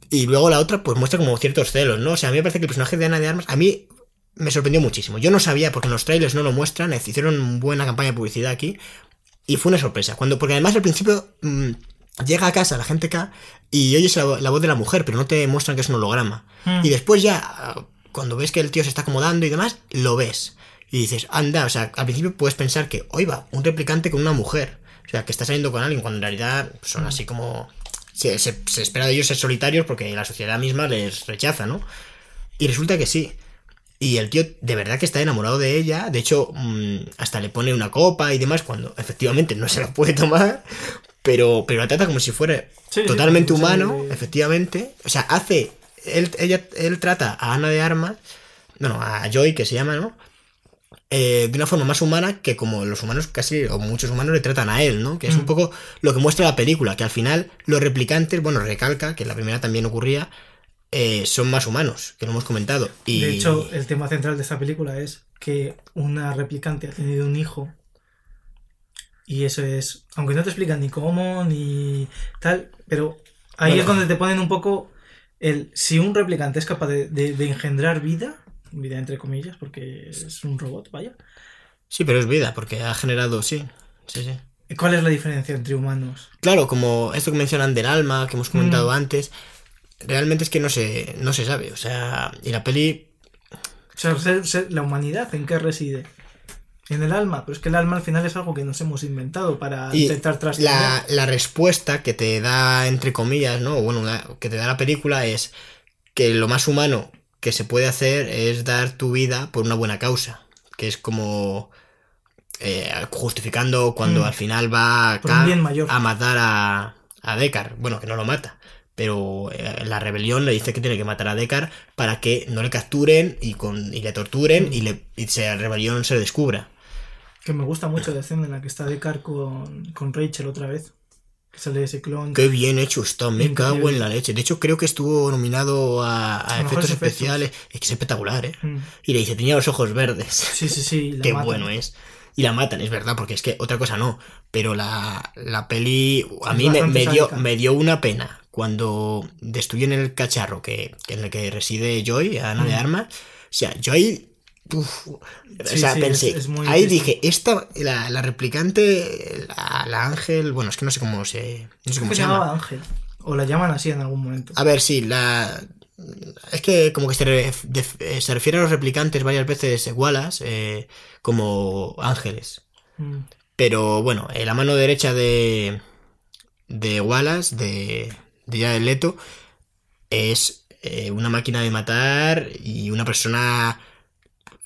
Y luego la otra, pues muestra como ciertos celos, ¿no? O sea, a mí me parece que el personaje de Ana de Armas, a mí me sorprendió muchísimo. Yo no sabía, porque en los trailers no lo muestran, hicieron buena campaña de publicidad aquí. Y fue una sorpresa. Cuando, porque además al principio mm, llega a casa la gente K y oyes la, la voz de la mujer, pero no te muestran que es un holograma.
Mm.
Y después ya, ah, cuando ves que el tío se está acomodando y demás, lo ves. Y dices, anda, o sea, al principio puedes pensar que, hoy va, un replicante con una mujer. O sea, que está saliendo con alguien, cuando en realidad son así como... Se, se- se espera de ellos ser solitarios porque la sociedad misma les rechaza, ¿no? Y resulta que sí. Y el tío de verdad que está enamorado de ella. De hecho, mm, hasta le pone una copa y demás cuando efectivamente no se la puede tomar. Pero, pero la trata como si fuera
Sí,
totalmente humano, efectivamente. O sea, hace. Él, ella, él trata a Ana de Armas. Bueno, a Joy, que se llama, ¿no? Eh, de una forma más humana que como los humanos casi, o muchos humanos le tratan a él, ¿no? Que es un
Mm.
poco lo que muestra la película, que al final los replicantes, bueno, recalca, que en la primera también ocurría, eh, son más humanos, que lo hemos comentado. Y...
De hecho, el tema central de esta película es que una replicante ha tenido un hijo. Y eso es. Aunque no te explican ni cómo ni tal, pero ahí
Bueno.
es donde te ponen un poco el. Si un replicante es capaz de, de- de engendrar vida, vida entre comillas, porque es un robot, vaya.
Sí, pero es vida, porque ha generado, sí. Sí, sí.
¿Y ¿Cuál es la diferencia entre humanos?
Claro, como esto que mencionan del alma, que hemos comentado
Mm.
antes, realmente es que no se, no se sabe. O sea, y la peli
O sea, ser- ser- la humanidad, ¿en qué reside? En el alma, pero es que el alma al final es algo que nos hemos inventado para
Y
intentar trascender.
la, la respuesta que te da, entre comillas, ¿no? O Bueno, la- que te da la película es que lo más humano que se puede hacer es dar tu vida por una buena causa. Que es como eh, justificando cuando
Mm.
al final va
mayor.
a matar a, a Deckard. Bueno, que no lo mata. Pero eh, la rebelión le dice que tiene que matar a Deckard para que no le capturen y, con, y le torturen y, le, y se- la rebelión se descubra.
Que me gusta mucho la escena en la que está Deckard con, con Rachel otra vez. Que sale ese clon.
Qué bien hecho está, me
Increíble.
cago en la leche. De hecho, creo que estuvo nominado a, a
A
efectos
efectos.
especiales. Es que es espectacular, ¿eh?
Mm.
Y le dice, tenía los ojos verdes.
Sí, sí, sí.
Qué
matan.
bueno es. Y la matan, es verdad, porque es que otra cosa no. Pero la, la peli a
Es
mí me, me dio, me dio una pena cuando destruyen el cacharro que, que en el que reside Joy, Ana de
Mm.
Armas. O sea, yo ahí. uf, o
Sí,
sea,
sí,
pensé.
es- es muy
ahí dije, esta, la, la replicante, la, la ángel. Bueno, es que no sé cómo se. No sé cómo
que
se llama.
llamaba Ángel. O la llaman así en algún momento.
A ver, sí, la. Es que como que se, se refiere a los replicantes varias veces igualas eh, como ángeles.
Mm.
Pero bueno, eh, la mano derecha de. de Wallace, de. De Jared Leto, es eh, una máquina de matar y una persona.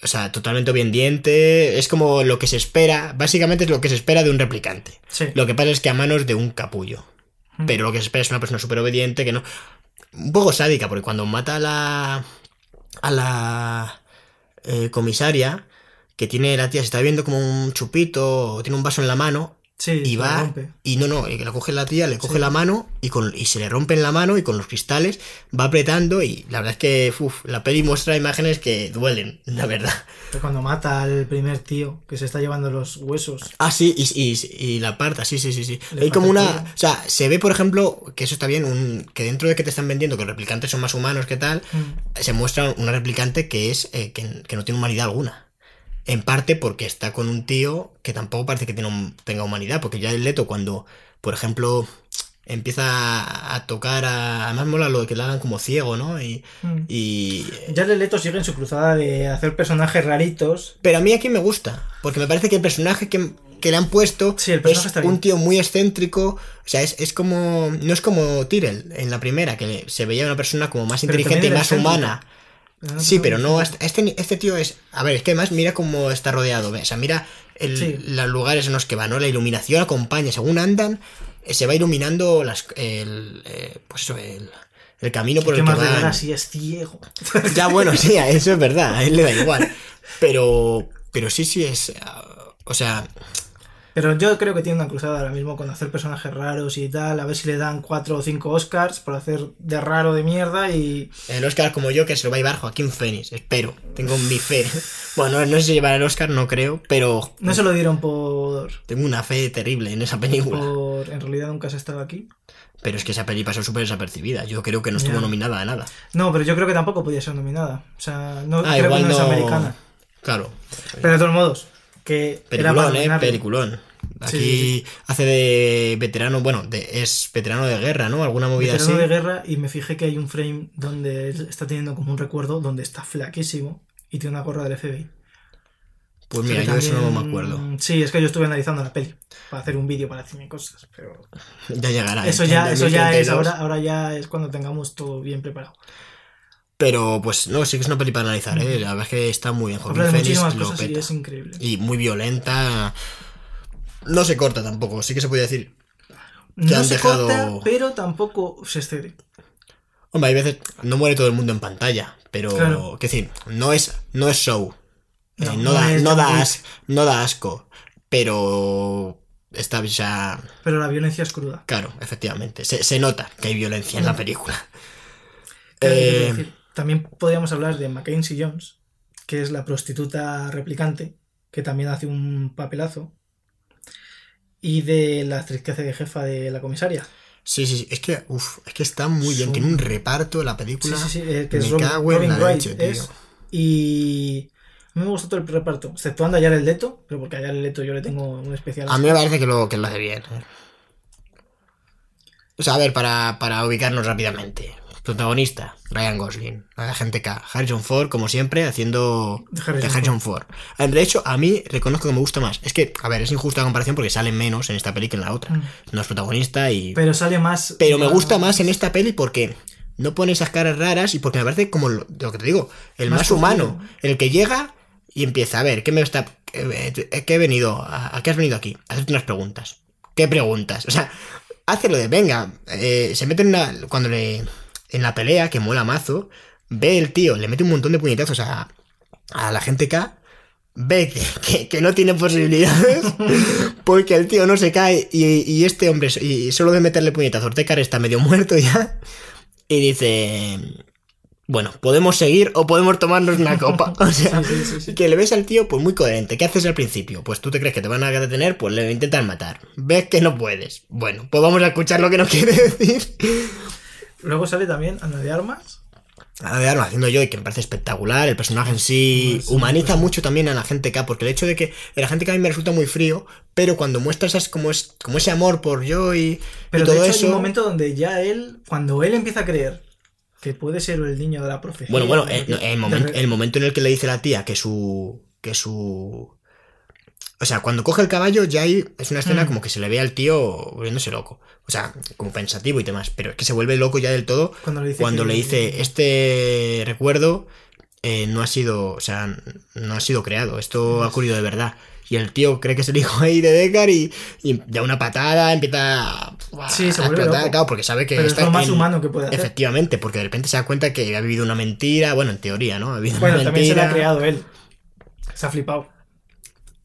O sea, totalmente obediente. Es como lo que se espera. Básicamente es lo que se espera de un replicante.
Sí.
Lo que pasa es que a manos de un capullo.
Mm.
Pero lo que se espera es una persona súper obediente que no. Un poco sádica, porque cuando mata a la. a la. eh, comisaria, que tiene la tía, se está viendo como un chupito, o tiene un vaso en la mano,
Sí,
y va.
rompe.
Y no, no, y que la coge la tía, le coge
Sí.
la mano y, con, y se le rompe en la mano y con los cristales va apretando. Y la verdad es que uf, la peli muestra imágenes que duelen, la verdad.
Cuando mata al primer tío que se está llevando los huesos.
Ah, sí, y, y- y la aparta, sí, sí, sí, sí. Hay como una. O sea, se ve, por ejemplo, que eso está bien, un, que dentro de que te están vendiendo que los replicantes son más humanos que tal,
Mm.
se muestra una replicante que es eh, que, que no tiene humanidad alguna. En parte porque está con un tío que tampoco parece que tiene un- tenga humanidad, porque ya el Leto cuando, por ejemplo, empieza a tocar a... Además mola lo de que le hagan como ciego, ¿no? Y...
Mm.
y
Jared Leto sigue en su cruzada de hacer personajes raritos.
Pero a mí aquí me gusta, porque me parece que el personaje que, que le han puesto
Sí, el personaje
es
está
un tío muy excéntrico. O sea, es, es como. No es como Tyrell en la primera, que se veía una persona como más
Pero
inteligente y más humana. Sí, pero no. Este, este, este tío es. A ver, es que además mira cómo está rodeado. ¿ves? O sea, mira el-
Sí.
los lugares en los que va, ¿no? La iluminación acompaña. Según andan, eh, se va iluminando las, el, eh, pues eso, el, el camino por
¿Qué
el que van.
si es ciego?
Ya, bueno, sí, a eso es verdad, a él le da igual. Pero, pero sí, sí es. ah, O sea,
Pero yo creo que tiene una cruzada ahora mismo con hacer personajes raros y tal. A ver si le dan cuatro o cinco Oscars por hacer de raro de mierda y.
el Oscar como yo que se lo va a llevar Joaquín Phoenix, espero. Tengo mi fe. Bueno, no sé si llevará el Oscar, no creo, pero
No se lo dieron por.
tengo una fe terrible en esa película.
por en realidad nunca se ha estado aquí.
Pero es que esa peli pasó súper desapercibida. Yo creo que no estuvo nominada a nada.
No, pero yo creo que tampoco podía ser nominada. O sea, no,
Ah,
creo
igual
que no, es
no-
americana.
Claro.
Pero de todos modos, que
Peliculón, eh, peliculón. Aquí
Sí, sí,
hace de veterano, bueno, de, es veterano de guerra, ¿no? Alguna movida
Veterano
así.
de guerra y me fijé que hay un frame donde él está teniendo como un recuerdo donde está flaquísimo y tiene una gorra del FBI.
Pues mira, yo eso no me
también-
acuerdo.
Sí, es que yo estuve analizando la peli para hacer un vídeo para cine cosas, pero
Ya llegará.
eso
en
ya, eso ya es
2032.
ahora, ahora ya es cuando tengamos todo bien preparado.
Pero pues no, sí que es una peli para analizar, ¿eh? La verdad es que está muy bien. Joaquín
muchísimas
lo
cosas y
peta.
es increíble.
Y muy violenta. No se corta tampoco, sí que se puede decir.
No
han
se
dejado-
corta, pero tampoco se excede.
Hombre, hay veces no muere todo el mundo en pantalla, pero
Claro.
que decir, no es, no es show. Eh,
No,
No,
no
da,
es
no, da
Wick.
as- no da asco, pero está ya.
Pero la violencia es cruda.
Claro, efectivamente. Se, se nota que hay violencia en la película.
¿Qué te
Eh?
También podríamos hablar de Mackenzie Jones, que es la prostituta replicante, que también hace un papelazo. Y de la actriz que hace de jefa de la comisaria.
Sí, sí, sí. Es que, uf, es que está muy bien. Tiene un reparto la
Sí,
película.
sí, sí, eh, que
Me
es Robin,
cago en
Robin
la
Wright.
leche, tío.
Y a mí me gustó todo el reparto, exceptuando a Jared Leto, pero porque a Jared Leto yo le tengo un especial.
A mí me parece que lo, que lo hace bien. ¿eh? O sea, a ver, para, para ubicarnos rápidamente. Protagonista, Ryan Gosling. La gente K. Harrison Ford, como siempre, haciendo
De
de
Harrison
Harrison Ford. Ah, De hecho, a mí reconozco que me gusta más. Es que, a ver, es injusta la comparación porque sale menos en esta peli que en la otra.
Mm.
No es protagonista y...
Pero sale más.
Pero me gusta más en esta peli porque no pone esas caras raras y porque me parece como lo, lo que te digo, el
Más
más, humano, el que llega y empieza a ver, ¿qué me está qué, qué he venido? ¿A, a qué has venido aquí? A hacerte unas preguntas. ¿Qué preguntas? O sea, hace lo de venga, eh, se mete en una cuando le en la pelea que mola mazo, ve el tío, le mete un montón de puñetazos a, a la gente K ve que, que- que no tiene posibilidades porque el tío no se cae y, y este hombre, y solo de meterle puñetazos, Ortecar está medio muerto ya y dice, bueno, podemos seguir o podemos tomarnos una copa. O sea,
Sí, sí, sí, sí.
que le ves al tío pues muy coherente. ¿Qué haces al principio? Pues tú te crees que te van a detener, pues le intentan matar. Ves que no puedes. Bueno, pues vamos a escuchar lo que nos quiere decir.
Luego sale también Ana de Armas.
A ver, haciendo yo y que me parece espectacular. El personaje en sí
Sí,
humaniza mucho también a la gente K, porque el hecho de que el agente K a mí me resulta muy frío, pero cuando muestra esas, como, es, como ese amor por yo y,
Pero
y
de
todo
hecho hay
eso.
un momento donde ya él, cuando él empieza a creer que puede ser el niño de la profecía.
Bueno, bueno,
de-
el, el
de
momen-
re-
el momento en el que le dice la tía que su. que su. O sea, cuando coge el caballo, ya hay. Es una escena
Mm.
como que se le ve al tío volviéndose loco. O sea, como pensativo y demás. Pero es que se vuelve loco ya del todo
cuando le dice,
cuando
que-
le dice: Este recuerdo eh, no ha sido. O sea, no ha sido creado. Esto ha ocurrido de verdad. Y el tío cree que es el hijo ahí de Deckard y, y da una patada, empieza a,
Sí, se
a
vuelve
explotar, claro, porque sabe que
Pero es
está
lo más
en-
humano que puede hacer.
Efectivamente, porque de repente se da cuenta que ha vivido una mentira, bueno, en teoría, ¿no? Ha vivido
Bueno,
una
también se la ha creado él. Se ha flipado.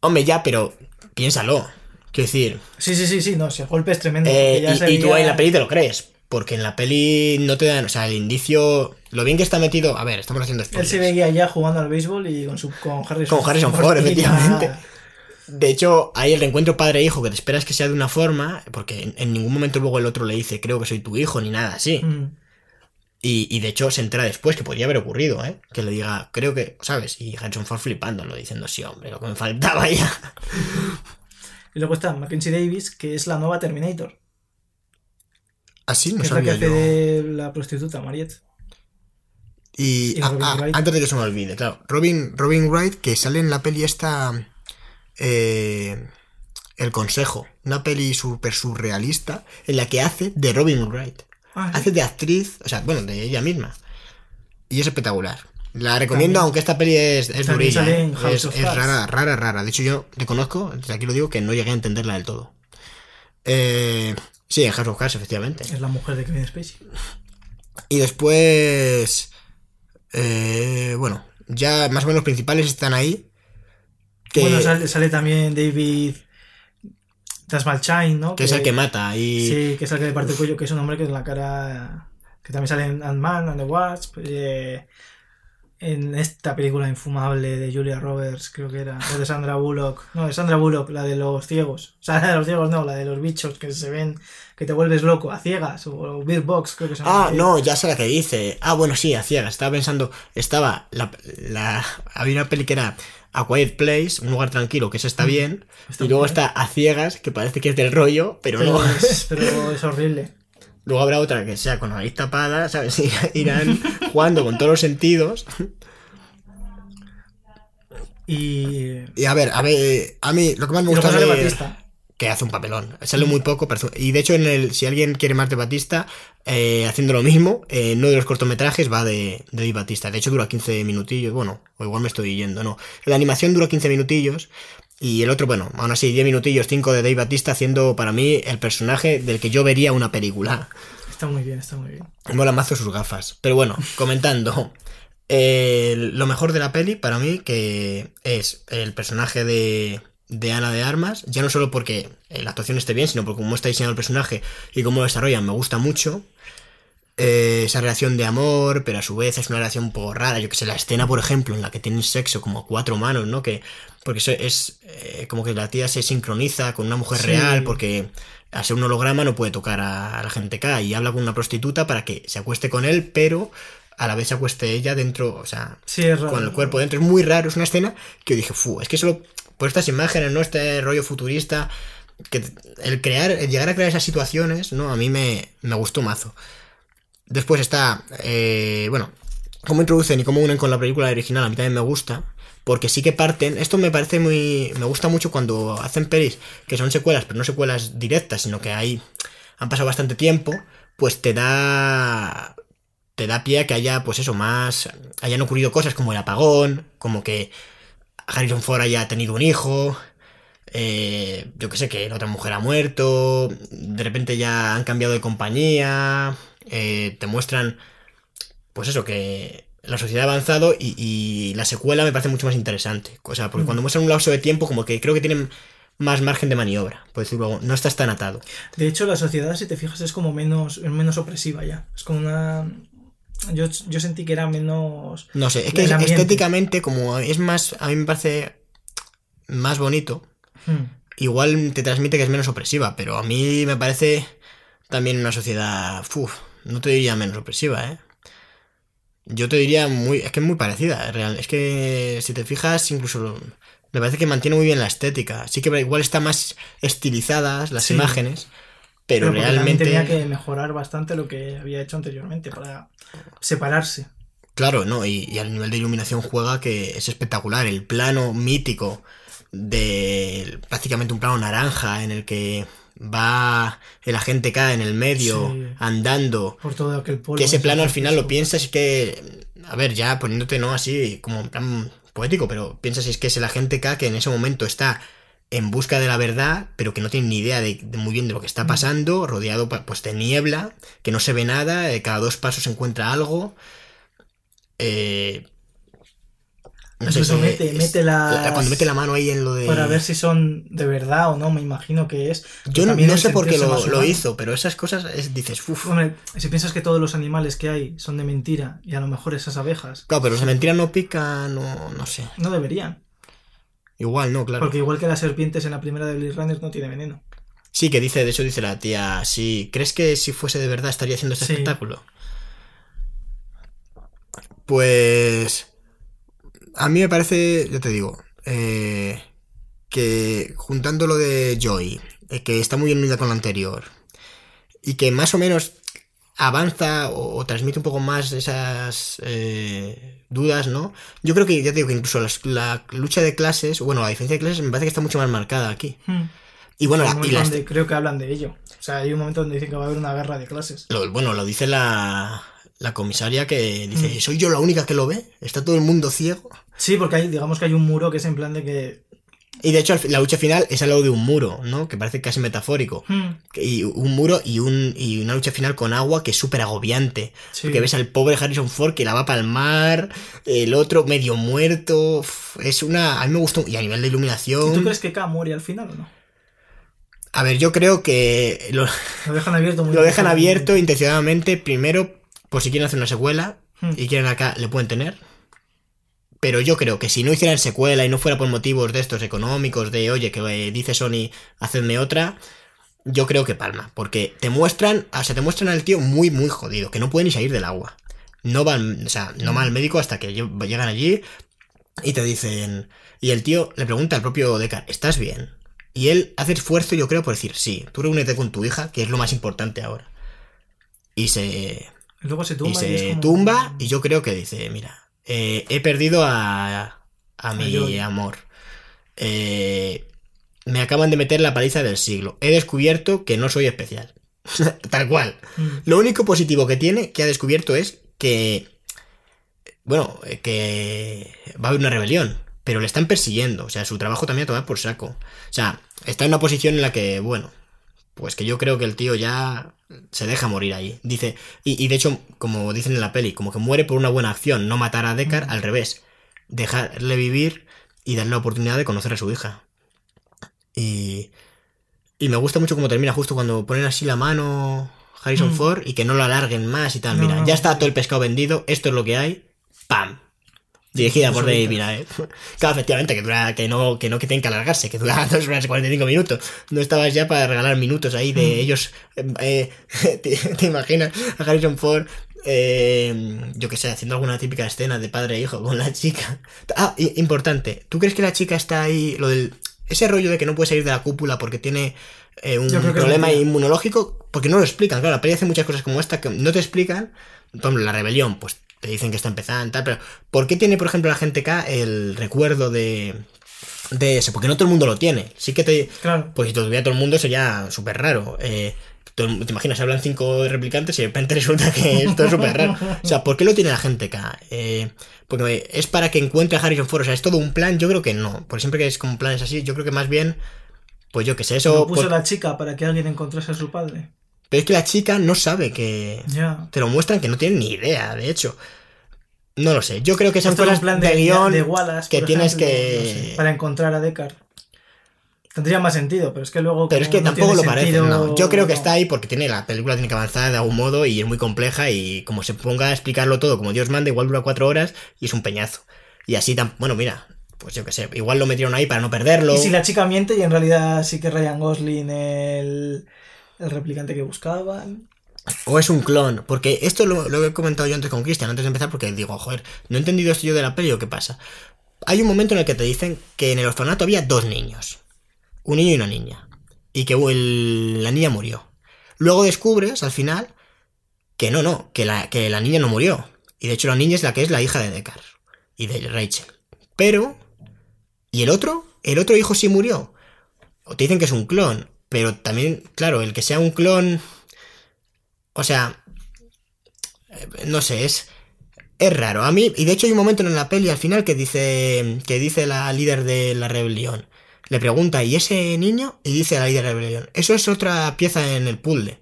Hombre, ya, pero piénsalo. Quiero decir,
Sí, sí, sí, sí, no, si el golpe es tremendo.
eh,
ya
y, tú
veía-
en la peli te lo crees. Porque en la peli no te dan, o sea, el indicio, lo bien que está metido. A ver, estamos haciendo
Él
spoilers.
se veía ya jugando al béisbol y con, su, con Harrison
Con Harrison Ford,
ya-
efectivamente. De hecho, hay el reencuentro padre-hijo que te esperas que sea de una forma, porque en, en ningún momento luego el otro le dice, creo que soy tu hijo, ni nada así.
Mm.
Y, y de hecho se entera después que podría haber ocurrido, ¿eh? Que le diga, creo que, ¿sabes? Y Harrison Ford flipándolo, diciendo, sí, hombre, lo que me faltaba ya.
Y luego está Mackenzie Davis, que es la nueva Terminator.
Así
Que
no
es la que hace de la prostituta, Mariette.
Y, ah, ah, antes de que se me olvide, claro. Robin, Robin Wright, que sale en la peli esta. eh, El Consejo. Una peli súper surrealista en la que hace de Robin Wright.
Ah, ¿sí?
Hace de actriz, o sea, bueno, de ella misma. Y es espectacular. La recomiendo,
También-
aunque esta peli es, es durilla. ¿eh? Es, rara, rara, rara. De hecho, yo te conozco, desde aquí lo digo, que no llegué a entenderla del todo. Eh, sí, en House of Cards, efectivamente.
Es la mujer de Kevin Spacey.
Y después. eh, bueno, ya más o menos los principales están ahí. Que,
Bueno, sale, sale también David Tasmalchine, ¿no?
que es el que mata. Y
Sí, que es el que le parte el cuello, que es un hombre que en la cara. que también sale en Ant-Man and the Wasp. eh, en esta película infumable de Julia Roberts, creo que era. O de Sandra Bullock. No, de Sandra Bullock, la de los ciegos. O sea, la de los ciegos no, la de los bichos que se ven. que te vuelves loco, a ciegas. O Beer Box, creo que se llama.
Ah, no, ya sé la que dice. Ah, bueno, sí, a ciegas. Estaba pensando. Estaba. La, la- había una peli que era A Quiet Place, un lugar tranquilo, que eso está bien.
Mm, Está
y luego
bien.
está A ciegas, que parece que es del rollo, pero,
Pero,
no.
es, pero es horrible.
Luego habrá otra que sea con la nariz tapada, ¿sabes? Y Irán jugando con todos los sentidos.
Y.
Y a ver, a ver, a mí lo que más me gusta de-
Batista.
Que hace un papelón. Sale muy poco. pero- Y de hecho, en el, si alguien quiere más de Batista, eh, haciendo lo mismo, eh, uno de los cortometrajes va de, de Batista. De hecho, dura 15 minutillos. Bueno, o igual me estoy yendo, no. La animación dura 15 minutillos. Y el otro, bueno, aún así, 10 minutillos, 5 de Dave Batista, haciendo para mí el personaje del que yo vería una película.
Está muy bien, está muy bien.
Mola mazo sus gafas. Pero bueno, comentando. eh, lo mejor de la peli para mí que es el personaje de, de Ana de Armas. Ya no solo porque eh, la actuación esté bien, sino porque cómo está diseñado el personaje y cómo lo desarrollan me gusta mucho. Eh, esa relación de amor, pero a su vez es una relación un poco rara. Yo que sé, la escena, por ejemplo, en la que tienen sexo como cuatro manos, ¿no? Que, porque eso es eh, como que la tía se sincroniza con una mujer
Sí.
real, porque al ser un holograma no puede tocar a, a la gente K y habla con una prostituta para que se acueste con él, pero a la vez se acueste ella dentro, o sea,
Sí, es raro.
con el cuerpo dentro. Es muy raro, es una escena que yo dije, fu, es que solo por estas imágenes, ¿no? Este rollo futurista, que el crear, el llegar a crear esas situaciones, ¿no? A mí me, me gustó mazo. Después está, eh, bueno, cómo introducen y cómo unen con la película original, a mí también me gusta. Porque sí que parten, esto me parece muy, me gusta mucho cuando hacen pelis que son secuelas, pero no secuelas directas, sino que hay, han pasado bastante tiempo, pues te da, te da pie a que haya, pues eso, más, hayan ocurrido cosas como el apagón, como que Harrison Ford haya tenido un hijo, eh, yo que sé, que la otra mujer ha muerto, de repente ya han cambiado de compañía, eh, te muestran, pues eso, que la sociedad ha avanzado y, y la secuela me parece mucho más interesante. O sea, porque cuando muestran un lapso de tiempo, como que creo que tienen más margen de maniobra, por decirlo luego, no estás tan atado.
De hecho, la sociedad, si te fijas, es como menos, menos opresiva ya. Es como una. Yo, yo sentí que era menos.
No sé, es que estéticamente, como es más, a mí me parece más bonito,
Hmm.
igual te transmite que es menos opresiva, pero a mí me parece también una sociedad, uf, no te diría menos opresiva, ¿eh? Yo te diría muy, es que es muy parecida, es real, es que si te fijas incluso me parece que mantiene muy bien la estética, sí que igual está más estilizadas las
Sí.
imágenes, pero, realmente
tenía que mejorar bastante lo que había hecho anteriormente para separarse.
Claro, no, y, y al nivel de iluminación juega que es espectacular. El plano mítico de prácticamente un plano naranja en el que va el agente K en el medio
Sí.
andando.
Por todo aquel polvo.
Que ese plano al final lo piensas y que, a ver, ya poniéndote no así como en plan poético, pero piensas es que es el agente K que en ese momento está en busca de la verdad, pero que no tiene ni idea de, de muy bien de lo que está pasando, rodeado pues de niebla, que no se ve nada, eh, cada dos pasos se encuentra algo. Eh, no sé
mete-
es-
mete las-
cuando mete la mano ahí en lo de
Para ver si son de verdad o no, me imagino que es.
yo no, sé por qué lo, hizo, pero esas cosas es- dices, uff.
Hombre, si piensas que todos los animales que hay son de mentira y a lo mejor esas abejas
Claro, pero las mentiras no pican, no, no sé.
no deberían.
Igual no, claro.
Porque igual que las serpientes en la primera de Blade Runner no tiene veneno.
Sí, que dice, de hecho dice la tía, si ¿crees que si fuese de verdad estaría haciendo este
Sí.
espectáculo? Pues a mí me parece, yo te digo, eh, que juntando lo de Joy, eh, que está muy bien unida con lo anterior, y que más o menos avanza o, o transmite un poco más esas eh, dudas, ¿no? Yo creo que, ya te digo, que incluso las- la, lucha de clases, bueno, la diferencia de clases me parece que está mucho más marcada aquí.
Hmm.
Y bueno, la- y las-
creo que hablan de ello. O sea, hay un momento donde dicen que va a haber una guerra de clases.
Lo- bueno, lo dice la, la comisaria que dice,
Mm.
¿soy yo la única que lo ve? ¿Está todo el mundo ciego?
Sí, porque hay, digamos que hay un muro que es en plan de que.
Y de hecho la lucha final es al lado de un muro, ¿no? Que parece casi metafórico.
hmm,
Y un muro y, un, y una lucha final con agua que es súper agobiante.
sí.
Porque ves al pobre Harrison Ford que la va para el mar, el otro medio muerto. Es una... A mí me gustó. Y a nivel de
¿Y
iluminación...
¿Tú crees que K muere al final o no?
A ver, yo creo que lo,
Lo dejan abierto muy
lo dejan abierto intencionadamente. Primero, por si quieren hacer una secuela.
Hmm.
y quieren acá, le pueden tener. Pero yo creo que si no hicieran secuela y no fuera por motivos de estos económicos, de oye, que eh, dice Sony, hacedme otra, yo creo que palma. Porque te muestran, o sea, te muestran al tío muy, muy jodido, que no puede ni salir del agua. No van, o sea, no va al médico hasta que lle- llegan allí y te dicen. Y el tío le pregunta al propio Deckard, ¿estás bien? Y él hace esfuerzo, yo creo, por decir, sí, tú reúnete con tu hija, que es lo más importante ahora. Y se,
luego se
y
tumba. Y, es
se
como-
tumba y yo creo que dice, mira, eh, he perdido a, a mi amor. Eh, me acaban de meter la paliza del siglo. He descubierto que no soy especial. Tal cual.
Hmm.
Lo único positivo que tiene, que ha descubierto, es que, bueno, eh, que va a haber una rebelión, pero le están persiguiendo. O sea, su trabajo también a tomar por saco. O sea, está en una posición en la que, bueno, pues que yo creo que el tío ya se deja morir ahí. Dice, y, y de hecho, como dicen en la peli, como que muere por una buena acción, no matar a Deckard, al revés. Dejarle vivir y darle la oportunidad de conocer a su hija. Y, y me gusta mucho cómo termina justo cuando ponen así la mano Harrison
Mm.
Ford y que no lo alarguen más y tal.
No,
Mira, ya está todo el pescado vendido, esto es lo que hay. ¡Pam! Dirigida por. David Mirae. Claro, efectivamente, que dura, que no, que no que tienen que alargarse, que dura 2 horas y 45 minutos. No estabas ya para regalar minutos ahí de
Mm.
ellos. eh, eh, te, te imaginas a Harrison Ford eh, yo que sé, haciendo alguna típica escena de padre e hijo con la chica. Ah, importante. ¿Tú crees que la chica está ahí, lo del... Ese rollo de que no puede salir de la cúpula porque tiene eh, un problema inmunológico? Porque no lo explican. Claro, la peli hace muchas cosas como esta que no te explican. Por ejemplo, la rebelión, pues te dicen que está empezando, tal, pero ¿por qué tiene, por ejemplo, la gente K el recuerdo de, de ese? Porque no todo el mundo lo tiene. Sí que te...
Claro.
Pues si lo tuviera todo el mundo sería súper raro. Eh, el- ¿Te imaginas? Hablan cinco replicantes y de repente resulta que esto es súper raro. O sea, ¿por qué lo tiene la gente acá? Eh, porque es para que encuentre a Harrison Ford. O sea, ¿es todo un plan? Yo creo que no. Porque siempre que es como planes así, yo creo que más bien... Pues yo que sé, eso...
Lo puso
por-
la chica para que alguien encontrase a su padre.
Pero es que la chica no sabe que...
Ya.
Te lo muestran que no tienen ni idea, de hecho. No lo sé. Yo creo que son cosas
un plan
de, guion
de Wallace,
que tienes
ejemplo,
que...
no sé, para encontrar a Deckard. Tendría más sentido, pero es que luego.
Pero es que
no
tampoco
tiene
lo parece.
sentido,
no. Yo creo que está ahí porque tiene la película tiene que avanzar de algún modo y es muy compleja y como se ponga a explicarlo todo como Dios manda, igual dura cuatro horas y es un peñazo. Y así tan... Bueno, mira, pues yo qué sé, igual lo metieron ahí para no perderlo.
Y si la chica miente y en realidad sí que Ryan Gosling el, el replicante que buscaban.
O es un clon. Porque esto lo, he comentado yo antes con Cristian, antes de empezar, porque digo, joder, no he entendido esto yo de la peli o qué pasa. Hay un momento en el que te dicen que en el orfanato había dos niños. Un niño y una niña. Y que la niña murió. Luego descubres, al final, que no, no, que la, que la niña no murió. Y de hecho la niña es la que es la hija de Deckard. Y de Rachel. Pero... ¿Y el otro? El otro hijo sí murió. O te dicen que es un clon. Pero también, claro, el que sea un clon... O sea, eh, no sé, es es raro. A mí, y de hecho hay un momento en la peli al final que dice que dice la líder de la rebelión. Le pregunta, ¿y ese niño? Y dice la líder de la rebelión. Eso es otra pieza en el puzzle.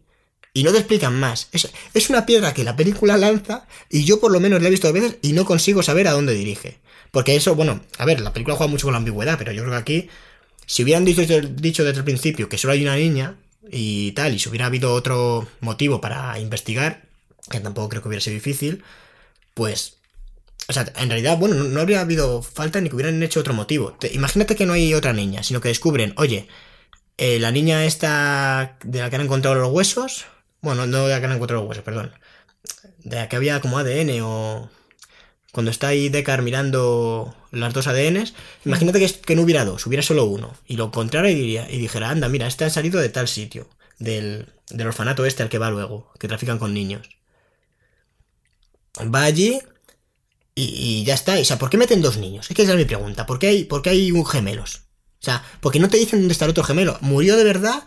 Y no te explican más. Es, es una piedra que la película lanza y yo por lo menos la he visto dos veces y no consigo saber a dónde dirige. Porque eso, bueno, a ver, la película juega mucho con la ambigüedad, pero yo creo que aquí, si hubieran dicho, dicho desde el principio que solo hay una niña y tal, y si hubiera habido otro motivo para investigar, que tampoco creo que hubiera sido difícil, pues... O sea, en realidad, bueno, no, habría habido falta ni que hubieran hecho otro motivo. Te- imagínate que no hay otra niña, sino que descubren, oye, eh, la niña esta de la que han encontrado los huesos, bueno, no de la que han encontrado los huesos, perdón, de la que había como ADN o... Cuando está ahí Deckard mirando las dos ADNs, imagínate que, que no hubiera dos, hubiera solo uno. Y lo encontrara y, diría- y dijera, anda, mira, este ha salido de tal sitio, del, del orfanato este al que va luego, que trafican con niños. Va allí y, y ya está. O sea, ¿por qué meten dos niños? Es que esa es mi pregunta. ¿Por qué hay, por qué hay un gemelos? O sea, porque no te dicen dónde está el otro gemelo. ¿Murió de verdad?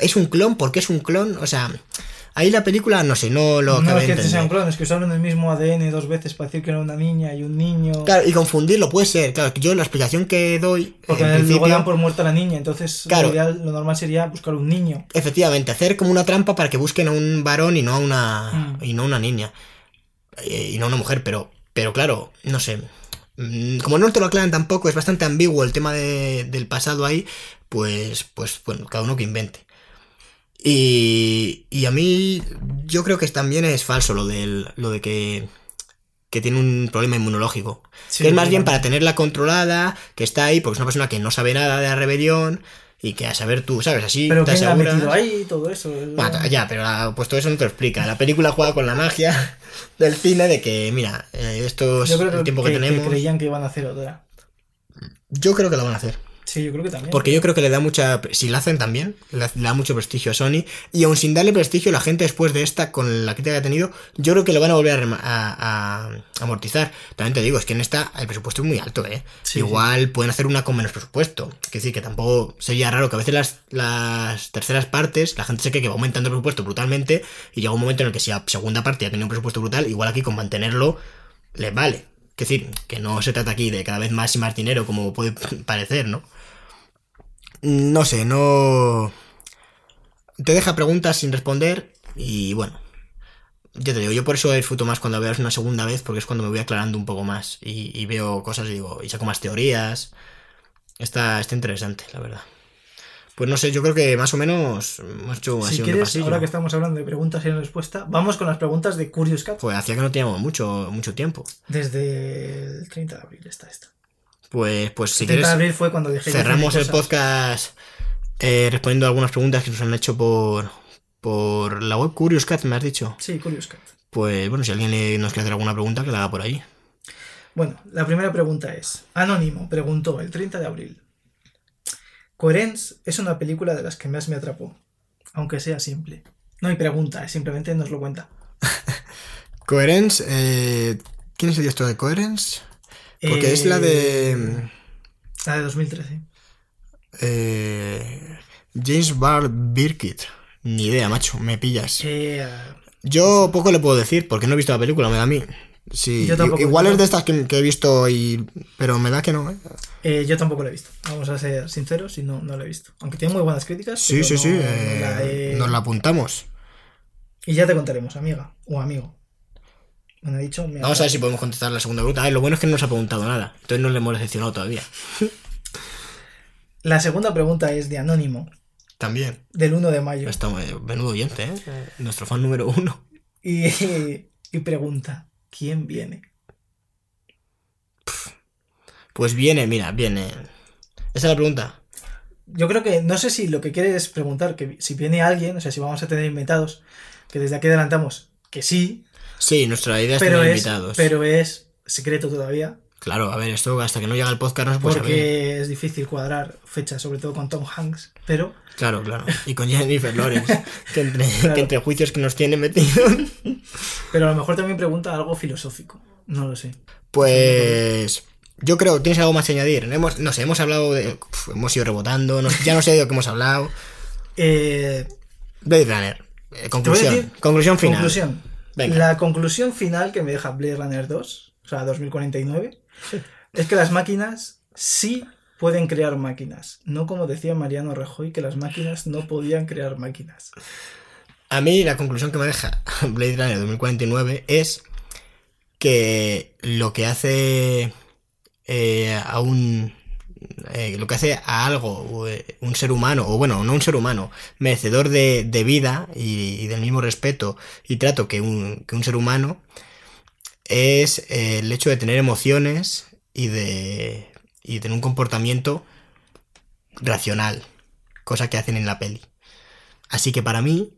¿Es un clon? ¿Por qué es un clon? O sea, ahí la película, no sé, no lo
no es que sean
entender.
clones, que usaron el mismo ADN dos veces para decir que era una niña y un niño.
Claro, y confundirlo puede ser. Claro, yo la explicación que doy.
Porque
en
luego
principio,
dan por muerta a la niña, entonces
Claro.
lo, ideal- lo normal sería buscar un niño.
Efectivamente, hacer como una trampa para que busquen a un varón y no a una.
Mm.
y no a una niña. Eh, Y no a una mujer, pero. Pero claro, no sé. Mm, Como no te lo aclaran tampoco, es bastante ambiguo el tema de- del pasado ahí, pues, pues, bueno, cada uno que invente. Y, y a mí, yo creo que también es falso lo, del, lo de que, que tiene un problema inmunológico.
Sí,
que es más bien para tenerla controlada, que está ahí, porque es una persona que no sabe nada de la rebelión y que a saber tú, ¿sabes? Así
Pero
te
¿quién la ha
aseguras-
metido ahí todo eso?
Bueno, ya, pero la- pues todo eso no te lo explica. La película juega con la magia del cine de que, mira, eh, esto es el
que,
tiempo que,
que- que
tenemos.
creían que iban a hacer otra.
Yo creo que lo van a hacer.
Sí, yo creo que también.
Porque yo creo que le da mucha. Si la hacen también, le da- mucho prestigio a Sony. Y aun sin darle prestigio, la gente después de esta, con la crítica que ha tenido, yo creo que lo van a volver a, a- a amortizar. También te digo, es que en esta el presupuesto es muy alto, ¿eh?
Sí,
Igual pueden hacer una con menos presupuesto. Es decir, que tampoco sería raro que a veces las, las terceras partes, la gente se cree que va aumentando el presupuesto brutalmente. Y llega un momento en el que si la segunda parte ya tiene un presupuesto brutal, igual aquí con mantenerlo les vale. Es decir, que no se trata aquí de cada vez más y más dinero, como puede parecer, ¿no? No sé, no. Te deja preguntas sin responder y bueno. Ya te digo, yo por eso disfruto más cuando veas una segunda vez, porque es cuando me voy aclarando un poco más y, y veo cosas y digo, y saco más teorías. Está, está interesante, la verdad. Pues no sé, yo creo que más o menos hemos hecho así
si
un
quieres,
repasillo.
ahora que estamos hablando de preguntas y respuesta, vamos con las preguntas de Curious Cat.
Pues hacía que no teníamos mucho, mucho tiempo.
Desde el 30 de abril está esto.
Pues, pues si
el 30 de
quieres,
abril fue cuando dejé de
cerramos el podcast eh, respondiendo a algunas preguntas que nos han hecho por, por la web Curious Cat, me has dicho.
Sí, Curious Cat.
Pues bueno, si alguien nos quiere hacer alguna pregunta, que la haga por ahí.
Bueno, la primera pregunta es, Anónimo preguntó el 30 de abril. Coherence es una película de las que más me atrapó, aunque sea simple. No hay pregunta, simplemente nos lo cuenta.
Coherence, eh, ¿quién es el director de Coherence? Porque es la de
Eh, La de 2013.
eh, James Bar Birkitt. Ni idea, macho, me pillas.
Eh,
Yo poco le puedo decir, porque no he visto la película, me da a mí. Sí,
Yo tampoco,
i- igual es de estas que, que he visto, y pero me da que no. ¿eh?
eh, yo tampoco lo he visto. Vamos a ser sinceros y no, no lo he visto. Aunque tiene muy buenas críticas.
Sí, sí,
no-
sí,
la he-
nos la apuntamos.
Y ya te contaremos, amiga o amigo. Bueno, dicho.
Vamos a ver si podemos contestar la segunda pregunta. A ver, lo bueno es que no nos ha preguntado nada, entonces no le hemos decepcionado todavía.
La segunda pregunta es de Anónimo,
También.
del 1 de mayo.
Está eh, menudo oyente, ¿eh? Nuestro fan número uno.
Y, y pregunta: ¿Quién viene?
Pues viene, mira, viene. Esa es la pregunta.
Yo creo que, no sé si lo que quiere es preguntar que si viene alguien, o sea, si vamos a tener invitados, que desde aquí adelantamos que sí,
Sí, nuestra idea es
pero
tener
es,
invitados.
pero es secreto todavía,
Claro, a ver, esto hasta que no llega el podcast no se puede
porque
saber.
es difícil cuadrar fechas, sobre todo con Tom Hanks, pero
Claro, claro. Y con Jennifer Lawrence, que entre,
Claro.
que entre juicios que nos tiene metidos.
pero a lo mejor también pregunta algo filosófico, no lo sé.
Pues. Yo creo, ¿tienes algo más que añadir? Hemos, no sé, hemos hablado de. uf, hemos ido rebotando, no- ya no sé de lo que hemos hablado.
Eh,
Blade Runner. eh, conclusión.
decir-
conclusión final.
Conclusión.
Venga.
La conclusión final que me deja Blade Runner 2, o sea, 2049, es que las máquinas sí pueden crear máquinas. No como decía Mariano Rajoy, que las máquinas no podían crear máquinas.
A mí la conclusión que me deja Blade Runner 2049 es que lo que hace eh, a un eh, lo que hace a algo, eh, un ser humano, o bueno, no un ser humano, merecedor de, de vida y, y del mismo respeto y trato que un, que un ser humano, es eh, el hecho de tener emociones y de, y de tener un comportamiento racional, cosa que hacen en la peli. Así que para mí,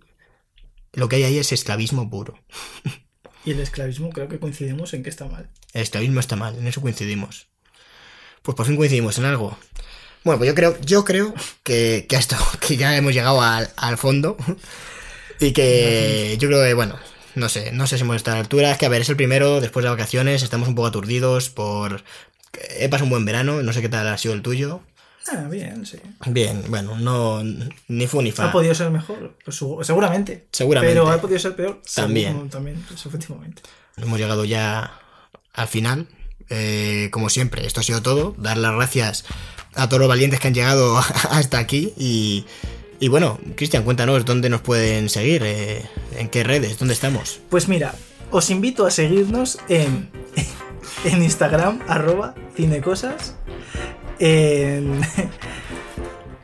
lo que hay ahí es esclavismo puro.
Y el esclavismo creo que coincidimos en que está mal.
El esclavismo está mal, en eso coincidimos. Pues por fin coincidimos en algo. Bueno, pues yo creo, yo creo que, que esto, que ya hemos llegado al, al fondo. Y que yo creo que, bueno, no sé, no sé si hemos estado a la altura. Es que, a ver, es el primero, después de vacaciones, estamos un poco aturdidos por... He pasado un buen verano, no sé qué tal ha sido el tuyo.
Ah, bien, sí.
Bien, bueno, no, ni fu ni fa.
¿Ha podido ser mejor? Pues seguramente.
Seguramente.
Pero ha podido ser peor.
También.
También, efectivamente.
Hemos llegado ya al final. Eh, como siempre, esto ha sido todo. Dar las gracias a todos los valientes que han llegado hasta aquí. Y, bueno, Cristian, cuéntanos dónde nos pueden seguir, eh, en qué redes, dónde estamos.
Pues mira, os invito a seguirnos en, en Instagram, arroba cinecosas. En,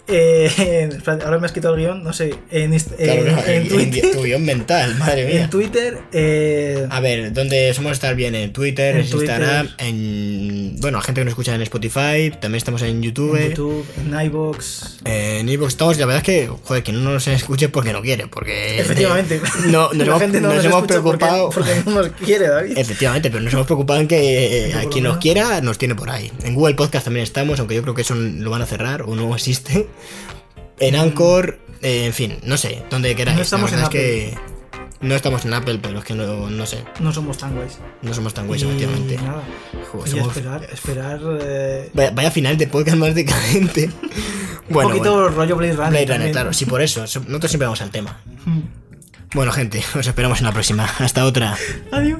espérate, ahora me has quitado el guion, no sé. En, inst- en-
Claro,
en
en-
Twitter.
en tu guion mental, madre mía.
En Twitter, eh,
A ver, ¿dónde somos estar bien? En Twitter,
En
Instagram,
Twitter.
en. Bueno, la gente que nos escucha en Spotify, también estamos en YouTube.
en YouTube, en iVoox.
En iVoox estamos, la verdad es que, joder, que no nos escuche porque no quiere, porque...
Efectivamente.
No, nos
La
hemos,
gente no
nos
nos
hemos
escucha porque-
preocupado...
Porque, no nos quiere, David.
Efectivamente, pero nos hemos preocupado en que eh, a quien nos quiera nos tiene por ahí. En Google Podcast también estamos, aunque yo creo que eso lo van a cerrar o no existe. En Anchor, eh, en fin, no sé, donde queráis.
No estamos en
es que no estamos en Apple, pero es que no, no sé,
No somos tan guays.
no somos tan guays, efectivamente.
nada.
Joder,
Y
somos-
esperar, esperar. eh,
Vaya, vaya final de podcast más decadente. Bueno,
un poquito
bueno.
rollo Blade Runner.
Blade Runner, claro, sí, por eso. so- Nosotros siempre vamos al tema.
Mm.
Bueno, gente, os esperamos en la próxima. Hasta otra.
Adiós.